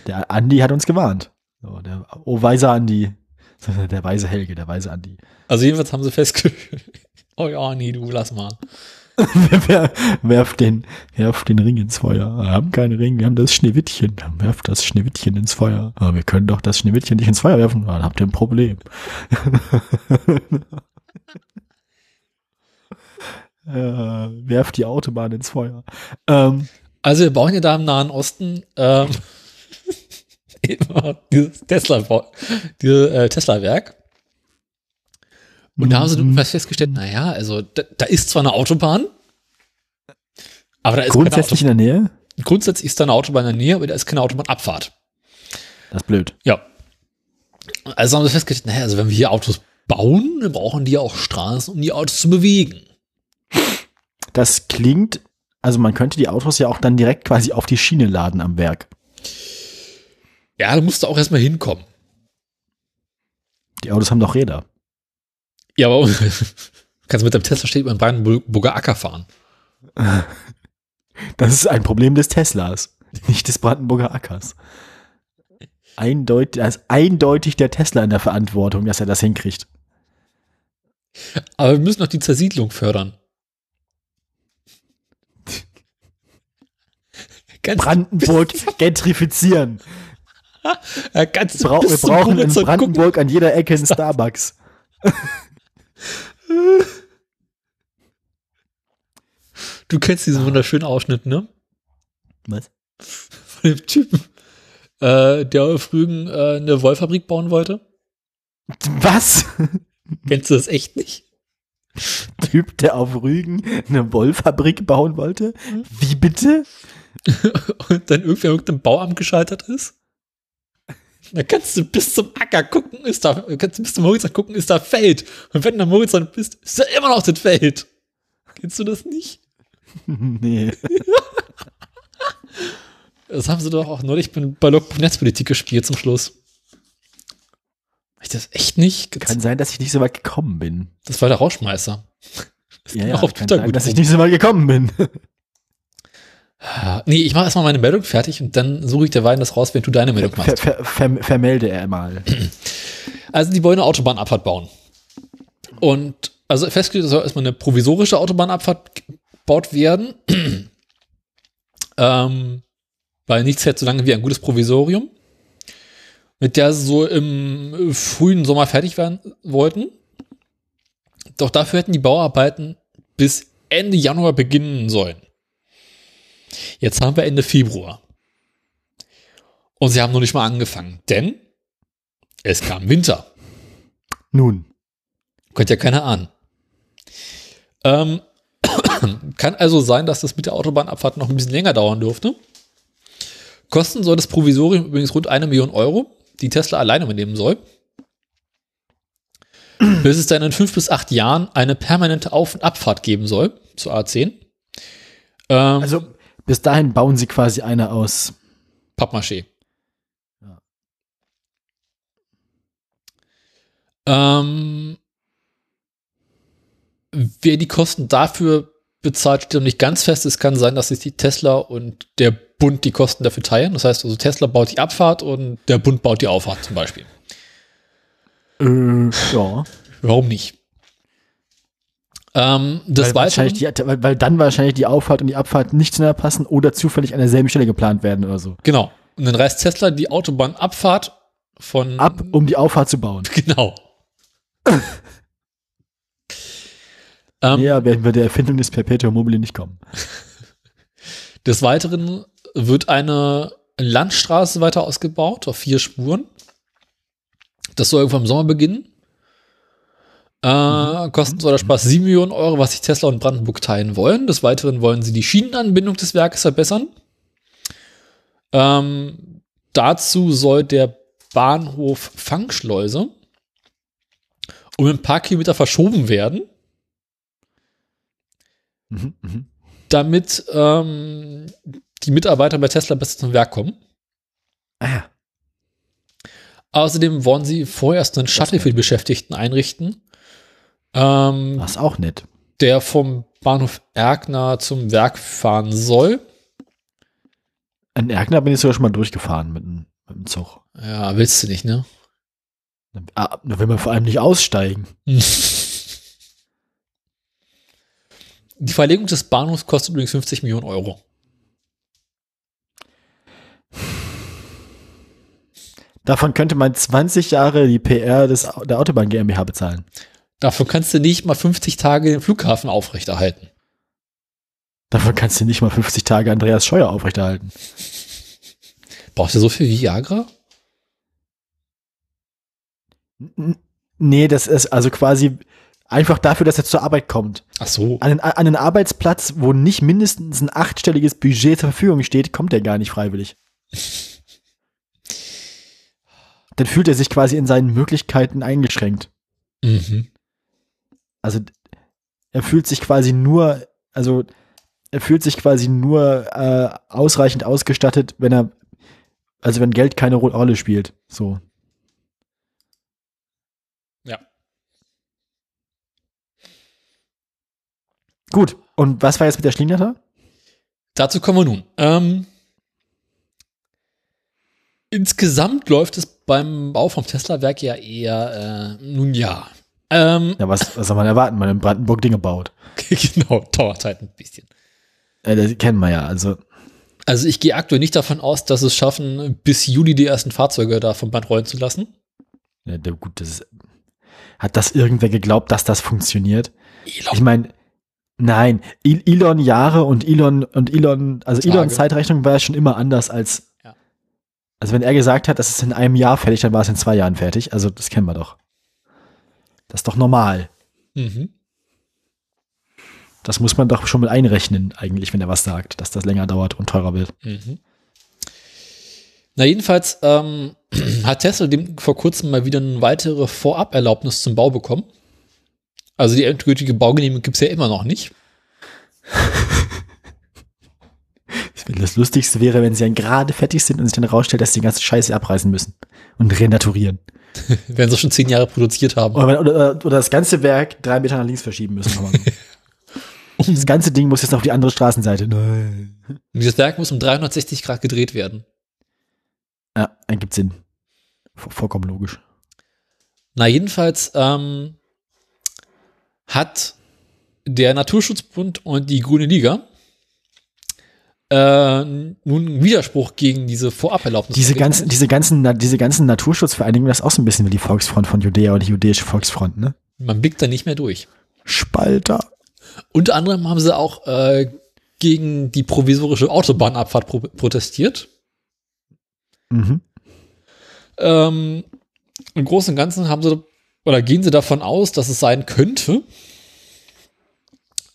Der Andi hat uns gewarnt. So, der, oh, weiser Andi. <laughs> Der weise Helge, der weise Andi. also jedenfalls haben sie festgestellt. <laughs> Oh ja, nee, du lass mal. <laughs> Wer- werf den, werf den Ring ins Feuer. Wir haben keinen Ring, wir haben das Schneewittchen. Werft das Schneewittchen ins Feuer. Aber wir können doch das Schneewittchen nicht ins Feuer werfen. Dann habt ihr ein Problem. <laughs> äh, werft die Autobahn ins Feuer. Ähm, Also wir bauen ja da im Nahen Osten ähm, immer dieses Tesla, dieses, Tesla-Werk. Und da haben sie dann irgendwas festgestellt, naja, also da, da ist zwar eine Autobahn, aber da ist grundsätzlich keine in der Nähe. Autobahn. Grundsätzlich ist da eine Autobahn in der Nähe, aber da ist keine Autobahnabfahrt. Das ist blöd. Ja. Also haben sie festgestellt, naja, also wenn wir hier Autos bauen, dann brauchen die ja auch Straßen, um die Autos zu bewegen. Das klingt, also man könnte die Autos ja auch dann direkt quasi auf die Schiene laden am Werk. Ja, da musst du auch erstmal hinkommen. Die Autos haben doch Räder. Ja, aber <laughs> kannst mit dem Tesla steht über den Brandenburger Acker fahren. <laughs> Das ist ein Problem des Teslas, nicht des Brandenburger Ackers. Eindeutig, da ist eindeutig der Tesla in der Verantwortung, dass er das hinkriegt. Aber wir müssen noch die Zersiedlung fördern. <laughs> Brandenburg gentrifizieren. bis wir brauchen in. Brandenburg an jeder Ecke einen Starbucks. Du kennst diesen wunderschönen Ausschnitt, ne? Was? von dem Typen, äh, der auf Rügen äh, eine Wollfabrik bauen wollte? Was? Kennst du das echt nicht? Typ, der auf Rügen eine Wollfabrik bauen wollte? Mhm. Wie bitte? <laughs> Und dann irgendwer irgendein Bauamt gescheitert ist? Da kannst du bis zum Acker gucken, ist da, kannst du bis zum Horizont gucken, ist da Feld. Und wenn du am Horizont bist, ist da immer noch das Feld. Kennst du das nicht? <laughs> Nee. <laughs> Das haben sie doch auch neulich bei bei Logbuch Netzpolitik gespielt zum Schluss. Hab ich das echt nicht? Kann sein, dass ich nicht so weit gekommen bin. Das war der Rauschmeißer. <laughs> Das Ja, ja, auch auf kann Twitter sein, gut dass ich rum. nicht so weit gekommen bin. Nee, ich mache erstmal meine Meldung fertig und dann suche ich derweil das raus, wenn du deine Meldung Ver, machst. ver, ver, vermelde er mal. <clears throat> Also die wollen eine Autobahnabfahrt bauen. Und also festgelegt es soll erstmal eine provisorische Autobahnabfahrt gebaut werden. <clears throat> ähm, weil nichts hält so lange wie ein gutes Provisorium. Mit der sie so im frühen Sommer fertig werden wollten. Doch dafür hätten die Bauarbeiten bis Ende Januar beginnen sollen. Jetzt haben wir Ende Februar. Und sie haben noch nicht mal angefangen, denn es kam Winter. Nun. Könnte ja keiner ahnen. Ähm, <coughs> kann also sein, dass das mit der Autobahnabfahrt noch ein bisschen länger dauern dürfte. Kosten soll das Provisorium übrigens rund eine Million Euro, die Tesla alleine übernehmen soll. <coughs> Bis es dann in fünf bis acht Jahren eine permanente Auf- und Abfahrt geben soll zur A10. Ähm, Also bis dahin bauen sie quasi eine aus. Pappmaché. Ja. Ähm, wer die Kosten dafür bezahlt, steht noch nicht ganz fest. Es kann sein, dass sich die Tesla und der Bund die Kosten dafür teilen. Das heißt also, Tesla baut die Abfahrt und der Bund baut die Auffahrt zum Beispiel. Äh, ja. Warum nicht? Ähm, das weil, wahrscheinlich die, weil, weil dann wahrscheinlich die Auffahrt und die Abfahrt nicht zueinander passen oder zufällig an derselben Stelle geplant werden oder so. genau. Und dann reißt Tesla die Autobahnabfahrt von Ab, um die Auffahrt zu bauen. <laughs> Genau. <laughs> ähm, Ja, werden wir der Erfindung des Perpetuum mobile nicht kommen. <laughs> Des Weiteren wird eine Landstraße weiter ausgebaut auf vier Spuren. Das soll irgendwann im Sommer beginnen. Äh, Kosten soll der Spaß 7 Millionen Euro, was sich Tesla und Brandenburg teilen wollen. Des Weiteren wollen sie die Schienenanbindung des Werkes verbessern. Ähm, dazu soll der Bahnhof Fangschleuse um ein paar Kilometer verschoben werden. Mhm, mhm. damit ähm, die Mitarbeiter bei Tesla besser zum Werk kommen. Ah. Außerdem wollen sie vorerst einen Shuttle für die Beschäftigten einrichten, ähm, Das ist auch nett. der vom Bahnhof Erkner zum Werk fahren soll. An Erkner bin ich sogar schon mal durchgefahren mit mit dem Zug. Ja, willst du nicht, ne? Ah, da will man vor allem nicht aussteigen. <laughs> Die Verlegung des Bahnhofs kostet übrigens 50 Millionen Euro. Davon könnte man 20 Jahre die PR des, der Autobahn GmbH bezahlen. Dafür kannst du nicht mal 50 Tage den Flughafen aufrechterhalten. Davon kannst du nicht mal 50 Tage Andreas Scheuer aufrechterhalten. Brauchst du so viel Viagra? N nee, das ist also quasi einfach dafür, dass er zur Arbeit kommt. Ach so. An, einen- an einen Arbeitsplatz, wo nicht mindestens ein achtstelliges Budget zur Verfügung steht, kommt er gar nicht freiwillig. <laughs> Dann fühlt er sich quasi in seinen Möglichkeiten eingeschränkt. Mhm. Also er fühlt sich quasi nur, also er fühlt sich quasi nur äh, ausreichend ausgestattet, wenn er, also wenn Geld keine Ro- Rolle spielt. So. Ja. Gut. Und was war jetzt mit der Schlingerter? Dazu kommen wir nun. Ähm, insgesamt läuft es beim Bau vom Tesla-Werk ja eher, äh, nun ja. Ähm, Ja, was, was soll man erwarten, wenn man in Brandenburg Dinge baut? <laughs> genau, dauert halt ein bisschen. Äh, das kennen wir ja. Also Also ich gehe aktuell nicht davon aus, dass es schaffen, bis Juli die ersten Fahrzeuge da vom Band rollen zu lassen. Ja, der, gut, das ist, hat das irgendwer geglaubt, dass das funktioniert? Elon. Ich meine, nein, Elon Jahre und Elon und Elon, also Tage. Elon Zeitrechnung war ja schon immer anders als Also wenn er gesagt hat, das ist in einem Jahr fertig, dann war es in zwei Jahren fertig. Also das kennen wir doch. Das ist doch normal. Mhm. Das muss man doch schon mal einrechnen, eigentlich, wenn er was sagt, dass das länger dauert und teurer wird. Mhm. Na, jedenfalls ähm, <clears throat> hat Tesla dem vor kurzem mal wieder eine weitere Voraberlaubnis zum Bau bekommen. Also die endgültige Baugenehmigung gibt es ja immer noch nicht. <laughs> Das Lustigste wäre, wenn sie dann gerade fertig sind und sich dann rausstellt, dass sie die ganze Scheiße abreißen müssen und renaturieren. <laughs> Wenn sie schon zehn Jahre produziert haben. Oder, oder, oder das ganze Werk drei Meter nach links verschieben müssen. <laughs> Das ganze Ding muss jetzt auf die andere Straßenseite. Nein. <laughs> Und dieses Werk muss um 360 Grad gedreht werden. Ja, ergibt Sinn. Vollkommen logisch. Na, jedenfalls ähm, hat der Naturschutzbund und die Grüne Liga äh, nun Widerspruch gegen diese Voraberlaubnis. Diese ganzen, diese ganzen, diese ganzen Naturschutzvereinigungen, das ist auch so ein bisschen wie die Volksfront von Judäa oder die jüdische Volksfront, ne? Man blickt da nicht mehr durch. Spalter. Unter anderem haben sie auch äh, gegen die provisorische Autobahnabfahrt pro protestiert. Mhm. Ähm, Im Großen und Ganzen haben sie oder gehen sie davon aus, dass es sein könnte,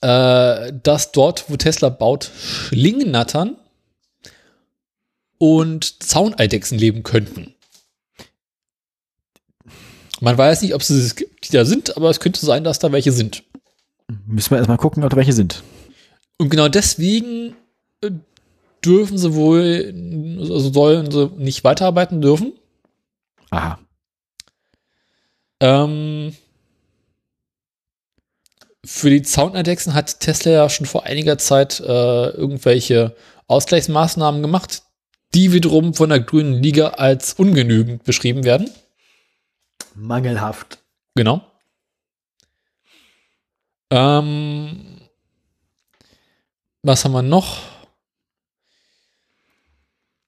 äh, dass dort, wo Tesla baut, Schlingennattern und Zauneidechsen leben könnten. Man weiß nicht, ob es die da sind, aber es könnte sein, dass da welche sind. Müssen wir erstmal gucken, ob da welche sind. Und genau deswegen äh, dürfen sie wohl, also sollen sie nicht weiterarbeiten dürfen. Aha. Ähm, für die Soundindexen hat Tesla ja schon vor einiger Zeit äh, irgendwelche Ausgleichsmaßnahmen gemacht, die wiederum von der Grünen Liga als ungenügend beschrieben werden. Mangelhaft. Genau. Ähm, was haben wir noch?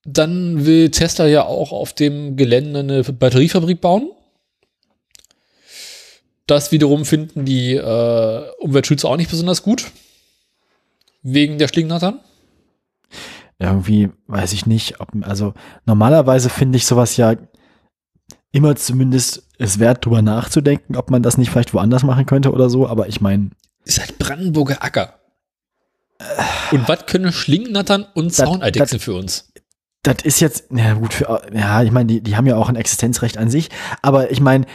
Dann will Tesla ja auch auf dem Gelände eine Batteriefabrik bauen. Das wiederum finden die äh, Umweltschützer auch nicht besonders gut. Wegen der Schlingnattern. Irgendwie weiß ich nicht, ob, also normalerweise finde ich sowas ja immer zumindest es wert, drüber nachzudenken, ob man das nicht vielleicht woanders machen könnte oder so, aber ich meine. Ist halt Brandenburger Acker. Und was können Schlingnattern und Zauneidechsen für uns? Das ist jetzt, ja gut, für, ja, ich meine, die, die haben ja auch ein Existenzrecht an sich, aber ich meine,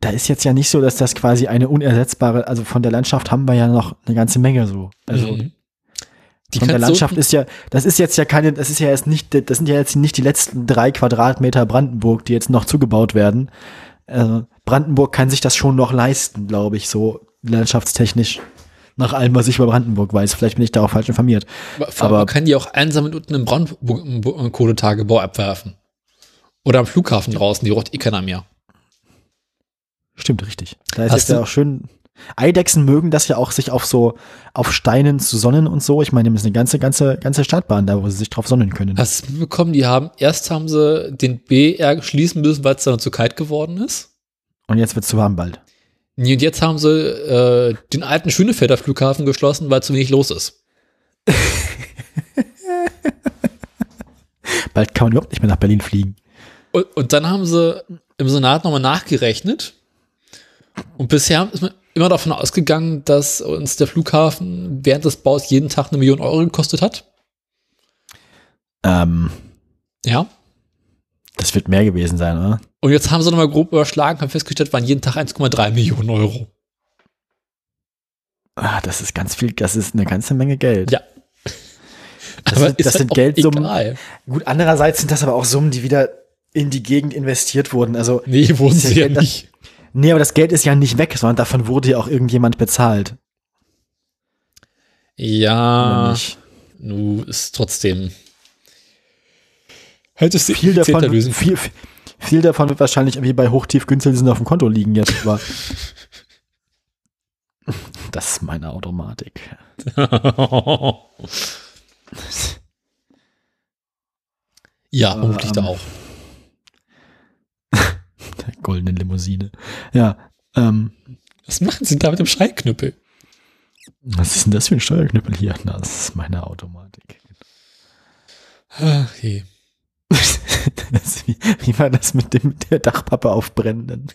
da ist jetzt ja nicht so, dass das quasi eine unersetzbare, also von der Landschaft haben wir ja noch eine ganze Menge so. Also Mhm. Die von der Landschaft du- ist ja, das ist jetzt ja keine, das ist ja jetzt nicht, das sind ja jetzt nicht die letzten drei Quadratmeter Brandenburg, die jetzt noch zugebaut werden. Äh, Brandenburg kann sich das schon noch leisten, glaube ich, so landschaftstechnisch. Nach allem, was ich über Brandenburg weiß. Vielleicht bin ich da auch falsch informiert. Aber, aber man kann die auch einsam unten im Braunkohletagebau abwerfen. Oder am Flughafen draußen, die rot eh keiner mehr. Stimmt, richtig. Da ist Hast jetzt ja auch schön. Eidechsen mögen das ja auch, sich auf so, auf Steinen zu sonnen und so. Ich meine, das ist eine ganze, ganze, ganze Startbahn da, wo sie sich drauf sonnen können. Hast du mitbekommen, die haben, erst haben sie den BR schließen müssen, weil es dann zu kalt geworden ist. Und jetzt wird's zu warm bald. Und jetzt haben sie äh, den alten Schönefelder Flughafen geschlossen, weil zu wenig los ist. <laughs> Bald kann man überhaupt nicht mehr nach Berlin fliegen. Und, und dann haben sie im Senat nochmal nachgerechnet. Und bisher ist man immer davon ausgegangen, dass uns der Flughafen während des Baus jeden Tag eine Million Euro gekostet hat. Ähm, Ja. Das wird mehr gewesen sein, oder? Und jetzt haben sie nochmal grob überschlagen, haben festgestellt, waren jeden Tag 1,3 Millionen Euro. Ah, das ist ganz viel, das ist eine ganze Menge Geld. Ja. Das sind- das halt sind Geldsummen. egal. Gut, andererseits sind das aber auch Summen, die wieder in die Gegend investiert wurden. Also, Nee, wurden sie ja Geld, nicht. nee, aber das Geld ist ja nicht weg, sondern davon wurde ja auch irgendjemand bezahlt. Ja, nu ist trotzdem. Hättest du Viel davon, lösen viel, viel davon wird wahrscheinlich irgendwie bei Hochtiefkünstlerzinsen auf dem Konto liegen jetzt, aber <laughs> das ist meine Automatik. <laughs> ja, vermutlich da Ähm, auch. <laughs> Der goldenen Limousine. Ja, ähm, Was machen sie da mit dem Schallknüppel? was ist denn das für ein Steuerknüppel hier? Na, das ist meine Automatik. Ach je. Das, wie, wie war das mit dem mit der Dachpappe aufbrennen?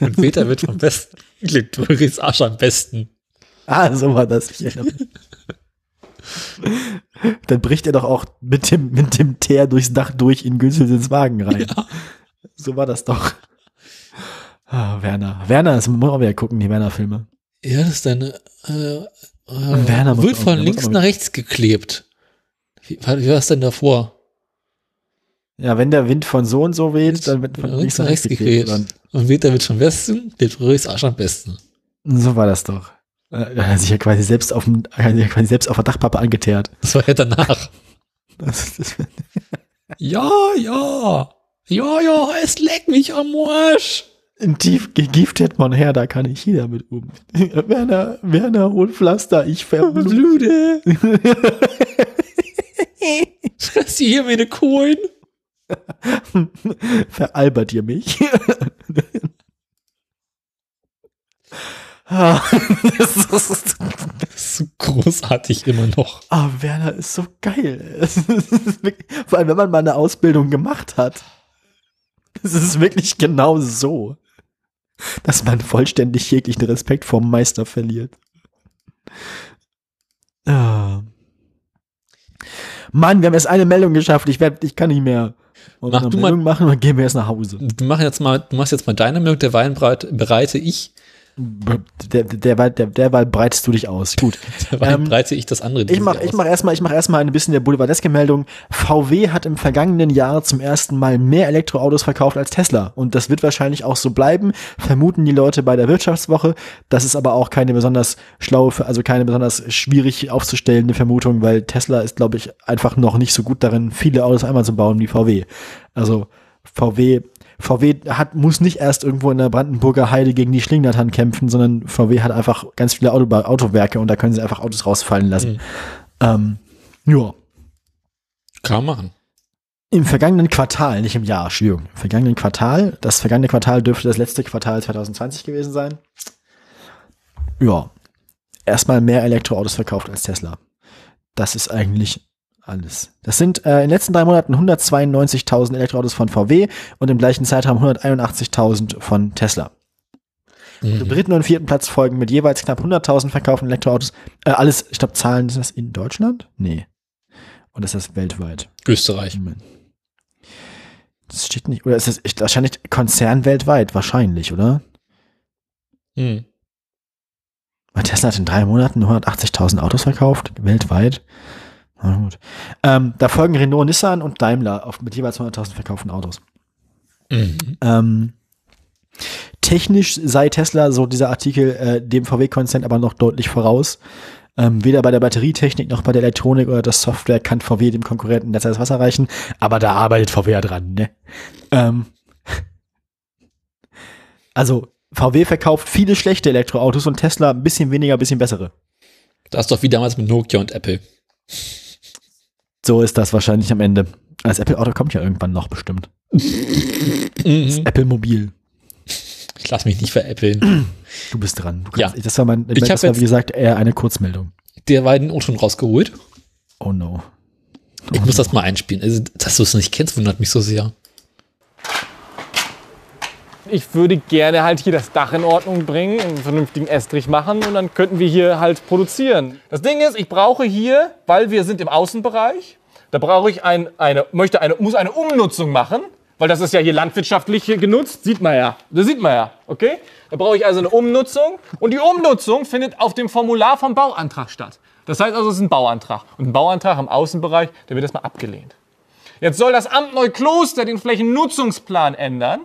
Und Peter wird vom besten. Glitteris Arsch am besten. Ah, so war das. Ich erinnere mich. Dann bricht er doch auch mit dem, mit dem Teer durchs Dach durch in Günzels Wagen rein. Ja. So war das doch. Ah, Werner. Werner, das muss man wieder gucken, die Werner-Filme. Ja, das ist deine. Äh, äh, Werner wird von links nach rechts geklebt. Wie, wie war es denn davor? Ja, wenn der Wind von so und so weht, dann wird von links nach rechts geklebt. Und Peter wird vom Westen, Glitteris Arsch am besten. So war das doch. Äh, Er hat sich ja quasi selbst auf dem, ja quasi selbst auf der Dachpappe angeteert. Das war ja danach. <laughs> Das, das, ja, ja. Ja, ja, es leckt mich am Arsch. tief gegiftet man her, da kann ich hier damit um. <laughs> Werner, Werner, hol Pflaster, ich verblute. Blute. Fress <laughs> hier meine Kohlen. <laughs> Veralbert ihr mich? Das <laughs> ist- Das ist so großartig immer noch. Ah, Werner ist so geil. Es ist wirklich- Vor allem, wenn man mal eine Ausbildung gemacht hat. Es ist wirklich genau so, dass man vollständig jeglichen Respekt vorm Meister verliert. Ah. Mann, wir haben erst eine Meldung geschafft. Ich, werd, ich kann nicht mehr. Wollen wir Mach du mal- Meldung machen und gehen wir erst nach Hause. Du machst jetzt mal, du machst jetzt mal deine Meldung, der Wein bereit- bereite ich, Der, der, der, derweil breitest du dich aus. Gut. <laughs> derweil Ähm, breite ich das andere. Ich mache ich mach erstmal ich mach erstmal ein bisschen der boulevardeske Meldung. VW hat im vergangenen Jahr zum ersten Mal mehr Elektroautos verkauft als Tesla. Und das wird wahrscheinlich auch so bleiben, vermuten die Leute bei der Wirtschaftswoche. Das ist aber auch keine besonders schlaue, also keine besonders schwierig aufzustellende Vermutung, weil Tesla ist, glaube ich, einfach noch nicht so gut darin, viele Autos einmal zu bauen wie VW. Also VW VW hat, muss nicht erst irgendwo in der Brandenburger Heide gegen die Schlingnattern kämpfen, sondern VW hat einfach ganz viele Auto Autowerke und da können sie einfach Autos rausfallen lassen. Mhm. Ähm, ja. Kann man machen. Im vergangenen Quartal, nicht im Jahr, Entschuldigung, im vergangenen Quartal, das vergangene Quartal dürfte das letzte Quartal 2020 gewesen sein. Ja. Erstmal mehr Elektroautos verkauft als Tesla. Das ist eigentlich alles. Das sind äh, in den letzten drei Monaten 192.000 Elektroautos von VW und im gleichen Zeitraum 181.000 von Tesla. Im Mhm. dritten und vierten Platz folgen mit jeweils knapp 100.000 verkauften Elektroautos. Äh, alles, ich glaube, Zahlen, sind das in Deutschland? Nee. Und ist das weltweit? Österreich. Das steht nicht, oder ist das wahrscheinlich Konzern weltweit? Wahrscheinlich, oder? Mhm. Weil Tesla hat in drei Monaten 180.000 Autos verkauft, weltweit. Na gut. Ähm, da folgen Renault, Nissan und Daimler auf, mit jeweils 100.000 verkauften Autos. Mhm. Ähm, technisch sei Tesla, so dieser Artikel, äh, dem VW-Konzern aber noch deutlich voraus. Ähm, weder bei der Batterietechnik noch bei der Elektronik oder der Software kann VW dem Konkurrenten derzeit das Wasser reichen, aber da arbeitet VW ja dran, ne? Ähm, <laughs> also, VW verkauft viele schlechte Elektroautos und Tesla ein bisschen weniger, ein bisschen bessere. Das ist doch wie damals mit Nokia und Apple. So ist das wahrscheinlich am Ende. Das Apple-Auto kommt ja irgendwann noch bestimmt. Mhm. Apple Mobil. Ich lasse mich nicht veräppeln. <clears throat> Du bist dran. Du Ja. kannst, Das war, mein, Ich das war wie gesagt eher eine Kurzmeldung. Der war den O-Ton rausgeholt. Oh no. Ich muss das mal einspielen. Also, dass du es nicht kennst, wundert mich so sehr. Ich würde gerne halt hier das Dach in Ordnung bringen, einen vernünftigen Estrich machen und dann könnten wir hier halt produzieren. Das Ding ist, ich brauche hier, weil wir sind im Außenbereich, da brauche ich ein, eine, möchte eine, muss eine Umnutzung machen, weil das ist ja hier landwirtschaftlich genutzt, sieht man ja. Das sieht man ja, okay? Da brauche ich also eine Umnutzung und die Umnutzung findet auf dem Formular vom Bauantrag statt. Das heißt also, es ist ein Bauantrag. Und ein Bauantrag im Außenbereich, der wird erstmal abgelehnt. Jetzt soll das Amt Neukloster den Flächennutzungsplan ändern.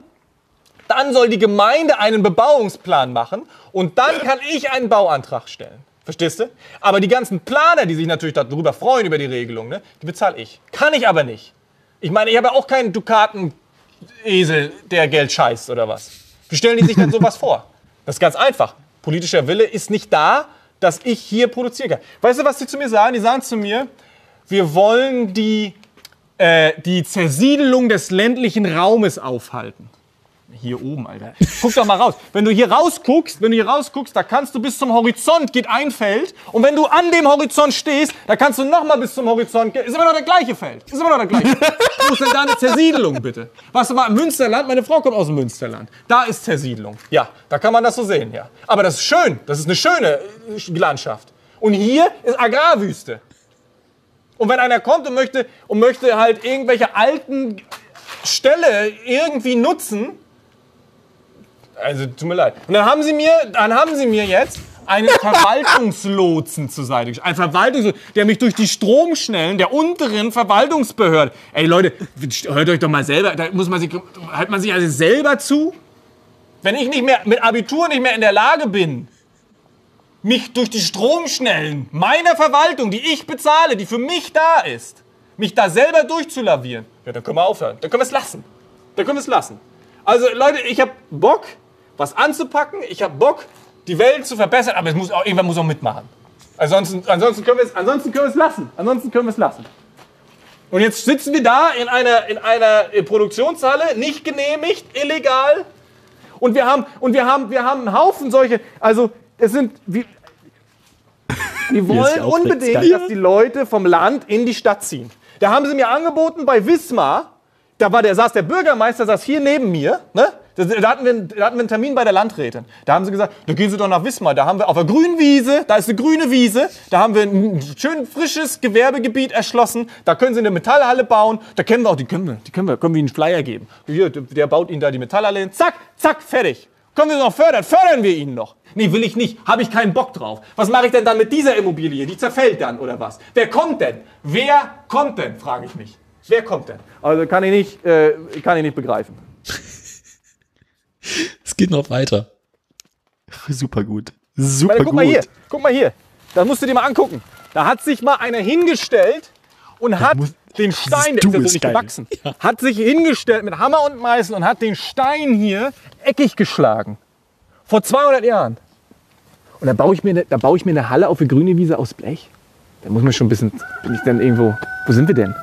Dann soll die Gemeinde einen Bebauungsplan machen und dann kann ich einen Bauantrag stellen. Verstehst du? Aber die ganzen Planer, die sich natürlich darüber freuen, über die Regelung, ne, die bezahle ich. Kann ich aber nicht. Ich meine, ich habe ja auch keinen Dukaten-Esel, der Geld scheißt oder was. Wie stellen die sich denn sowas vor? Das ist ganz einfach. Politischer Wille ist nicht da, dass ich hier produzieren kann. Weißt du, was die zu mir sagen? Die sagen zu mir, wir wollen die, äh, die Zersiedelung des ländlichen Raumes aufhalten. Hier oben, Alter. Guck doch mal raus. Wenn du hier rausguckst, wenn du hier rausguckst, da kannst du bis zum Horizont geht ein Feld. Und wenn du an dem Horizont stehst, da kannst du noch mal bis zum Horizont gehen. Ist immer noch der gleiche Feld. Ist immer noch der gleiche. Wo ist denn da eine Zersiedelung, bitte? Was du mal im Münsterland? Meine Frau kommt aus dem Münsterland. Da ist Zersiedelung. Ja, da kann man das so sehen, ja. Aber das ist schön. Das ist eine schöne äh, Landschaft. Und hier ist Agrarwüste. Und wenn einer kommt und möchte, und möchte halt irgendwelche alten Ställe irgendwie nutzen, also tut mir leid. Und dann haben sie mir, dann haben sie mir jetzt einen <laughs> Verwaltungslotsen zur Seite gestellt. Ein Verwaltungslotsen, der mich durch die Stromschnellen der unteren Verwaltungsbehörde. Ey Leute, hört euch doch mal selber, da muss man sich, hört man sich also selber zu? Wenn ich nicht mehr mit Abitur nicht mehr in der Lage bin, mich durch die Stromschnellen meiner Verwaltung, die ich bezahle, die für mich da ist, mich da selber durchzulavieren, ja, dann können wir aufhören. Dann können wir es lassen. Dann können wir es lassen. Also Leute, ich habe Bock, was anzupacken. Ich habe Bock, die Welt zu verbessern, aber es muss auch, irgendwann muss auch mitmachen. Ansonsten, ansonsten können wir es, ansonsten können wir es lassen. Ansonsten können wir es lassen. Und jetzt sitzen wir da in einer, in einer Produktionshalle, nicht genehmigt, illegal. Und wir haben, und wir haben, wir haben einen Haufen solche, also es sind, wir, wir wollen unbedingt, dass die Leute vom Land in die Stadt ziehen. Da haben sie mir angeboten bei Wismar, da war der, saß der Bürgermeister, saß hier neben mir, ne? Da, hatten wir, da hatten wir einen Termin bei der Landrätin. Da haben sie gesagt, da gehen Sie doch nach Wismar. Da haben wir auf der grünen Wiese, da ist eine grüne Wiese, da haben wir ein schön frisches Gewerbegebiet erschlossen. Da können Sie eine Metallhalle bauen. Da kennen wir auch, die können wir, die können wir, können wir Ihnen einen Flyer geben. Hier, der baut Ihnen da die Metallhalle hin. Zack, zack, fertig. Können wir noch fördern? Fördern wir ihn noch. Nee, will ich nicht. Habe ich keinen Bock drauf. Was mache ich denn dann mit dieser Immobilie? Die zerfällt dann oder was? Wer kommt denn? Wer kommt denn, frage ich mich. Wer kommt denn? Also kann ich nicht, äh, kann ich nicht begreifen. <laughs> <laughs> Es geht noch weiter. Super gut. Super Meine, guck gut. mal hier, guck mal hier. Das musst du dir mal angucken. Da hat sich mal einer hingestellt und hat den Stein, der ist ja so nicht geil. gewachsen, hat sich hingestellt mit Hammer und Meißel und hat den Stein hier eckig geschlagen. Vor 200 Jahren. Und da baue ich mir, ne- da baue ich mir eine Halle auf eine grüne Wiese aus Blech. Da muss man schon ein bisschen, bin ich denn irgendwo, wo sind wir denn?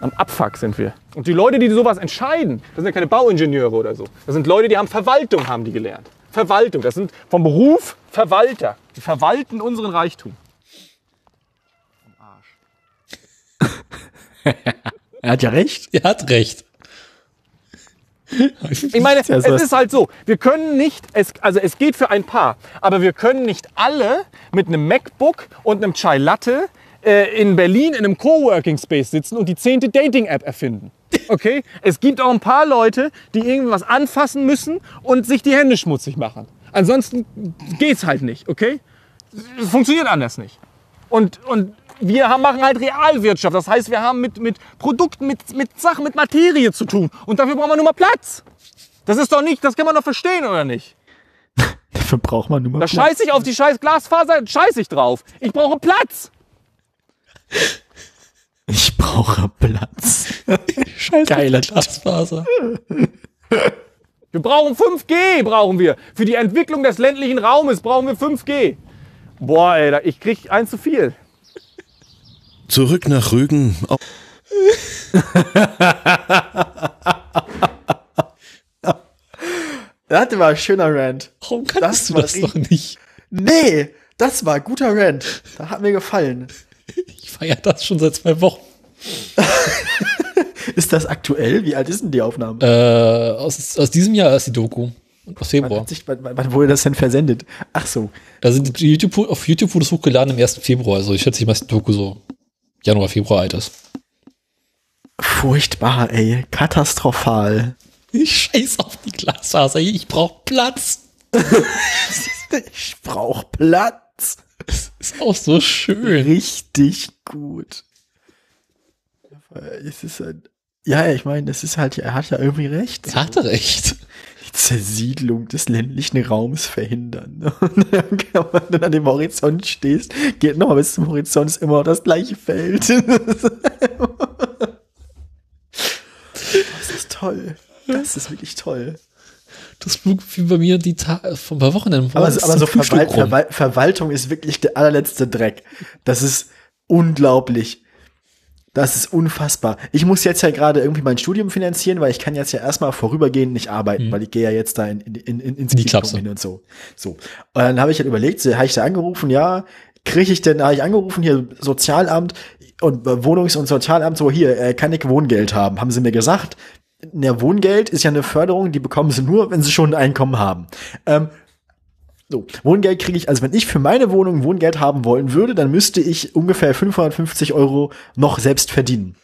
Am Abfuck sind wir. Und die Leute, die sowas entscheiden, das sind ja keine Bauingenieure oder so. Das sind Leute, die haben Verwaltung, haben die gelernt. Verwaltung, das sind vom Beruf Verwalter. Die verwalten unseren Reichtum. <laughs> Er hat ja recht. Er hat recht. <laughs> Ich meine, es ist halt so, wir können nicht, es, also es geht für ein Paar, aber wir können nicht alle mit einem MacBook und einem Chai Latte äh, in Berlin in einem Coworking Space sitzen und die zehnte Dating-App erfinden. Okay? Es gibt auch ein paar Leute, die irgendwas anfassen müssen und sich die Hände schmutzig machen. Ansonsten geht's halt nicht, okay? Es funktioniert anders nicht. Und, und wir haben, machen halt Realwirtschaft. Das heißt, wir haben mit, mit Produkten, mit, mit Sachen, mit Materie zu tun. Und dafür brauchen wir nur mal Platz. Das ist doch nicht, das kann man doch verstehen, oder nicht? <laughs> Dafür braucht man nur mal Da Platz. scheiß ich auf die scheiß Glasfaser, scheiß ich drauf. Ich brauche Platz. Ich brauche Platz. Scheiße. Geiler Glasfaser. Wir brauchen 5G, brauchen wir. Für die Entwicklung des ländlichen Raumes brauchen wir 5G. Boah, ey, ich krieg eins zu viel. Zurück nach Rügen. Das war ein schöner Rant. Warum kannst Das du war das doch nicht? Nee, das war ein guter Rant. Das hat mir gefallen. <laughs> Ich feiere das schon seit zwei Wochen. <laughs> Ist das aktuell? Wie alt ist denn die Aufnahme? Äh, aus, aus diesem Jahr ist die Doku. Aus Wann, Februar. hat sich, wann, wann wann wurde das denn versendet? Ach so. Da sind die YouTube, auf YouTube wurde es hochgeladen im 1. Februar. Also ich schätze mal, dass die Doku so Januar, Februar alt ist. Furchtbar, ey. Katastrophal. Ich scheiß auf die Glasfaser. Ich brauch Platz. <laughs> Ich brauch Platz. Ist auch so schön. Richtig gut. Es ist ein, ja, ich meine, es ist halt, er hat ja irgendwie recht. Er hatte recht. Die Zersiedlung des ländlichen Raums verhindern. ne? <laughs> Und dann, wenn du an dem Horizont stehst, geht nochmal bis zum Horizont, ist immer noch das gleiche Feld. <laughs> Das ist toll. Das ist wirklich toll. Das flog wie bei mir die Ta vor ein paar Wochen Aber, so- aber so Verwal Verwal Verwaltung ist wirklich der allerletzte Dreck. Das ist unglaublich. Das ist unfassbar. Ich muss jetzt ja gerade irgendwie mein Studium finanzieren, weil ich kann jetzt ja erstmal vorübergehend nicht arbeiten, weil ich gehe ja jetzt da in, in, in, ins In die Klapse. hin und so. So. Und dann habe ich halt überlegt, so, habe ich da angerufen, ja, kriege ich denn, habe ich angerufen, hier Sozialamt und äh, Wohnungs- und Sozialamt, so hier, äh, kann ich Wohngeld haben, haben sie mir gesagt. Ja, Wohngeld ist ja eine Förderung, die bekommen sie nur, wenn sie schon ein Einkommen haben. Ähm, so, Wohngeld kriege ich, also wenn ich für meine Wohnung Wohngeld haben wollen würde, dann müsste ich ungefähr 550 Euro noch selbst verdienen.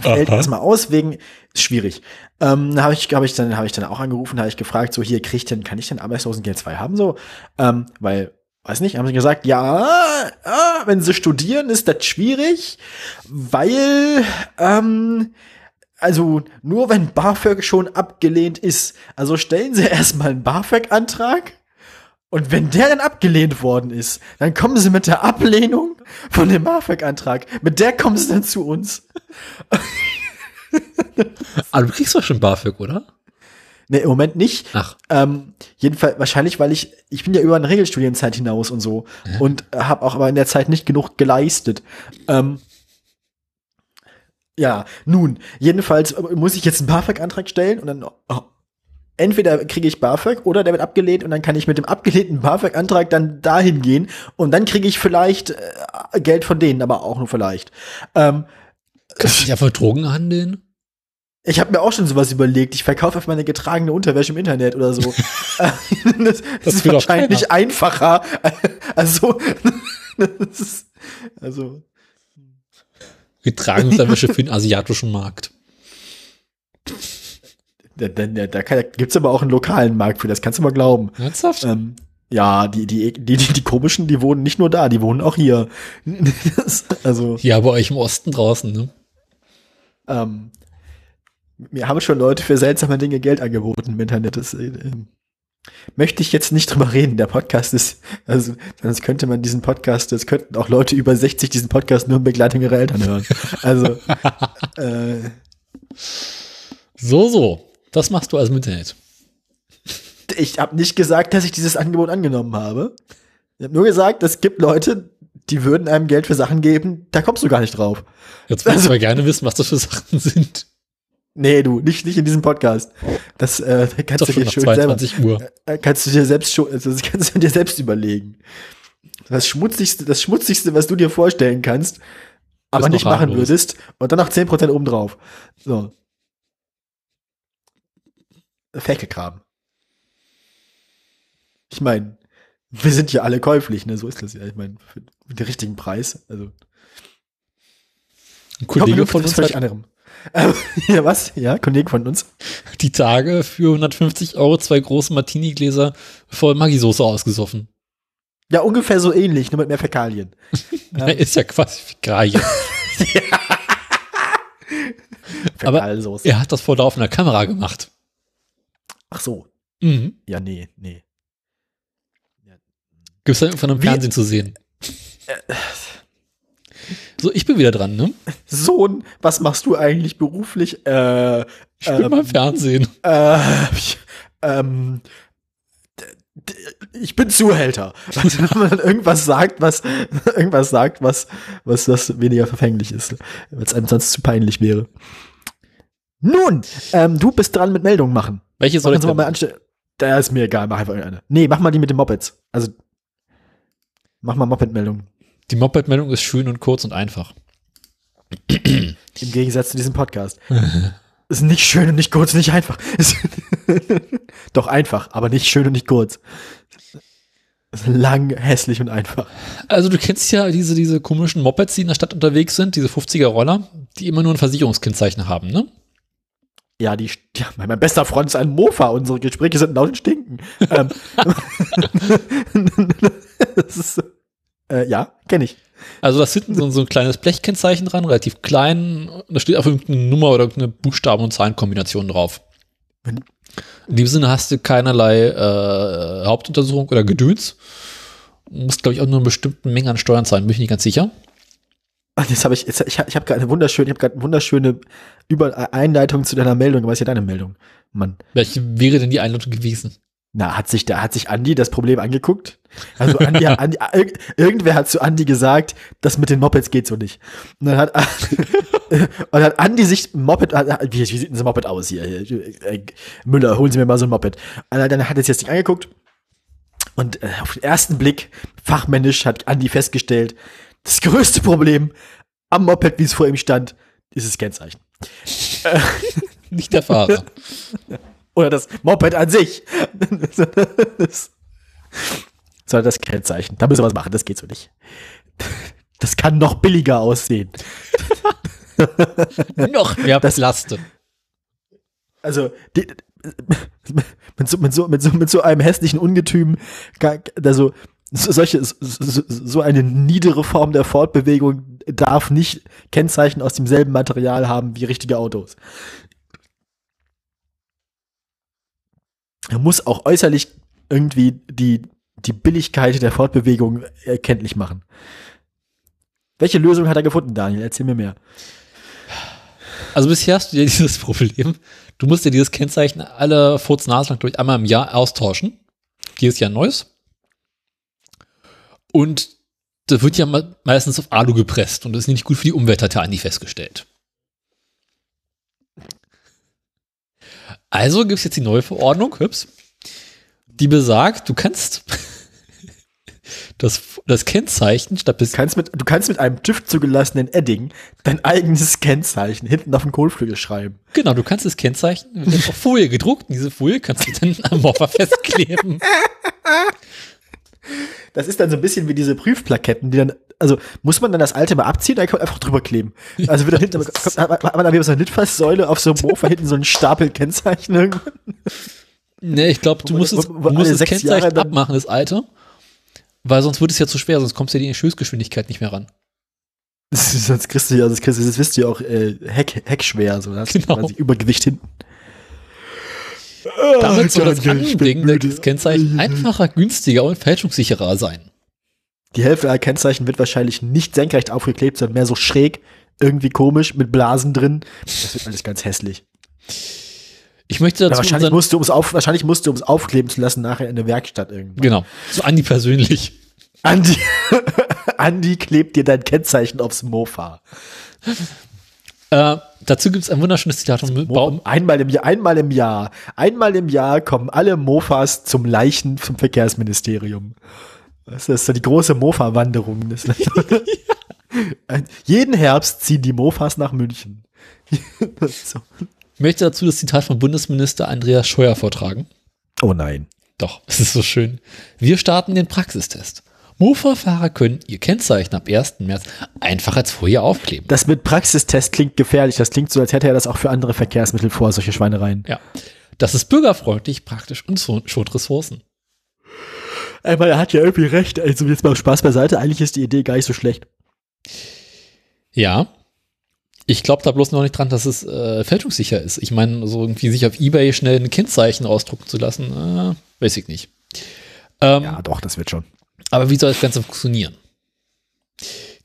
Fällt erstmal aus, wegen, ist schwierig. Ähm, habe ich, habe ich dann, habe ich dann auch angerufen, habe ich gefragt, so hier, krieg ich denn, kann ich denn Arbeitslosengeld 2 haben, so? Ähm, weil, weiß nicht, haben sie gesagt, ja, ah, wenn sie studieren, ist das schwierig, weil, ähm, also nur wenn BAföG schon abgelehnt ist. Also stellen Sie <laughs> erstmal einen BAföG-Antrag und wenn der dann abgelehnt worden ist, dann kommen Sie mit der Ablehnung von dem BAföG-Antrag. Mit der kommen Sie dann zu uns. Aber <laughs> du kriegst doch schon BAföG, oder? Ne, im Moment nicht. Ach, Ähm, jedenfalls wahrscheinlich, weil ich ich bin ja über eine Regelstudienzeit hinaus und so und habe auch aber in der Zeit nicht genug geleistet. Ähm, ja, nun, jedenfalls äh, muss ich jetzt einen BAföG-Antrag stellen und dann oh, entweder kriege ich BAföG oder der wird abgelehnt und dann kann ich mit dem abgelehnten BAföG-Antrag dann dahin gehen und dann kriege ich vielleicht äh, Geld von denen, aber auch nur vielleicht. Ähm, kannst du nicht einfach Drogen handeln? ich habe mir auch schon sowas überlegt. Ich verkaufe einfach meine getragene Unterwäsche im Internet oder so. Äh, <laughs> das, das ist wahrscheinlich einfacher. <laughs> Also, <laughs> das ist, also, Getragen Unterwäsche <laughs> für den asiatischen Markt. da, da, da, da kann- gibt's aber auch einen lokalen Markt für, das kannst du mal glauben. Ernsthaft? Ähm, ja, die, die, die, die, die komischen, die wohnen nicht nur da, die wohnen auch hier. Das, <laughs> also, Ja, bei euch im Osten draußen, ne? ähm, mir haben schon Leute für seltsame Dinge Geld angeboten im Internet. Das, äh, möchte ich jetzt nicht <laughs> drüber reden. Der Podcast ist, also, sonst könnte man diesen Podcast, das könnten auch Leute über 60 diesen Podcast nur in Begleitung ihrer Eltern hören. Also, <laughs> äh, So, so. Das machst du also im Internet. ich habe nicht gesagt, dass ich dieses Angebot angenommen habe. Ich habe nur gesagt, es gibt Leute, die würden einem Geld für Sachen geben, da kommst du gar nicht drauf. Jetzt würde ich Also- aber gerne wissen, was das für Sachen <laughs> sind. Nee, du, nicht, nicht in diesem Podcast. Das äh, kannst doch du dir schön selber, 22 Uhr. äh, kannst du dir selbst schon, also das <laughs> kannst du dir selbst überlegen. Das schmutzigste, das schmutzigste, was du dir vorstellen kannst, aber nicht machen harmlos. würdest und dann noch 10% obendrauf. So. Fäkelkram. Ich meine, wir sind ja alle käuflich, ne? So ist das ja. Ich meine, für, den richtigen Preis. Also, Ein Kollege von das uns hat anderem. <laughs> Ja, was? Ja, Kollege von uns. die Tage für 150 Euro zwei große Martini-Gläser voll Maggi-Soße ausgesoffen. Ja, ungefähr so ähnlich, nur mit mehr Fäkalien. <laughs> Ja. Ist ja quasi Fäkalien. <laughs> Aber Fäkalsoße. er hat das vor laufender Kamera gemacht. Ach so. Mhm. Ja, nee, nee. Gibt's dann irgendwann im Fernsehen zu sehen. So, ich bin wieder dran, ne? Sohn, was machst du eigentlich beruflich? Äh, Ich bin Ähm, mal Fernsehen. äh, ich- ähm, ich bin Zuhälter. Also, wenn man irgendwas sagt, was, irgendwas sagt, was, was das weniger verfänglich ist, weil es einem sonst zu peinlich wäre. Nun, ähm, du bist dran mit Meldungen machen. Welche soll ich mal denn? mal anstellen. Da ist mir egal, mach einfach irgendeine. Nee, mach mal die mit den Mopeds. Also, mach mal Moped-Meldungen. Die Moped-Meldung ist schön und kurz und einfach. Im Gegensatz zu diesem Podcast. <laughs> ist nicht schön und nicht kurz, nicht einfach. <laughs> Doch einfach, aber nicht schön und nicht kurz. Ist lang, hässlich und einfach. Also du kennst ja diese, diese komischen Mopeds, die in der Stadt unterwegs sind, diese 50er-Roller, die immer nur ein Versicherungskennzeichen haben, ne? Ja, die, ja, mein bester Freund ist ein Mofa. Unsere Gespräche sind laut und stinken. ähm, <laughs> das ist, äh, ja, kenne ich. Also da ist hinten so, so ein kleines Blechkennzeichen dran, relativ klein. Da steht einfach irgendeine Nummer oder irgendeine Buchstaben- und Zahlenkombination drauf. In dem Sinne hast du keinerlei äh, Hauptuntersuchung oder Gedöns. Du musst, glaube ich, auch nur eine bestimmte Menge an Steuern zahlen, bin ich nicht ganz sicher. Ach, Jetzt habe ich, jetzt, ich habe hab gerade eine wunderschöne, ich habe gerade eine wunderschöne Über Einleitung zu deiner Meldung. Aber ist ja deine Meldung, Mann. Welche wäre denn die Einladung gewesen? Na, hat sich, da hat sich Andi das Problem angeguckt? Also Andi, <laughs> Andi irg- irgendwer hat zu Andi gesagt, das mit den Mopeds geht so nicht. Und dann hat, <laughs> und dann hat Andi sich ein Moped, wie, wie sieht denn das Moped aus hier? Äh, Müller, holen Sie mir mal so ein Moped. Und dann hat er sich das Ding angeguckt und äh, auf den ersten Blick, fachmännisch, hat Andi festgestellt, das größte Problem am Moped, wie es vor ihm stand, ist das Kennzeichen. <laughs> Nicht der Fahrer. Oder das Moped an sich. <laughs> das, sondern das Kennzeichen. Da müssen wir was machen, das geht so nicht. Das kann noch billiger aussehen. <laughs> Noch mehr Plaste. Also, die, mit, so, mit, so, mit, so, mit so einem hässlichen Ungetüm, also so- solche, so, so- so eine niedere Form der Fortbewegung darf nicht Kennzeichen aus demselben Material haben wie richtige Autos. Er muss auch äußerlich irgendwie die, die Billigkeit der Fortbewegung erkenntlich machen. Welche Lösung hat er gefunden, Daniel? Erzähl mir mehr. Also bisher hast du ja <laughs> dieses Problem. Du musst dir dieses Kennzeichen alle Furz lang durch einmal im Jahr austauschen. Jedes Jahr ein neues. Und das wird ja me- meistens auf Alu gepresst und das ist nicht gut für die Umwelt, hat ja Andi festgestellt. Also gibt es jetzt die neue Verordnung, hübs, die besagt, du kannst <laughs> das, das Kennzeichen statt bis Du kannst, mit, du kannst mit einem TÜV zugelassenen Edding dein eigenes Kennzeichen hinten auf den Kohlflügel schreiben. Genau, du kannst das Kennzeichen wird auf Folie gedruckt. Und diese Folie kannst du dann am Moffer festkleben. <laughs> Das ist dann so ein bisschen wie diese Prüfplaketten, die dann, also muss man dann das alte mal abziehen, dann kann man einfach drüber kleben. Also wird <laughs> dann hinten, kommt, hat man hat man dann wieder so eine Litfaßsäule auf so einem Mofa hinten so einen Stapel Kennzeichen irgendwann. Nee, du glaube, du musst, es, du musst das Kennzeichen abmachen, das alte. Weil sonst wird es ja zu schwer, sonst kommst du ja die Höchstgeschwindigkeit nicht mehr ran. <laughs> Sonst kriegst du ja, das, kriegst du, das wisst ihr auch, äh, Heck, Heckschwer, so, das Genau. quasi Übergewicht hinten. Damit soll das ich Anbringen des Kennzeichen einfacher, günstiger und fälschungssicherer sein. Die Hälfte aller Kennzeichen wird wahrscheinlich nicht senkrecht aufgeklebt, sondern mehr so schräg, irgendwie komisch, mit Blasen drin. Das wird alles ganz hässlich. Ich möchte Ja, dazu wahrscheinlich, unseren, musst du, um's auf, wahrscheinlich musst du, um es aufkleben zu lassen, nachher in der Werkstatt irgendwann. genau, so Andi persönlich. Andi, <laughs> Andi klebt dir dein Kennzeichen aufs Mofa. Äh, dazu gibt es ein wunderschönes Zitat von Baum. Einmal im Jahr, einmal im Jahr, einmal im Jahr kommen alle Mofas zum Leichen zum Verkehrsministerium. Das ist so die große Mofa-Wanderung. <laughs> Jeden Herbst ziehen die Mofas nach München. <laughs> So. Ich möchte dazu das Zitat von Bundesminister Andreas Scheuer vortragen. Oh nein. Doch, es ist so schön. Wir starten den Praxistest. Mofa-Fahrer können ihr Kennzeichen ab 1. März einfach als Folie aufkleben. Das mit Praxistest klingt gefährlich. Das klingt so, als hätte er das auch für andere Verkehrsmittel vor, solche Schweinereien. Ja. Das ist bürgerfreundlich, praktisch und schont Ressourcen. Aber er hat ja irgendwie recht. Also jetzt mal Spaß beiseite. Eigentlich ist die Idee gar nicht so schlecht. Ja. Ich glaube da bloß noch nicht dran, dass es äh, fälschungssicher ist. Ich meine, so irgendwie sich auf Ebay schnell ein Kennzeichen ausdrucken zu lassen, äh, weiß ich nicht. Ähm, Ja, doch, das wird schon. Aber wie soll das Ganze funktionieren?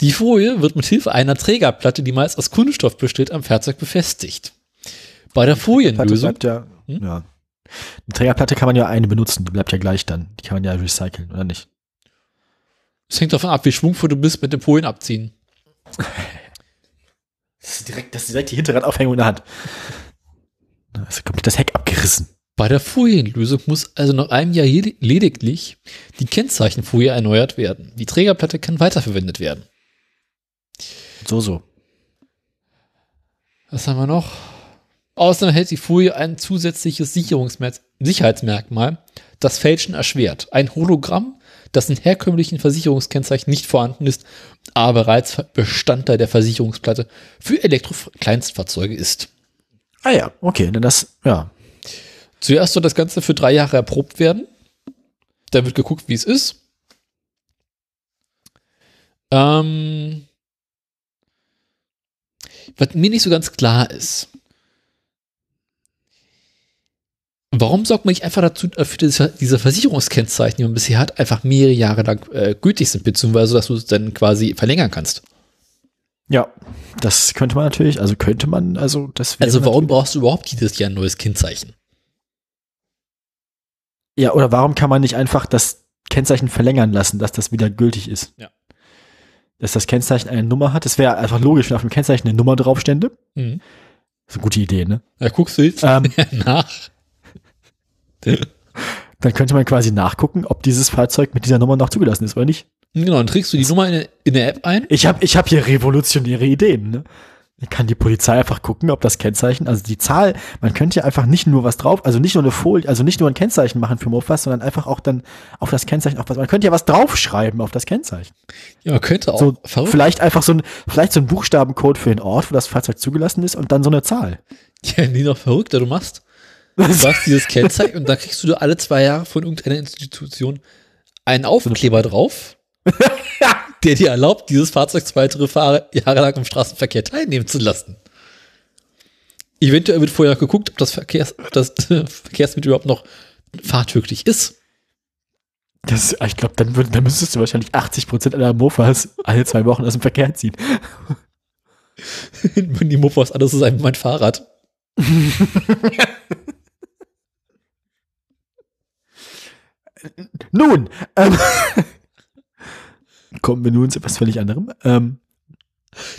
Die Folie wird mit Hilfe einer Trägerplatte, die meist aus Kunststoff besteht, am Fahrzeug befestigt. Bei der Folienlösung, ja, Hm? ja. Eine Trägerplatte kann man ja eine benutzen, die bleibt ja gleich dann. Die kann man ja recyceln, oder nicht? es hängt davon ab, wie schwungvoll du bist mit den Folien abziehen. <laughs> Das ist direkt, das ist direkt die Hinterradaufhängung in der Hand. Da ist komplett das Heck abgerissen. Bei der Folienlösung muss also nach einem Jahr lediglich die Kennzeichenfolie erneuert werden. Die Trägerplatte kann weiterverwendet werden. So, so. Was haben wir noch? Außerdem hält die Folie ein zusätzliches Sicherungsmerk Sicherheitsmerkmal, das Fälschen erschwert. Ein Hologramm, das in herkömmlichen Versicherungskennzeichen nicht vorhanden ist, aber bereits Bestandteil der Versicherungsplatte für Elektro-Kleinstfahrzeuge ist. Ah ja, okay, dann das, ja. Zuerst soll das Ganze für drei Jahre erprobt werden. Da wird geguckt, wie es ist. Ähm, was mir nicht so ganz klar ist, warum sorgt man nicht einfach dazu, dafür, dass diese Versicherungskennzeichen, die man bisher hat, einfach mehrere Jahre lang äh, gültig sind, beziehungsweise dass du es dann quasi verlängern kannst? Ja, das könnte man natürlich, also könnte man, also das wäre Also warum brauchst du überhaupt jedes Jahr ein neues Kennzeichen? Ja, oder warum kann man nicht einfach das Kennzeichen verlängern lassen, dass das wieder gültig ist? Ja. Dass das Kennzeichen eine Nummer hat. Das wäre einfach logisch, wenn auf dem Kennzeichen eine Nummer drauf stände. Mhm. Das ist eine gute Idee, ne? Ja, guckst du jetzt Ähm. <laughs> nach? Dann könnte man quasi nachgucken, ob dieses Fahrzeug mit dieser Nummer noch zugelassen ist oder nicht. Genau, dann trägst du die Nummer in, in der App ein. Ich habe ich hab hier revolutionäre Ideen. Ne? Kann die Polizei einfach gucken, ob das Kennzeichen, also die Zahl, man könnte ja einfach nicht nur was drauf, also nicht nur eine Folie, also nicht nur ein Kennzeichen machen für Mofas, sondern einfach auch dann auf das Kennzeichen, auf was, man könnte ja was draufschreiben auf das Kennzeichen. Ja, man könnte auch. So, verrückt. vielleicht einfach so ein, vielleicht so ein Buchstabencode für den Ort, wo das Fahrzeug zugelassen ist und dann so eine Zahl. Ja, die noch verrückter du machst. Du hast dieses Kennzeichen und da kriegst du alle zwei Jahre von irgendeiner Institution einen Aufkleber drauf, <laughs> der dir erlaubt, dieses Fahrzeug zwei weitere Fahrer Jahre lang im Straßenverkehr teilnehmen zu lassen. Eventuell wird vorher noch geguckt, ob das, Verkehrs, ob das <laughs> Verkehrsmittel überhaupt noch fahrtüglich ist. Das, ich glaube, dann, würd- dann müsstest du wahrscheinlich 80 Prozent aller Mofas alle zwei Wochen aus dem Verkehr ziehen. <laughs> Wenn die Mofas alles ist einfach mein Fahrrad. Nun, ähm, <laughs> kommen wir nun zu etwas völlig anderem. Ähm,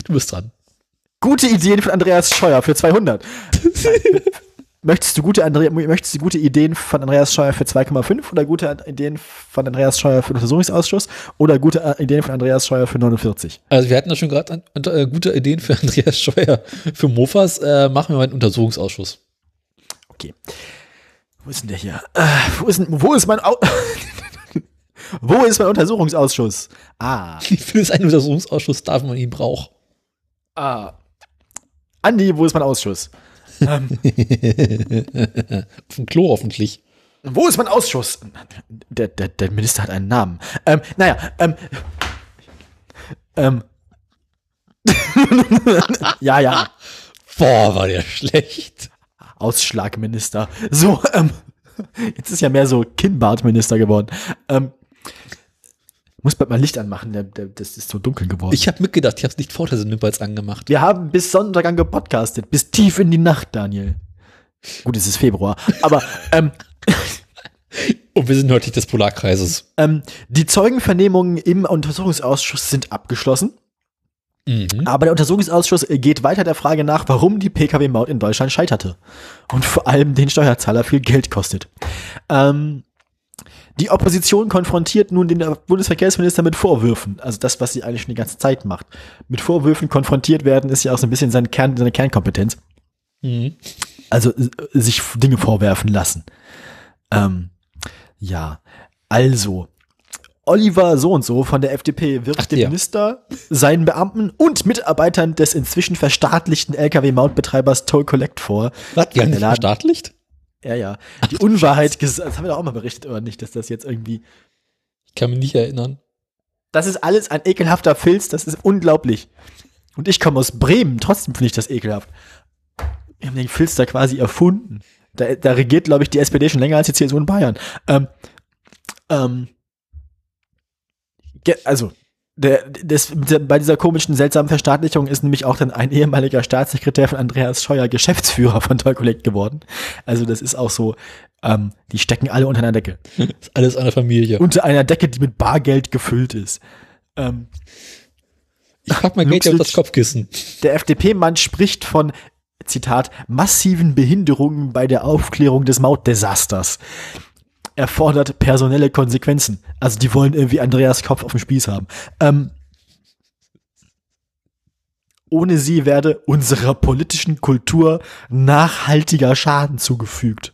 Du bist dran. gute Ideen von Andreas Scheuer für 200. <laughs> möchtest, du gute Andre möchtest du gute Ideen von Andreas Scheuer für 2,5 oder gute Ideen von Andreas Scheuer für den Untersuchungsausschuss oder gute Ideen von Andreas Scheuer für 49? Also wir hatten ja schon gerade äh, gute Ideen für <laughs> Andreas Scheuer. Für Mofas äh, machen wir mal einen Untersuchungsausschuss. Okay. Wo ist denn der hier? Äh, wo, ist denn, wo ist mein Au <laughs> Wo ist mein Untersuchungsausschuss? Ah. <laughs> Wie viel ist ein Untersuchungsausschuss darf man ihn braucht? Ah. Andi, wo ist mein Ausschuss? <laughs> Auf dem Klo hoffentlich. Wo ist mein Ausschuss? Der, der, der Minister hat einen Namen. Ähm, naja, ähm. Ähm. ja, ja. Boah, war der schlecht. Ausschlagminister. <laughs> So, ähm. Jetzt ist ja mehr so Kinnbartminister geworden. Ähm. Muss bald mal Licht anmachen, der, der, das ist so dunkel geworden. Ich habe mitgedacht, ich habe nicht vor der Sendung angemacht. Wir haben bis Sonntag gepodcastet, bis tief in die Nacht, Daniel. Gut, es ist Februar, aber <laughs> ähm, Und wir sind nördlich des Polarkreises. ähm, die Zeugenvernehmungen im Untersuchungsausschuss sind abgeschlossen. Mhm. Aber der Untersuchungsausschuss geht weiter der Frage nach, warum die Pkw-Maut in Deutschland scheiterte. Und vor allem den Steuerzahler viel Geld kostet. Ähm, die Opposition konfrontiert nun den Bundesverkehrsminister mit Vorwürfen. Also das, was sie eigentlich schon die ganze Zeit macht. Mit Vorwürfen konfrontiert werden ist ja auch so ein bisschen sein Kern, seine Kernkompetenz. Mhm. Also äh, sich Dinge vorwerfen lassen. Ähm, ja, also. Oliver so und so von der FDP wirft Ach, dem der. Minister, seinen Beamten und Mitarbeitern des inzwischen verstaatlichten Lkw-Mautbetreibers Toll Collect vor. Was, die haben verstaatlicht? Ja, ja. Die Unwahrheit gesagt. Das haben wir doch auch mal berichtet, oder nicht, dass das jetzt irgendwie. Ich kann mich nicht erinnern. Das ist alles ein ekelhafter Filz, das ist unglaublich. Und ich komme aus Bremen, trotzdem finde ich das ekelhaft. Wir haben den Filz da quasi erfunden. Da, da regiert, glaube ich, die SPD schon länger als die CSU in Bayern. Ähm, ähm, also, der, das, bei dieser komischen, seltsamen Verstaatlichung ist nämlich auch dann ein ehemaliger Staatssekretär von Andreas Scheuer Geschäftsführer von Collect geworden. Also, das ist auch so, ähm, die stecken alle unter einer Decke. <laughs> ist alles eine Familie. Unter einer Decke, die mit Bargeld gefüllt ist. Ähm, ich pack mein Geld auf das Kopfkissen. Der FDP-Mann spricht von, Zitat, massiven Behinderungen bei der Aufklärung des Mautdesasters. Er fordert personelle Konsequenzen. Also die wollen irgendwie Andreas Kopf auf dem Spieß haben. Ähm, ohne sie werde unserer politischen Kultur nachhaltiger Schaden zugefügt.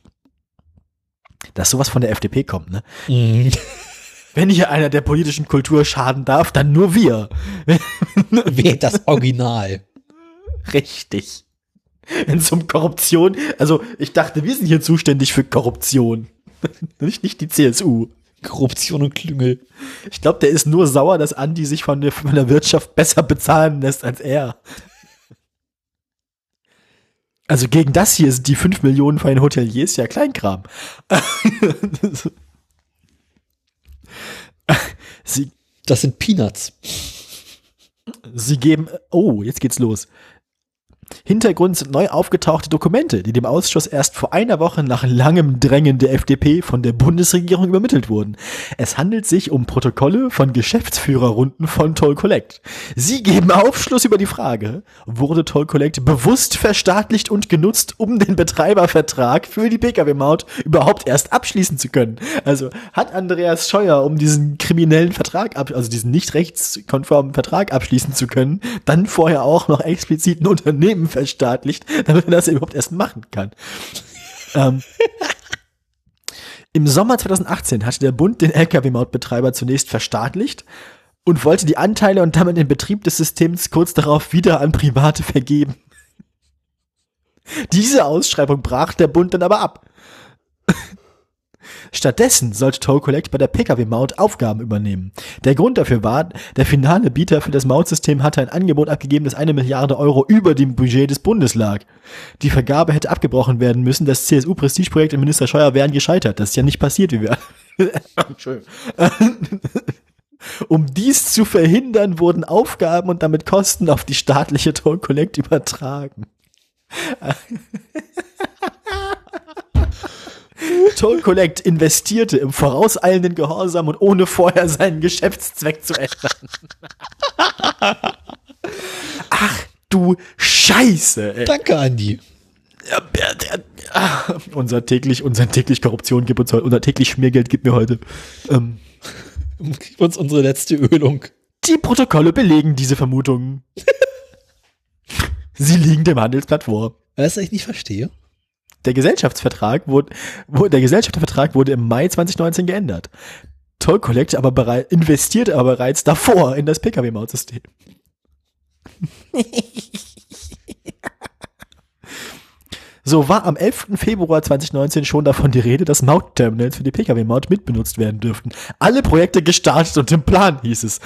Dass sowas von der FDP kommt, ne? Mhm. <laughs> Wenn hier einer der politischen Kultur schaden darf, dann nur wir. <laughs> Wer das Original? Richtig. Wenn es um Korruption, also ich dachte, wir sind hier zuständig für Korruption. <laughs> nicht, nicht die CSU. Korruption und Klüngel. Ich glaube, der ist nur sauer, dass Andi sich von der, von der Wirtschaft besser bezahlen lässt als er. Also gegen das hier sind die 5 Millionen für ein Hoteliers ja Kleinkram. <laughs> Sie, Das sind Peanuts. Sie geben, oh, jetzt geht's los. Hintergrund sind neu aufgetauchte Dokumente, die dem Ausschuss erst vor einer Woche nach langem Drängen der FDP von der Bundesregierung übermittelt wurden. Es handelt sich um Protokolle von Geschäftsführerrunden von Toll Collect. Sie geben Aufschluss über die Frage, wurde Toll Collect bewusst verstaatlicht und genutzt, um den Betreibervertrag für die Pkw-Maut überhaupt erst abschließen zu können. Also hat Andreas Scheuer, um diesen kriminellen Vertrag, ab, also diesen nicht rechtskonformen Vertrag abschließen zu können, dann vorher auch noch explizit ein Unternehmen verstaatlicht, <laughs> damit er das überhaupt erst machen kann. ähm, Im Sommer 2018 hatte der Bund den Lkw-Mautbetreiber zunächst verstaatlicht und wollte die Anteile und damit den Betrieb des Systems kurz darauf wieder an Private vergeben. Diese Ausschreibung brach der Bund dann aber ab. Stattdessen sollte Toll Collect bei der Pkw-Maut Aufgaben übernehmen. Der Grund dafür war, der finale Bieter für das Mautsystem hatte ein Angebot abgegeben, das eine Milliarde Euro über dem Budget des Bundes lag. Die Vergabe hätte abgebrochen werden müssen, das CSU-Prestigeprojekt und Minister Scheuer wären gescheitert. Das ist ja nicht passiert, wie wir. <laughs> Um dies zu verhindern, wurden Aufgaben und damit Kosten auf die staatliche Toll Collect übertragen. <laughs> Toll Collect investierte im vorauseilenden Gehorsam und ohne vorher seinen Geschäftszweck zu ändern. Ach du Scheiße. Ey. Danke, Andi. Ja, der, ah, unser täglich, unser täglich Korruption gibt uns heute, unser täglich Schmiergeld gibt mir heute. Ähm, Gib uns unsere letzte Ölung. die Protokolle belegen diese Vermutungen. <laughs> Sie liegen dem Handelsblatt vor. Weißt du, was ich nicht verstehe? Der Gesellschaftsvertrag wurde, der Gesellschaftsvertrag wurde im Mai 2019 geändert. Toll Collect aber bereit, investierte aber bereits davor in das Pkw-Mautsystem. <laughs> So war am 11. Februar 2019 schon davon die Rede, dass Mautterminals für die Pkw-Maut mitbenutzt werden dürften. Alle Projekte gestartet und im Plan hieß es.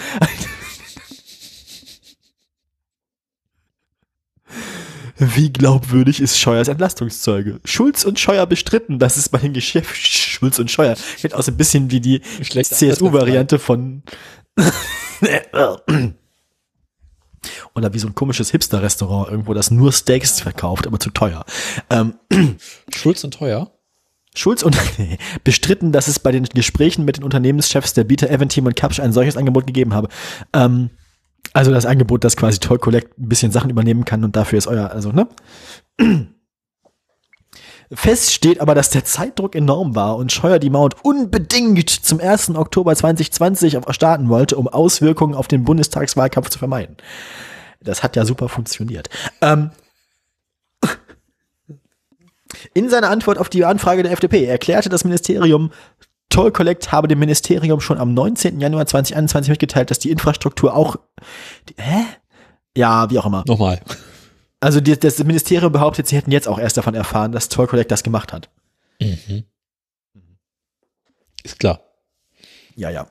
Wie glaubwürdig ist Scheuers Entlastungszeuge? Schulz und Scheuer bestritten, dass es bei den Geschäft <laughs> Schulz und Scheuer klingt aus ein bisschen wie die CSU-Variante von <laughs> oder wie so ein komisches Hipster-Restaurant irgendwo, das nur Steaks verkauft, aber zu teuer. Ähm, <clears throat> Schulz und teuer. Schulz und <laughs> bestritten, dass es bei den Gesprächen mit den Unternehmenschefs der Bieter Eventeam und Kapsch ein solches Angebot gegeben habe. Ähm, also das Angebot, dass quasi Toll Collect ein bisschen Sachen übernehmen kann und dafür ist euer, also, ne? <clears throat> Fest steht aber, dass der Zeitdruck enorm war und Scheuer die Maut unbedingt zum 1. Oktober 2020 auf- starten wollte, um Auswirkungen auf den Bundestagswahlkampf zu vermeiden. Das hat ja super funktioniert. Ähm, <laughs> in seiner Antwort auf die Anfrage der FDP erklärte das Ministerium, Toll Collect habe dem Ministerium schon am 19. Januar 2021 mitgeteilt, dass die Infrastruktur auch. Die, hä? Ja, wie auch immer. Nochmal. Also die, das Ministerium behauptet, sie hätten jetzt auch erst davon erfahren, dass Toll Collect das gemacht hat. Ist klar. Ja, ja.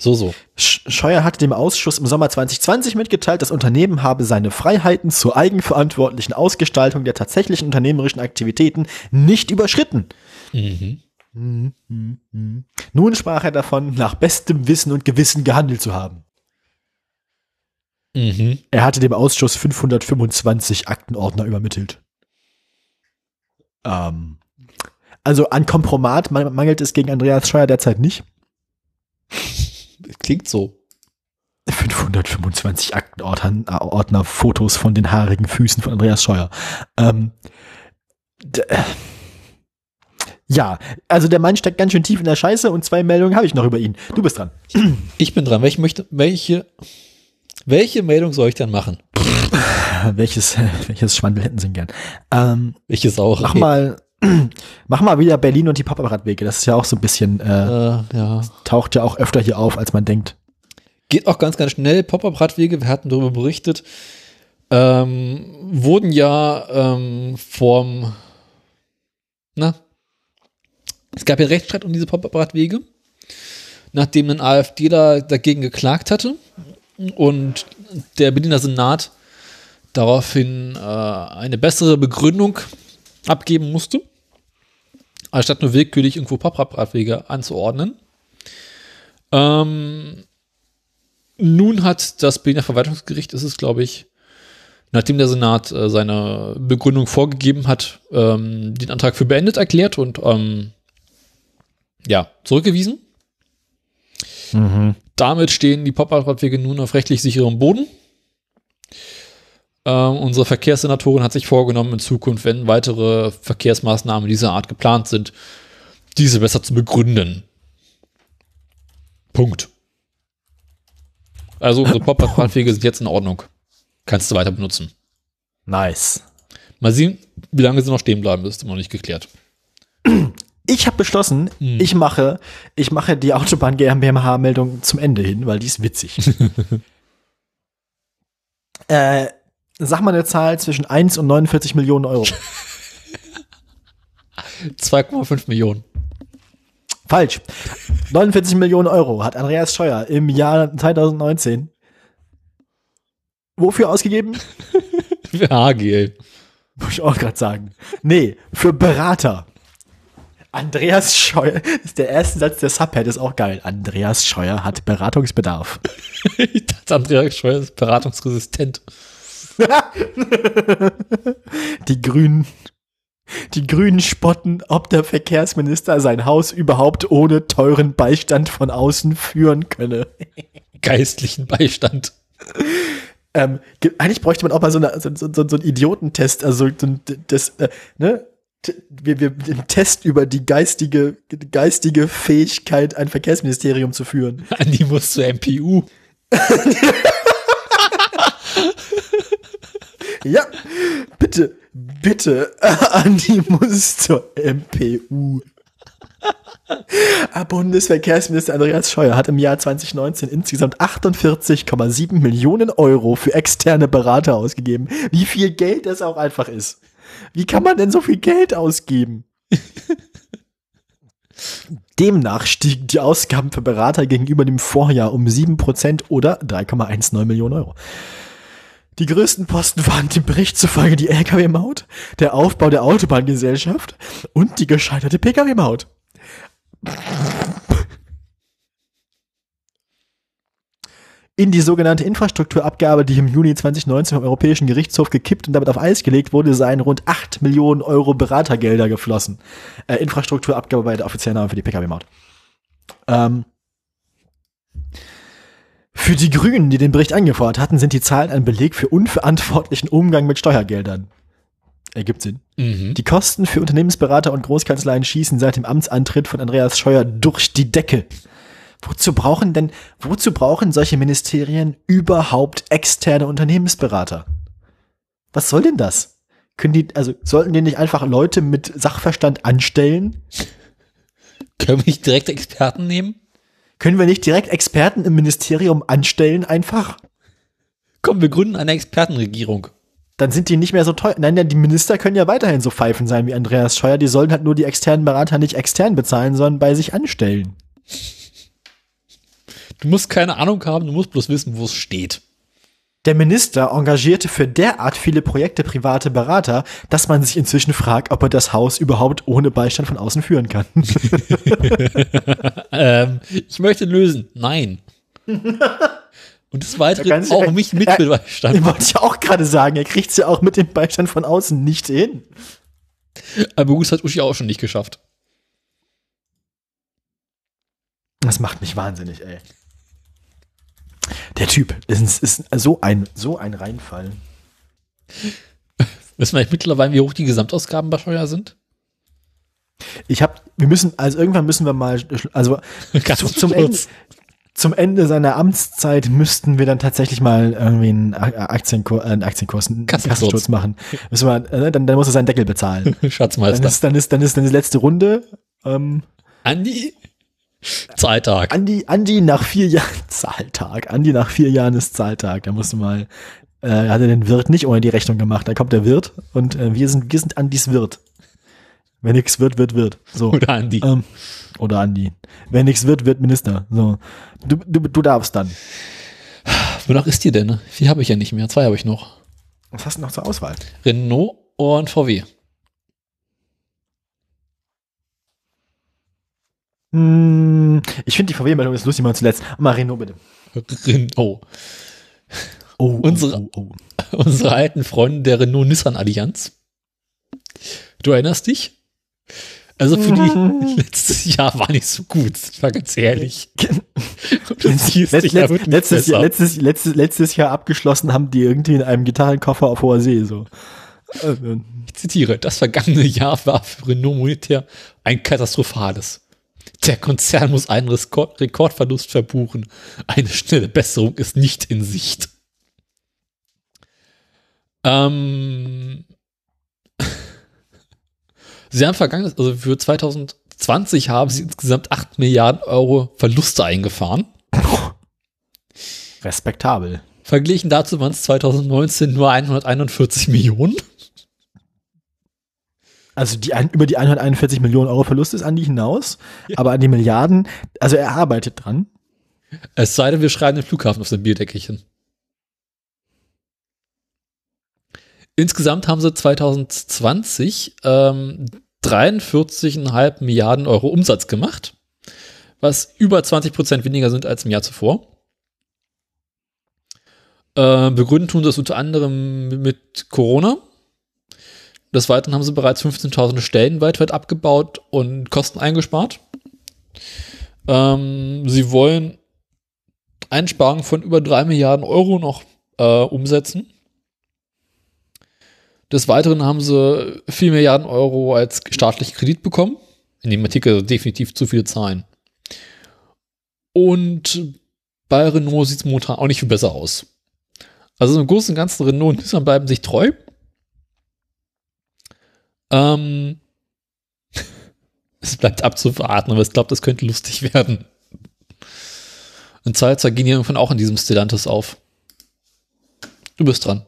So, so. Sch- Scheuer hatte dem Ausschuss im Sommer 2020 mitgeteilt, das Unternehmen habe seine Freiheiten zur eigenverantwortlichen Ausgestaltung der tatsächlichen unternehmerischen Aktivitäten nicht überschritten. Mhm. Mhm, mhm. Nun sprach er davon, nach bestem Wissen und Gewissen gehandelt zu haben. Mhm. Er hatte dem Ausschuss 525 Aktenordner übermittelt. Ähm, also an Kompromat man- mangelt es gegen Andreas Scheuer derzeit nicht. Klingt so. 525 Aktenordner Ordner, Fotos von den haarigen Füßen von Andreas Scheuer. Ähm, äh, ja, also der Mann steckt ganz schön tief in der Scheiße und zwei Meldungen habe ich noch über ihn. Du bist dran. Ich bin dran. Welche, möchte, welche, welche Meldung soll ich dann machen? Welches, <laughs> welches Schwandel hätten Sie gern? Ähm, Welches auch? mach mal, <clears throat> mach mal wieder Berlin und die Pop-Up-Radwege. Das ist ja auch so ein bisschen, äh, Äh, ja. taucht ja auch öfter hier auf, als man denkt. Geht auch ganz, ganz schnell. Pop-up-Radwege, wir hatten darüber berichtet, ähm, wurden ja ähm, vom, na, es gab ja Rechtsstreit um diese Pop-up-Radwege, nachdem ein AfDler dagegen geklagt hatte und der Berliner Senat daraufhin äh, eine bessere Begründung abgeben musste, anstatt nur willkürlich irgendwo Pop-up-Radwege anzuordnen. Ähm, nun hat das Berliner Verwaltungsgericht, ist es glaube ich, nachdem der Senat äh, seine Begründung vorgegeben hat, ähm, den Antrag für beendet erklärt und ähm, ja, zurückgewiesen. Damit stehen die Pop-Up-Radwege nun auf rechtlich sicherem Boden. Ähm, unsere Verkehrssenatorin hat sich vorgenommen, in Zukunft, wenn weitere Verkehrsmaßnahmen dieser Art geplant sind, diese besser zu begründen. Punkt. Also unsere Pop-Up-Radwege sind jetzt in Ordnung. Kannst du weiter benutzen. Nice. Mal sehen, wie lange sie noch stehen bleiben, ist immer noch nicht geklärt. Ich habe beschlossen, ich mache, ich mache die Autobahn GmbH-Meldung zum Ende hin, weil die ist witzig. <laughs> äh, sag mal eine Zahl zwischen 1 und 49 Millionen Euro. <laughs> 2,5 Millionen. Falsch. 49 Millionen Euro hat Andreas Scheuer im Jahr 2019 wofür ausgegeben? <laughs> Für HGL. Muss ich auch gerade sagen. Nee, für Berater. Andreas Scheuer, ist der erste Satz der Subhead, ist auch geil. Andreas Scheuer hat Beratungsbedarf. Ich dachte, Andreas Scheuer ist beratungsresistent. <laughs> Die Grünen, die Grünen spotten, ob der Verkehrsminister sein Haus überhaupt ohne teuren Beistand von außen führen könne. Geistlichen Beistand. Ähm, ge- eigentlich bräuchte man auch mal so, eine, so, so, so einen Idiotentest, also das, äh, ne? Wir, wir, den Test über die geistige, geistige Fähigkeit, ein Verkehrsministerium zu führen. <laughs> Andi muss zur MPU. <laughs> Ja, bitte, bitte, <laughs> Andi muss zur MPU. Bundesverkehrsminister Andreas Scheuer hat im Jahr 2019 insgesamt 48,7 Millionen Euro für externe Berater ausgegeben. Wie viel Geld das auch einfach ist. Wie kann man denn so viel Geld ausgeben? <laughs> Demnach stiegen die Ausgaben für Berater gegenüber dem Vorjahr um 7% oder 3,19 Millionen Euro. Die größten Posten waren dem Bericht zufolge die Lkw-Maut, der Aufbau der Autobahngesellschaft und die gescheiterte Pkw-Maut. In die sogenannte Infrastrukturabgabe, die im Juni 2019 vom Europäischen Gerichtshof gekippt und damit auf Eis gelegt wurde, seien rund 8 Millionen Euro Beratergelder geflossen. Äh, Infrastrukturabgabe bei der offiziellen Name für die Pkw-Maut. Ähm, für die Grünen, die den Bericht angefordert hatten, sind die Zahlen ein Beleg für unverantwortlichen Umgang mit Steuergeldern. Ergibt Sinn. Mhm. Die Kosten für Unternehmensberater und Großkanzleien schießen seit dem Amtsantritt von Andreas Scheuer durch die Decke. Wozu brauchen denn, wozu brauchen solche Ministerien überhaupt externe Unternehmensberater? Was soll denn das? Können die, also sollten die nicht einfach Leute mit Sachverstand anstellen? Können wir nicht direkt Experten nehmen? Können wir nicht direkt Experten im Ministerium anstellen einfach? Komm, wir gründen eine Expertenregierung. Dann sind die nicht mehr so teuer. Nein, ja, die Minister können ja weiterhin so pfeifen sein wie Andreas Scheuer. Die sollen halt nur die externen Berater nicht extern bezahlen, sondern bei sich anstellen. Du musst keine Ahnung haben, du musst bloß wissen, wo es steht. Der Minister engagierte für derart viele Projekte private Berater, dass man sich inzwischen fragt, ob er das Haus überhaupt ohne Beistand von außen führen kann. <laughs> Ähm, ich möchte lösen. Nein. <laughs> Und das weitere Ganz- auch mich mit äh, Beistand. Ich wollte ja auch gerade sagen, er kriegt es ja auch mit dem Beistand von außen nicht hin. Aber gut, das hat Uschi auch schon nicht geschafft. Das macht mich wahnsinnig, ey. Der Typ ist, ist so ein, so ein Reinfall. Wissen wir eigentlich mittlerweile, wie hoch die Gesamtausgaben bei Steuer sind? Ich hab, wir müssen, also irgendwann müssen wir mal, also <laughs> Ganz zum. Ende, zum Ende seiner Amtszeit müssten wir dann tatsächlich mal irgendwie einen Aktienkurs, äh, einen Aktienkurs, einen Kassensturz. Machen. Müssen wir, äh, dann, dann muss er seinen Deckel bezahlen. <laughs> Dann Schatzmeister. ist, dann ist, dann ist dann die letzte Runde. Ähm, Andi? Zahltag. Andi, Andi nach vier Jahren <laughs> Zahltag. Andi nach vier Jahren ist Zahltag. Da musst du mal, äh, hat er den Wirt nicht ohne die Rechnung gemacht. Da kommt der Wirt und äh, wir sind, wir sind Andis Wirt. Wenn nichts wird, wird, wird. So. Oder Andi. Ähm, oder Andi. Wenn nichts wird, wird Minister. So. Du, du, du darfst dann. Wonach ist die denn? Vier habe ich ja nicht mehr. Zwei habe ich noch. Was hast du noch zur Auswahl? Renault und VW. Hm, ich finde die VW-Meldung ist lustig, mal zuletzt. Mal Renault bitte. Renault. Oh, Unsere- oh, oh. Unsere alten Freunde der Renault-Nissan-Allianz. Du erinnerst dich? Also für die <laughs> letztes Jahr war nicht so gut, ich war ganz ehrlich. <laughs> Letztes. Jahr, letztes, letztes, letztes Jahr abgeschlossen haben die irgendwie in einem Gitarrenkoffer auf hoher See. So. Also, Ich zitiere, das vergangene Jahr war für Renault monetär ein katastrophales. Der Konzern muss einen Rekord Rekordverlust verbuchen. Eine schnelle Besserung ist nicht in Sicht. Ähm, <laughs> sie haben vergangenes, also für 2020 haben sie insgesamt 8 Milliarden Euro Verluste eingefahren. respektabel. Verglichen dazu waren es 2019 nur 141 Millionen. Also die, über die 141 Millionen Euro Verlust ist Andi hinaus, aber an die Milliarden, also er arbeitet dran. Es sei denn, wir schreiben den Flughafen auf sein Bierdeckelchen. Insgesamt haben sie 2020 ähm, 43,5 Milliarden Euro Umsatz gemacht, was über 20 Prozent weniger sind als im Jahr zuvor. Äh, begründen tun sie das unter anderem mit Corona. Des Weiteren haben sie bereits 15.000 Stellen weltweit abgebaut und Kosten eingespart. Ähm, sie wollen Einsparungen von über 3 Milliarden Euro noch äh, umsetzen. Des Weiteren haben sie 4 Milliarden Euro als staatlichen Kredit bekommen. In dem Artikel definitiv zu viele Zahlen. Und bei Renault sieht es momentan auch nicht viel besser aus. Also im Großen und Ganzen Renault und Nissan bleiben sich treu. Ähm, <laughs> es bleibt abzuwarten, aber ich glaube, das könnte lustig werden. Und Salzer gehen hier irgendwann auch in diesem Stellantis auf. Du bist dran.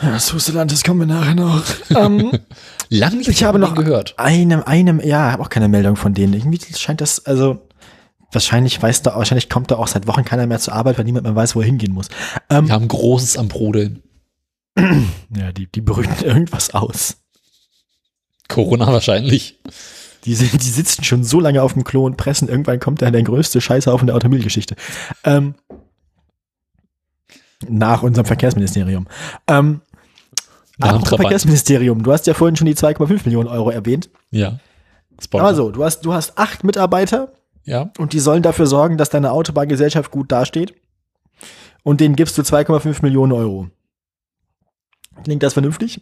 Ja, zu Stellantis kommen wir nachher noch. <laughs> ähm, Lang nicht Ich habe noch gehört. einem, einem, ja, habe auch keine Meldung von denen. Irgendwie scheint das, also wahrscheinlich weiß da, wahrscheinlich kommt da auch seit Wochen keiner mehr zur Arbeit, weil niemand mehr weiß, wo er hingehen muss. Ähm, Wir haben Großes am Brodeln. <clears throat> ja, die, die brüten <laughs> irgendwas aus. Corona wahrscheinlich. Die, die sitzen schon so lange auf dem Klo und pressen. Irgendwann kommt dann der größte Scheißhaufen der Automobilgeschichte. Ähm, nach unserem Verkehrsministerium. Ähm, Nach. Verkehrsministerium, du hast ja vorhin schon die 2,5 Millionen Euro erwähnt. Ja. Spoiler. Aber so, du hast, du hast acht Mitarbeiter Ja. und die sollen dafür sorgen, dass deine Autobahngesellschaft gut dasteht. Und denen gibst du 2,5 Millionen Euro. Klingt das vernünftig?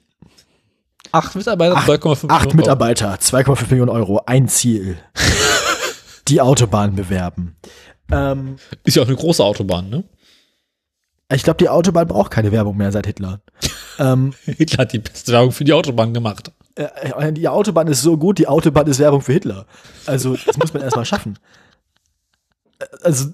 Acht Mitarbeiter, Acht- 2,5 Acht Millionen Euro. Mitarbeiter, 2,5 Millionen Euro, ein Ziel. <laughs> die Autobahn bewerben. Ähm, Ist ja auch eine große Autobahn, ne? ich glaube, die Autobahn braucht keine Werbung mehr seit Hitler. ähm, <laughs> Hitler hat die beste Werbung für die Autobahn gemacht. äh, die Autobahn ist so gut, die Autobahn ist Werbung für Hitler. Also, das muss man erstmal schaffen. Äh, Also,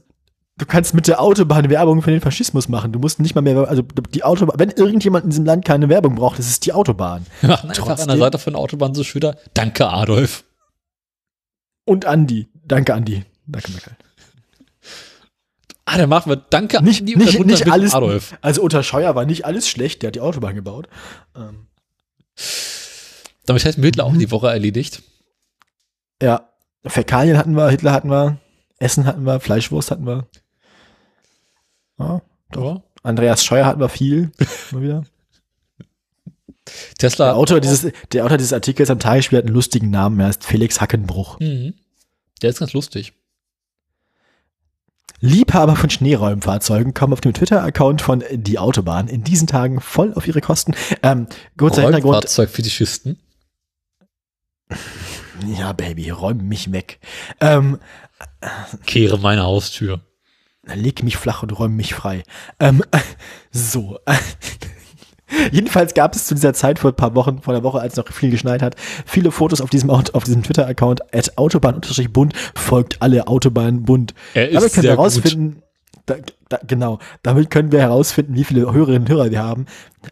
du kannst mit der Autobahn Werbung für den Faschismus machen. Du musst nicht mal mehr, also die Autobahn, wenn irgendjemand in diesem Land keine Werbung braucht, das ist die Autobahn. <laughs> Wir machen einfach an Trotzdem- der Seite von der Autobahn so schöner. Danke, Adolf. Und Andi. Danke, Andi. Danke, Michael. Ah, dann machen wir Danke, Nicht, Andi, nicht, nicht alles. Adolf. Also unter Scheuer war nicht alles schlecht, der hat die Autobahn gebaut. Ähm, Damit hätten wir Hitler auch die Woche erledigt. ja, Fäkalien hatten wir, Hitler hatten wir, Essen hatten wir, Fleischwurst hatten wir. Ja, Ja. Andreas Scheuer hatten wir viel. <laughs> Mal wieder. Tesla. Der Autor, dieses, der Autor dieses Artikels am Tagesspiel hat einen lustigen Namen, er heißt Felix Hackenbruch. Mhm. Der ist ganz lustig. Liebhaber von Schneeräumfahrzeugen kommen auf dem Twitter-Account von Die Autobahn in diesen Tagen voll auf ihre Kosten. Ähm, kurzer Hintergrund. Räumfahrzeugfetischisten. Ja, Baby, räum mich weg. Ähm, Kehre meine Haustür. Leg mich flach und räum mich frei. Ähm, <laughs> so. <laughs> Jedenfalls gab es zu dieser Zeit vor ein paar Wochen, vor einer Woche, als noch viel geschneit hat, viele Fotos auf diesem, auf diesem Twitter-Account at Autobahn-Bund folgt alle Autobahn-Bund. Er ist wir sehr gut. herausfinden, da, da, genau, damit können wir herausfinden, wie viele Hörerinnen und Hörer wir haben.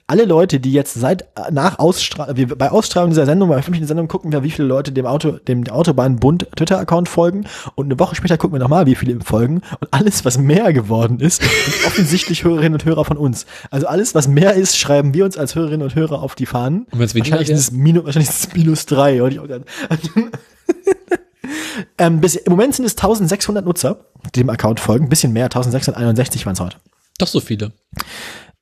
Alle Leute, die jetzt seit äh, nach Ausstrahlung, bei Ausstrahlung dieser Sendung, bei öffentlichen Sendung gucken wir, wie viele Leute dem Auto, dem Autobahnbund Twitter-Account folgen und eine Woche später gucken wir nochmal, wie viele ihm folgen und alles, was mehr geworden ist, sind <laughs> offensichtlich Hörerinnen und Hörer von uns. Also alles, was mehr ist, schreiben wir uns als Hörerinnen und Hörer auf die Fahnen. Und wenn's weniger wahrscheinlich ist es minus, wahrscheinlich ist es minus drei. <laughs> <laughs> ähm, bis, Im Moment sind es 1600 Nutzer, die dem Account folgen. Ein bisschen mehr, 1661 waren es heute. Doch so viele.